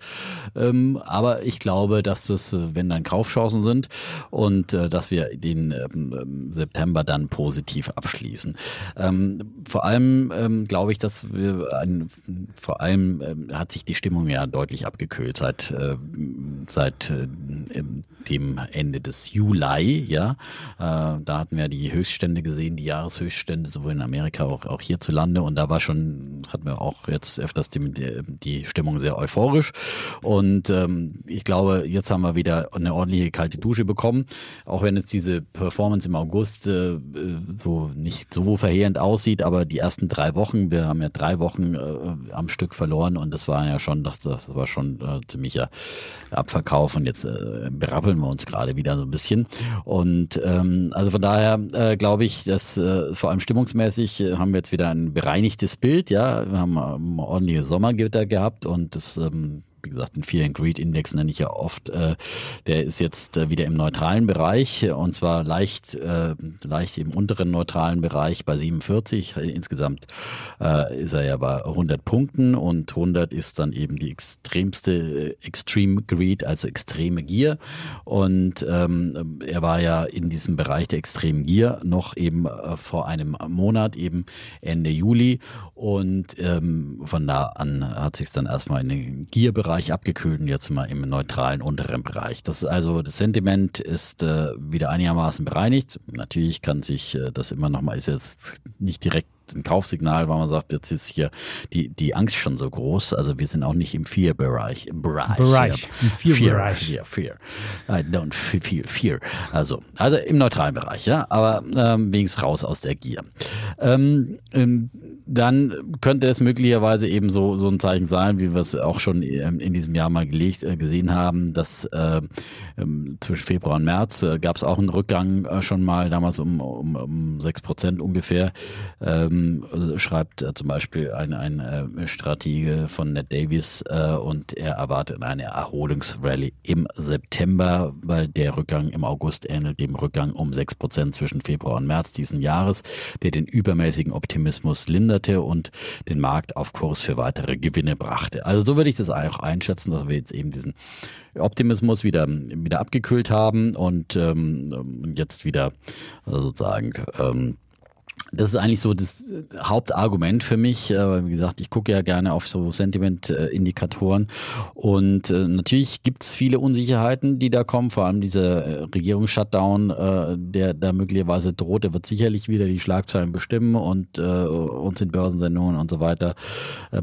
Ähm, aber ich glaube, dass das, äh, wenn dann Kaufchancen sind und äh, dass wir den ähm, September dann positiv abschließen. Ähm, vor allem ähm, glaube ich, dass wir ein, vor allem ähm, hat sich die Stimmung ja deutlich abgekühlt seit, äh, seit äh, dem Ende des Juli, ja. Äh, da hatten wir die Höchststände gesehen, die Jahreshöchststände, sowohl in Amerika auch, auch hierzulande. Und da war schon, wir auch jetzt öfters die, die Stimmung sehr euphorisch. Und ähm, ich glaube, jetzt haben wir wieder eine ordentliche kalte Dusche bekommen. Auch wenn es diese Performance im August äh, so nicht so verheerend aussieht, aber die ersten drei Wochen, wir haben ja drei Wochen äh, am Stück verloren und das war ja schon, das, das war schon äh, ziemlicher Abverkauf und jetzt äh, berappeln wir uns gerade wieder so ein bisschen. Und ähm, also von daher äh, glaube ich, dass äh, vor allem stimmungsmäßig äh, haben wir jetzt wieder ein bereinigtes Bild, ja. Wir haben ähm, ordentliche Sommergewitter gehabt und das ähm, wie gesagt, den Fear and Greed Index nenne ich ja oft, äh, der ist jetzt äh, wieder im neutralen Bereich und zwar leicht, äh, leicht im unteren neutralen Bereich bei 47. Insgesamt ist er ja bei 100 Punkten und 100 ist dann eben die extremste Extreme Greed, also extreme Gier und ähm, er war ja in diesem Bereich der extremen Gier noch eben vor einem Monat, eben Ende Juli und ähm, von da an hat sich dann erstmal in den Gierbereich Bereich abgekühlt und jetzt mal im neutralen unteren Bereich. Das ist also das Sentiment ist äh, wieder einigermaßen bereinigt. Natürlich kann sich äh, das immer noch mal ist jetzt nicht direkt ein Kaufsignal, weil man sagt, jetzt ist hier die, die Angst schon so groß. Also wir sind auch nicht im Fear-Bereich. Bereich. Bereich. Im Fear-Bereich. Ja, Fear. I don't feel fear. Also, also im neutralen Bereich, ja. Aber ähm, wenigstens raus aus der Gier. Ähm, ähm, dann könnte es möglicherweise eben so, so ein Zeichen sein, wie wir es auch schon ähm, in diesem Jahr mal gelegt, äh, gesehen haben, dass äh, zwischen Februar und März äh, gab es auch einen Rückgang äh, schon mal, damals um, um, um 6 Prozent ungefähr. Ähm, also schreibt äh, zum Beispiel ein, ein äh, Stratege von Ned Davies äh, und er erwartet eine Erholungsrallye im September, weil der Rückgang im August ähnelt dem Rückgang um 6 Prozent zwischen Februar und März diesen Jahres, der den übermäßigen Optimismus linderte und den Markt auf Kurs für weitere Gewinne brachte. Also so würde ich das auch einschätzen, dass wir jetzt eben diesen Optimismus wieder, wieder abgekühlt haben und ähm, jetzt wieder sozusagen ähm, das ist eigentlich so das Hauptargument für mich. Wie gesagt, ich gucke ja gerne auf so Sentiment-Indikatoren. Und äh, natürlich gibt es viele Unsicherheiten, die da kommen. Vor allem dieser Regierungsshutdown, äh, der da möglicherweise droht, der wird sicherlich wieder die Schlagzeilen bestimmen und äh, uns in Börsensendungen und so weiter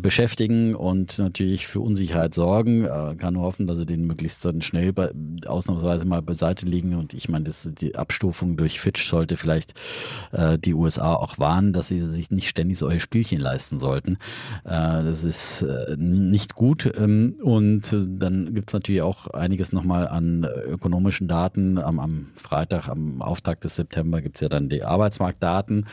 beschäftigen und natürlich für Unsicherheit sorgen. Kann nur hoffen, dass sie den möglichst schnell ausnahmsweise mal beiseite liegen. Und ich meine, das, die Abstufung durch Fitch sollte vielleicht die USA auch warnen, dass sie sich nicht ständig solche Spielchen leisten sollten. Äh, das ist äh, nicht gut. Ähm, und äh, dann gibt es natürlich auch einiges nochmal an ökonomischen Daten. Am, am Freitag, am Auftakt des September gibt es ja dann die Arbeitsmarktdaten.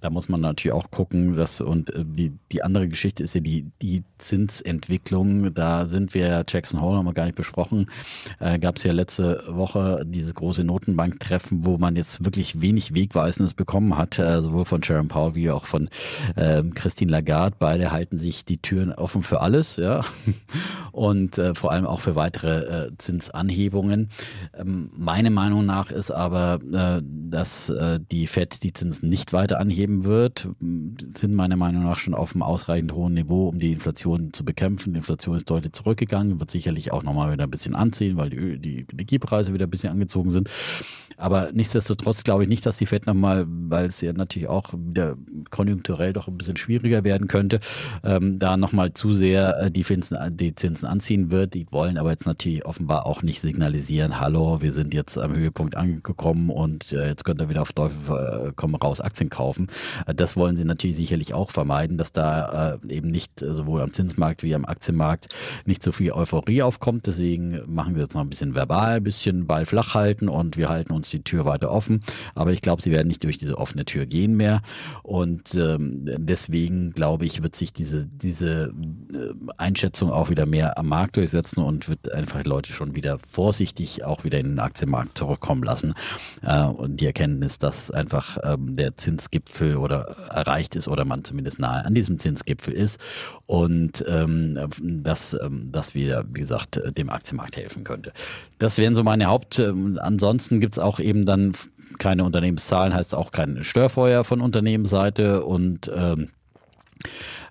Da muss man natürlich auch gucken, dass und die, die andere Geschichte ist ja die, die Zinsentwicklung. Da sind wir, Jackson Hole haben wir gar nicht besprochen, äh, gab es ja letzte Woche diese große Notenbanktreffen, wo man jetzt wirklich wenig Wegweisendes bekommen hat, äh, sowohl von Sharon Powell wie auch von äh, Christine Lagarde. Beide halten sich die Türen offen für alles, ja, und äh, vor allem auch für weitere äh, Zinsanhebungen. Ähm, meine Meinung nach ist aber, äh, dass äh, die Fed die Zinsen nicht weiter anheben wird, sind meiner Meinung nach schon auf einem ausreichend hohen Niveau, um die Inflation zu bekämpfen. Die Inflation ist deutlich zurückgegangen, wird sicherlich auch nochmal wieder ein bisschen anziehen, weil die, die Energiepreise wieder ein bisschen angezogen sind. Aber nichtsdestotrotz glaube ich nicht, dass die Fed nochmal, weil es ja natürlich auch wieder konjunkturell doch ein bisschen schwieriger werden könnte, ähm, da nochmal zu sehr äh, die, Zinsen, die Zinsen anziehen wird. Die wollen aber jetzt natürlich offenbar auch nicht signalisieren, hallo, wir sind jetzt am Höhepunkt angekommen und äh, jetzt könnt ihr wieder auf Teufel äh, komm raus Aktien kaufen. Äh, das wollen sie natürlich sicherlich auch vermeiden, dass da äh, eben nicht äh, sowohl am Zinsmarkt wie am Aktienmarkt nicht so viel Euphorie aufkommt. Deswegen machen wir jetzt noch ein bisschen verbal, ein bisschen Ball flach halten und wir halten uns die Tür weiter offen. Aber ich glaube, sie werden nicht durch diese offene Tür gehen mehr. Und ähm, deswegen glaube ich, wird sich diese, diese äh, Einschätzung auch wieder mehr am Markt durchsetzen und wird einfach Leute schon wieder vorsichtig auch wieder in den Aktienmarkt zurückkommen lassen. Äh, und die Erkenntnis, dass einfach ähm, der Zinsgipfel oder erreicht ist oder man zumindest nahe an diesem Zinsgipfel ist und ähm, dass, ähm, dass wir, wie gesagt, dem Aktienmarkt helfen könnte. Das wären so meine Haupt. Ähm, ansonsten gibt es auch eben dann keine Unternehmenszahlen, heißt auch kein Störfeuer von Unternehmensseite. Und ähm,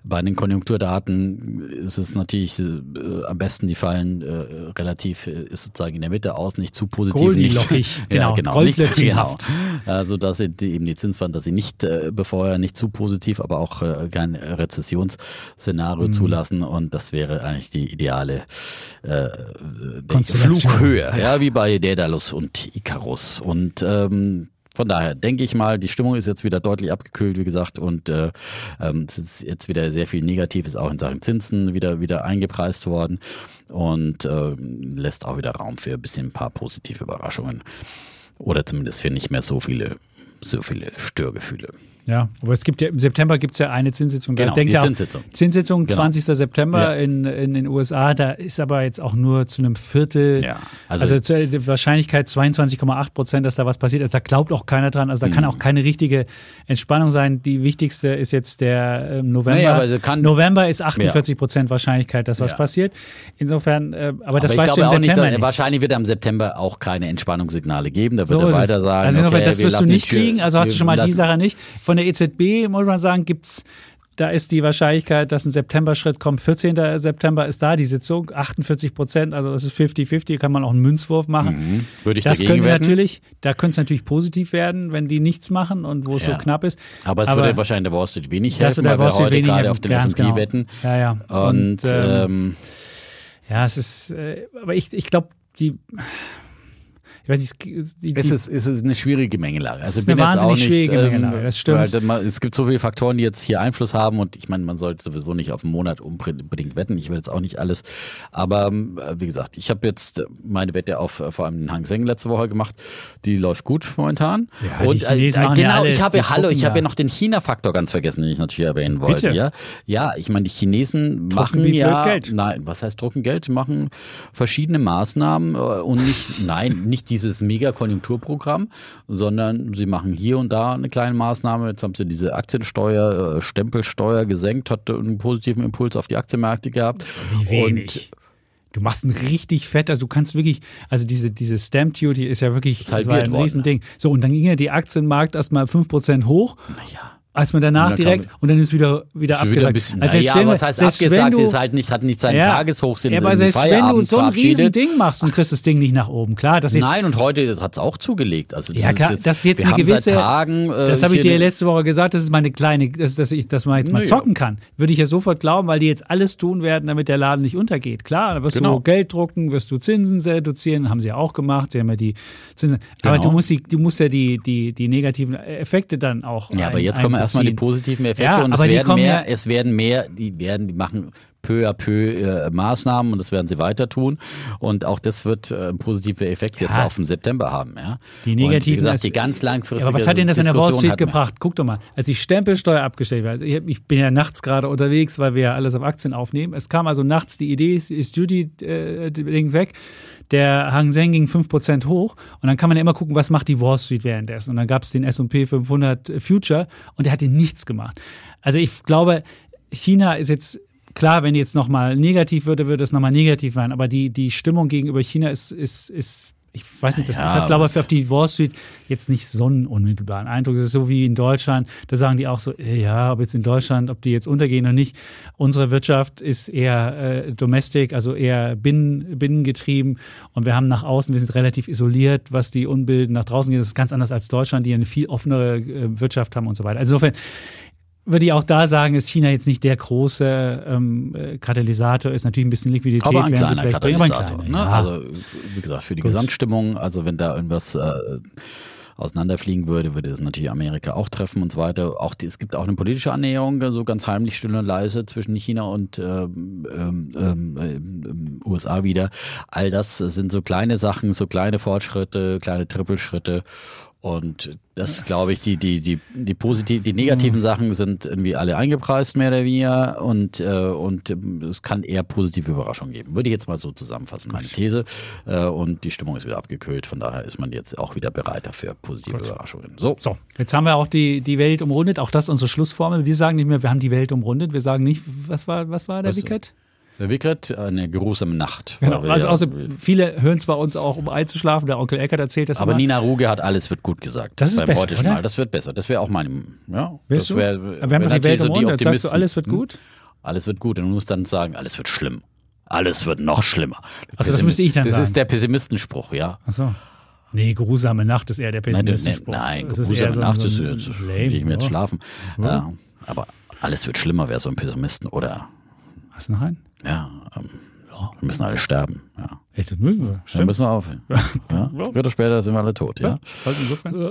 bei den Konjunkturdaten ist es natürlich äh, am besten, die fallen äh, relativ, äh, ist sozusagen in der Mitte aus, nicht zu positiv. Nicht, genau, ja, genau nicht zu, genau. Also dass sie die, eben die Zinsfantasie nicht äh, befeuern, nicht zu positiv, aber auch äh, kein Rezessionsszenario mhm. zulassen und das wäre eigentlich die ideale äh, Flughöhe, ja. ja, wie bei Daedalus und Icarus und ähm, von daher denke ich mal, die Stimmung ist jetzt wieder deutlich abgekühlt, wie gesagt, und äh, ähm, es ist jetzt wieder sehr viel Negatives auch in Sachen Zinsen wieder, wieder eingepreist worden und äh, lässt auch wieder Raum für ein bisschen ein paar positive Überraschungen. Oder zumindest für nicht mehr so viele, so viele Störgefühle. Ja, aber es gibt ja im September gibt es ja eine Zinssitzung. Genau, denkt die Zinssitzung. Zinssitzung, genau. 20. September ja. in, in den USA. Da ist aber jetzt auch nur zu einem Viertel, ja, also, also die Wahrscheinlichkeit 22,8 Prozent, dass da was passiert. Also da glaubt auch keiner dran. Also da mhm. kann auch keine richtige Entspannung sein. Die wichtigste ist jetzt der äh, November. Naja, also kann, November ist 48 Prozent ja. Wahrscheinlichkeit, dass was passiert. Insofern, äh, aber, aber das weißt du im September nicht, nicht. Wahrscheinlich wird am September auch keine Entspannungssignale geben. Da wird so er weiter sagen, also okay, das wirst du nicht kriegen. Also hast du schon mal die Sache nicht. Von der EZB, muss man sagen, gibt es da ist die Wahrscheinlichkeit, dass ein September-Schritt kommt. 14. September ist da die Sitzung, 48 Prozent, also das ist 50-50, kann man auch einen Münzwurf machen. Mhm. Würde ich das dagegen können wir wetten. natürlich, da könnte es natürlich positiv werden, wenn die nichts machen und wo es Ja. so knapp ist. Aber es würde wahrscheinlich der Wall Street wenig helfen, weil wir Wall Street heute gerade helfen, auf den S&P genau. wetten. Ja, ja. Und, ähm, ja, es ist, äh, aber ich, ich glaube, die, ich weiß nicht, die, die, es ist, es ist eine schwierige Gemengelage. Also ist ich bin eine wahnsinnig nicht, schwierige Gemengelage, das stimmt. Es gibt so viele Faktoren, die jetzt hier Einfluss haben und ich meine, man sollte sowieso nicht auf einen Monat unbedingt wetten. Ich will jetzt auch nicht alles. Aber ähm, wie gesagt, ich habe jetzt meine Wette auf äh, vor allem den Hang Seng letzte Woche gemacht. Die läuft gut momentan. Ja, die und äh, ja genau, alles, ich habe die ja, hallo, ich drucken habe ja ja. noch den China-Faktor ganz vergessen, den ich natürlich erwähnen wollte. Bitte. Ja, ja ich meine, die Chinesen machen blöd ja Geld. Nein, was heißt drucken Geld? Die machen verschiedene Maßnahmen äh, und nicht, nein, nicht dieses Mega-Konjunkturprogramm, sondern sie machen hier und da eine kleine Maßnahme. Jetzt haben sie diese Aktiensteuer, äh, Stempelsteuer gesenkt, hat einen positiven Impuls auf die Aktienmärkte gehabt. Wie wenig. Du machst ein richtig fett, also du kannst wirklich, also diese, diese Stamp Duty ist ja wirklich das war ein worden, Riesending. So, und dann ging ja die Aktienmarkt erstmal 5% hoch. Naja. Als man danach Und direkt und dann ist wieder wieder wieder abgesagt. ein bisschen, also selbst wenn, was heißt abgesagt? du, ist halt nicht, hat nicht seinen ja, Tageshoch sind ja, aber selbst wenn du Feierabend so ein verabschiedet. Riesending machst und kriegst das Ding nicht nach oben, klar, das jetzt Nein, und heute hat es auch zugelegt. Also das Ja, klar, ist jetzt, das ist jetzt wir eine gewisse- Tagen, äh, Das habe ich dir letzte Woche gesagt, das ist meine kleine, dass, dass ich, dass man jetzt mal Naja. zocken kann. Würde ich ja sofort glauben, weil die jetzt alles tun werden, damit der Laden nicht untergeht. Klar, da wirst Genau. du Geld drucken, wirst du Zinsen reduzieren, haben sie ja auch gemacht. Sie haben ja die Zinsen. Aber Genau. du musst, die, du musst ja die, die, die negativen Effekte dann auch. Ja, aber ein- jetzt kommen erstmal die positiven Effekte Ja, und es werden mehr, ja- es werden mehr, die werden, die machen peu à peu äh, Maßnahmen und das werden sie weiter tun und auch das wird äh, einen positiven Effekt jetzt Ja. auf den September haben, ja. Die und wie negativen. gesagt, die ganz langfristige Ja, aber was hat denn das an der Wall Street gebracht? Guck doch mal, als die Stempelsteuer abgestellt wird. Ich, hab- ich bin ja nachts gerade unterwegs, weil wir ja alles auf Aktien aufnehmen. Es kam also nachts die Idee, ist, ist Duty-Ding weg. Der Hang Seng ging 5% hoch und dann kann man ja immer gucken, was macht die Wall Street währenddessen. Und dann gab es den S&P 500 Future und der hatte nichts gemacht. Also ich glaube, China ist jetzt klar, wenn jetzt nochmal negativ würde, würde es nochmal negativ sein. Aber die, die Stimmung gegenüber China ist, ist, ist ich weiß nicht, das, Ja, das hat, glaube ich, auf die Wall Street jetzt nicht so einen unmittelbaren Eindruck. Das ist so wie in Deutschland, da sagen die auch so, äh, ja, ob jetzt in Deutschland, ob die jetzt untergehen oder nicht. Unsere Wirtschaft ist eher äh, domestic, also eher binnen, binnengetrieben und wir haben nach außen, wir sind relativ isoliert, was die Unbilden nach draußen geht. Das ist ganz anders als Deutschland, die eine viel offenere äh, Wirtschaft haben und so weiter. Also insofern würde ich auch da sagen, ist China jetzt nicht der große ähm, äh, Katalysator, ist natürlich ein bisschen Liquidität, Aber ein kleiner vielleicht bringen, aber ein Katalysator. kleiner, ne? ja. Also wie gesagt, für die Gut. Gesamtstimmung, also wenn da irgendwas äh, auseinanderfliegen würde, würde es natürlich Amerika auch treffen und so weiter. Auch die, es gibt auch eine politische Annäherung, so ganz heimlich, still und leise zwischen China und ähm, ähm, ähm, ähm, USA wieder. All das sind so kleine Sachen, so kleine Fortschritte, kleine Trippelschritte. Und das, glaube ich, die, die, die, die positiv, die negativen Sachen sind irgendwie alle eingepreist, mehr oder weniger. Und, äh, und es kann eher positive Überraschungen geben. Würde ich jetzt mal so zusammenfassen, meine These. Äh, und die Stimmung ist wieder abgekühlt. Von daher ist man jetzt auch wieder bereit dafür positive Überraschungen. So. So, jetzt haben wir auch die, die Welt umrundet. Auch das ist unsere Schlussformel. Wir sagen nicht mehr, wir haben die Welt umrundet. Wir sagen nicht, was war, was war der Wicket? Wickert, eine geruhsame Nacht. Genau. Also außer, viele hören zwar uns auch, um einzuschlafen. Der Onkel Eckert erzählt das aber immer. Nina Ruge hat alles wird gut gesagt. Das ist beim besser, Heute-Journal. oder? Das wird besser. Das wäre auch mein, ja. Weißt das du? wär- wir haben wär doch die Welt so umrundet. Sagst du, alles wird Hm? gut? Alles wird gut. Und du musst dann sagen, alles wird schlimm. Alles wird noch schlimmer. Also das müsste ich dann Das sagen. ist der Pessimistenspruch, ja. Ach so. Nee, geruhsame Nacht ist eher der Nein, nein, Pessimistenspruch. nein Das ist geruhsame so Nacht so ist jetzt, lame, ich mir jetzt schlafen. Ja. aber alles wird schlimmer, wäre so ein Pessimisten. Oder, Hast du noch einen? Ja, ähm, wir müssen alle sterben. Ja. Echt, das müssen wir. Dann Stimmt. müssen wir aufhören. Ja. Früher oder später sind wir alle tot, ja. Also insofern.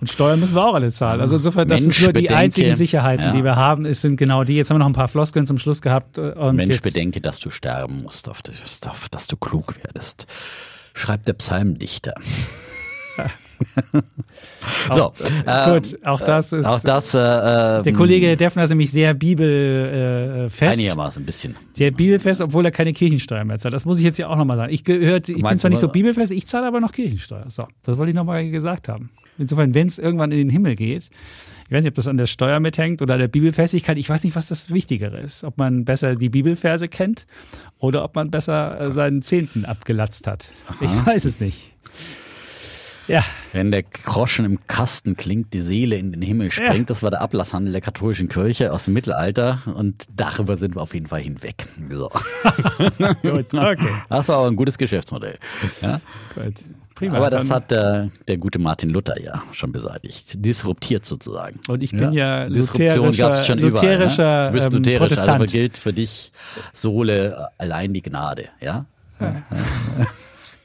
Und Steuern müssen wir auch alle zahlen. Also insofern, das Mensch, ist nur die bedenke- einzigen Sicherheiten, Ja. die wir haben. Es sind genau die. Jetzt haben wir noch ein paar Floskeln zum Schluss gehabt. äh, Und Mensch, jetzt, bedenke, dass du sterben musst, auf das, auf, dass du klug werdest. Schreibt der Psalmdichter. so, äh, Gut, auch das ist. auch das äh, der Kollege Defner ist nämlich sehr bibelfest. Äh, fest. einigermaßen ein bisschen. Sehr bibelfest, obwohl er keine Kirchensteuer mehr zahlt. Das muss ich jetzt ja auch nochmal sagen. Ich gehört, ich bin zwar nicht so bibelfest, ich zahle aber noch Kirchensteuer. So, das wollte ich nochmal gesagt haben. Insofern, wenn es irgendwann in den Himmel geht, ich weiß nicht, ob das an der Steuer mithängt oder an der Bibelfestigkeit, ich weiß nicht, was das Wichtigere ist. Ob man besser die Bibelverse kennt oder ob man besser äh, seinen Zehnten abgelatzt hat. Ich weiß es nicht. Ja. Wenn der Groschen im Kasten klingt, die Seele in den Himmel springt. Ja. Das war der Ablasshandel der katholischen Kirche aus dem Mittelalter und darüber sind wir auf jeden Fall hinweg. So. Gut, okay. Das war aber ein gutes Geschäftsmodell. Ja? Gut. Prima. Aber das hat der, der gute Martin Luther ja schon beseitigt. Disruptiert sozusagen. Und ich bin ja Disruption lutherischer- gab es schon überall. lutherischer, Ne? Du bist ähm, lutherisch, Protestant. also gilt für dich Sohle allein die Gnade. Ja?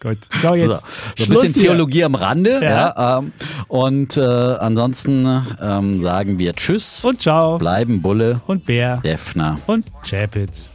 Gut. So, So, jetzt so ein Schluss bisschen hier. Theologie am Rande. Ja. Ja. ähm, und äh, ansonsten ähm, sagen wir Tschüss, Und ciao. bleiben Bulle, Und Bär. Defner. Und Chapitz.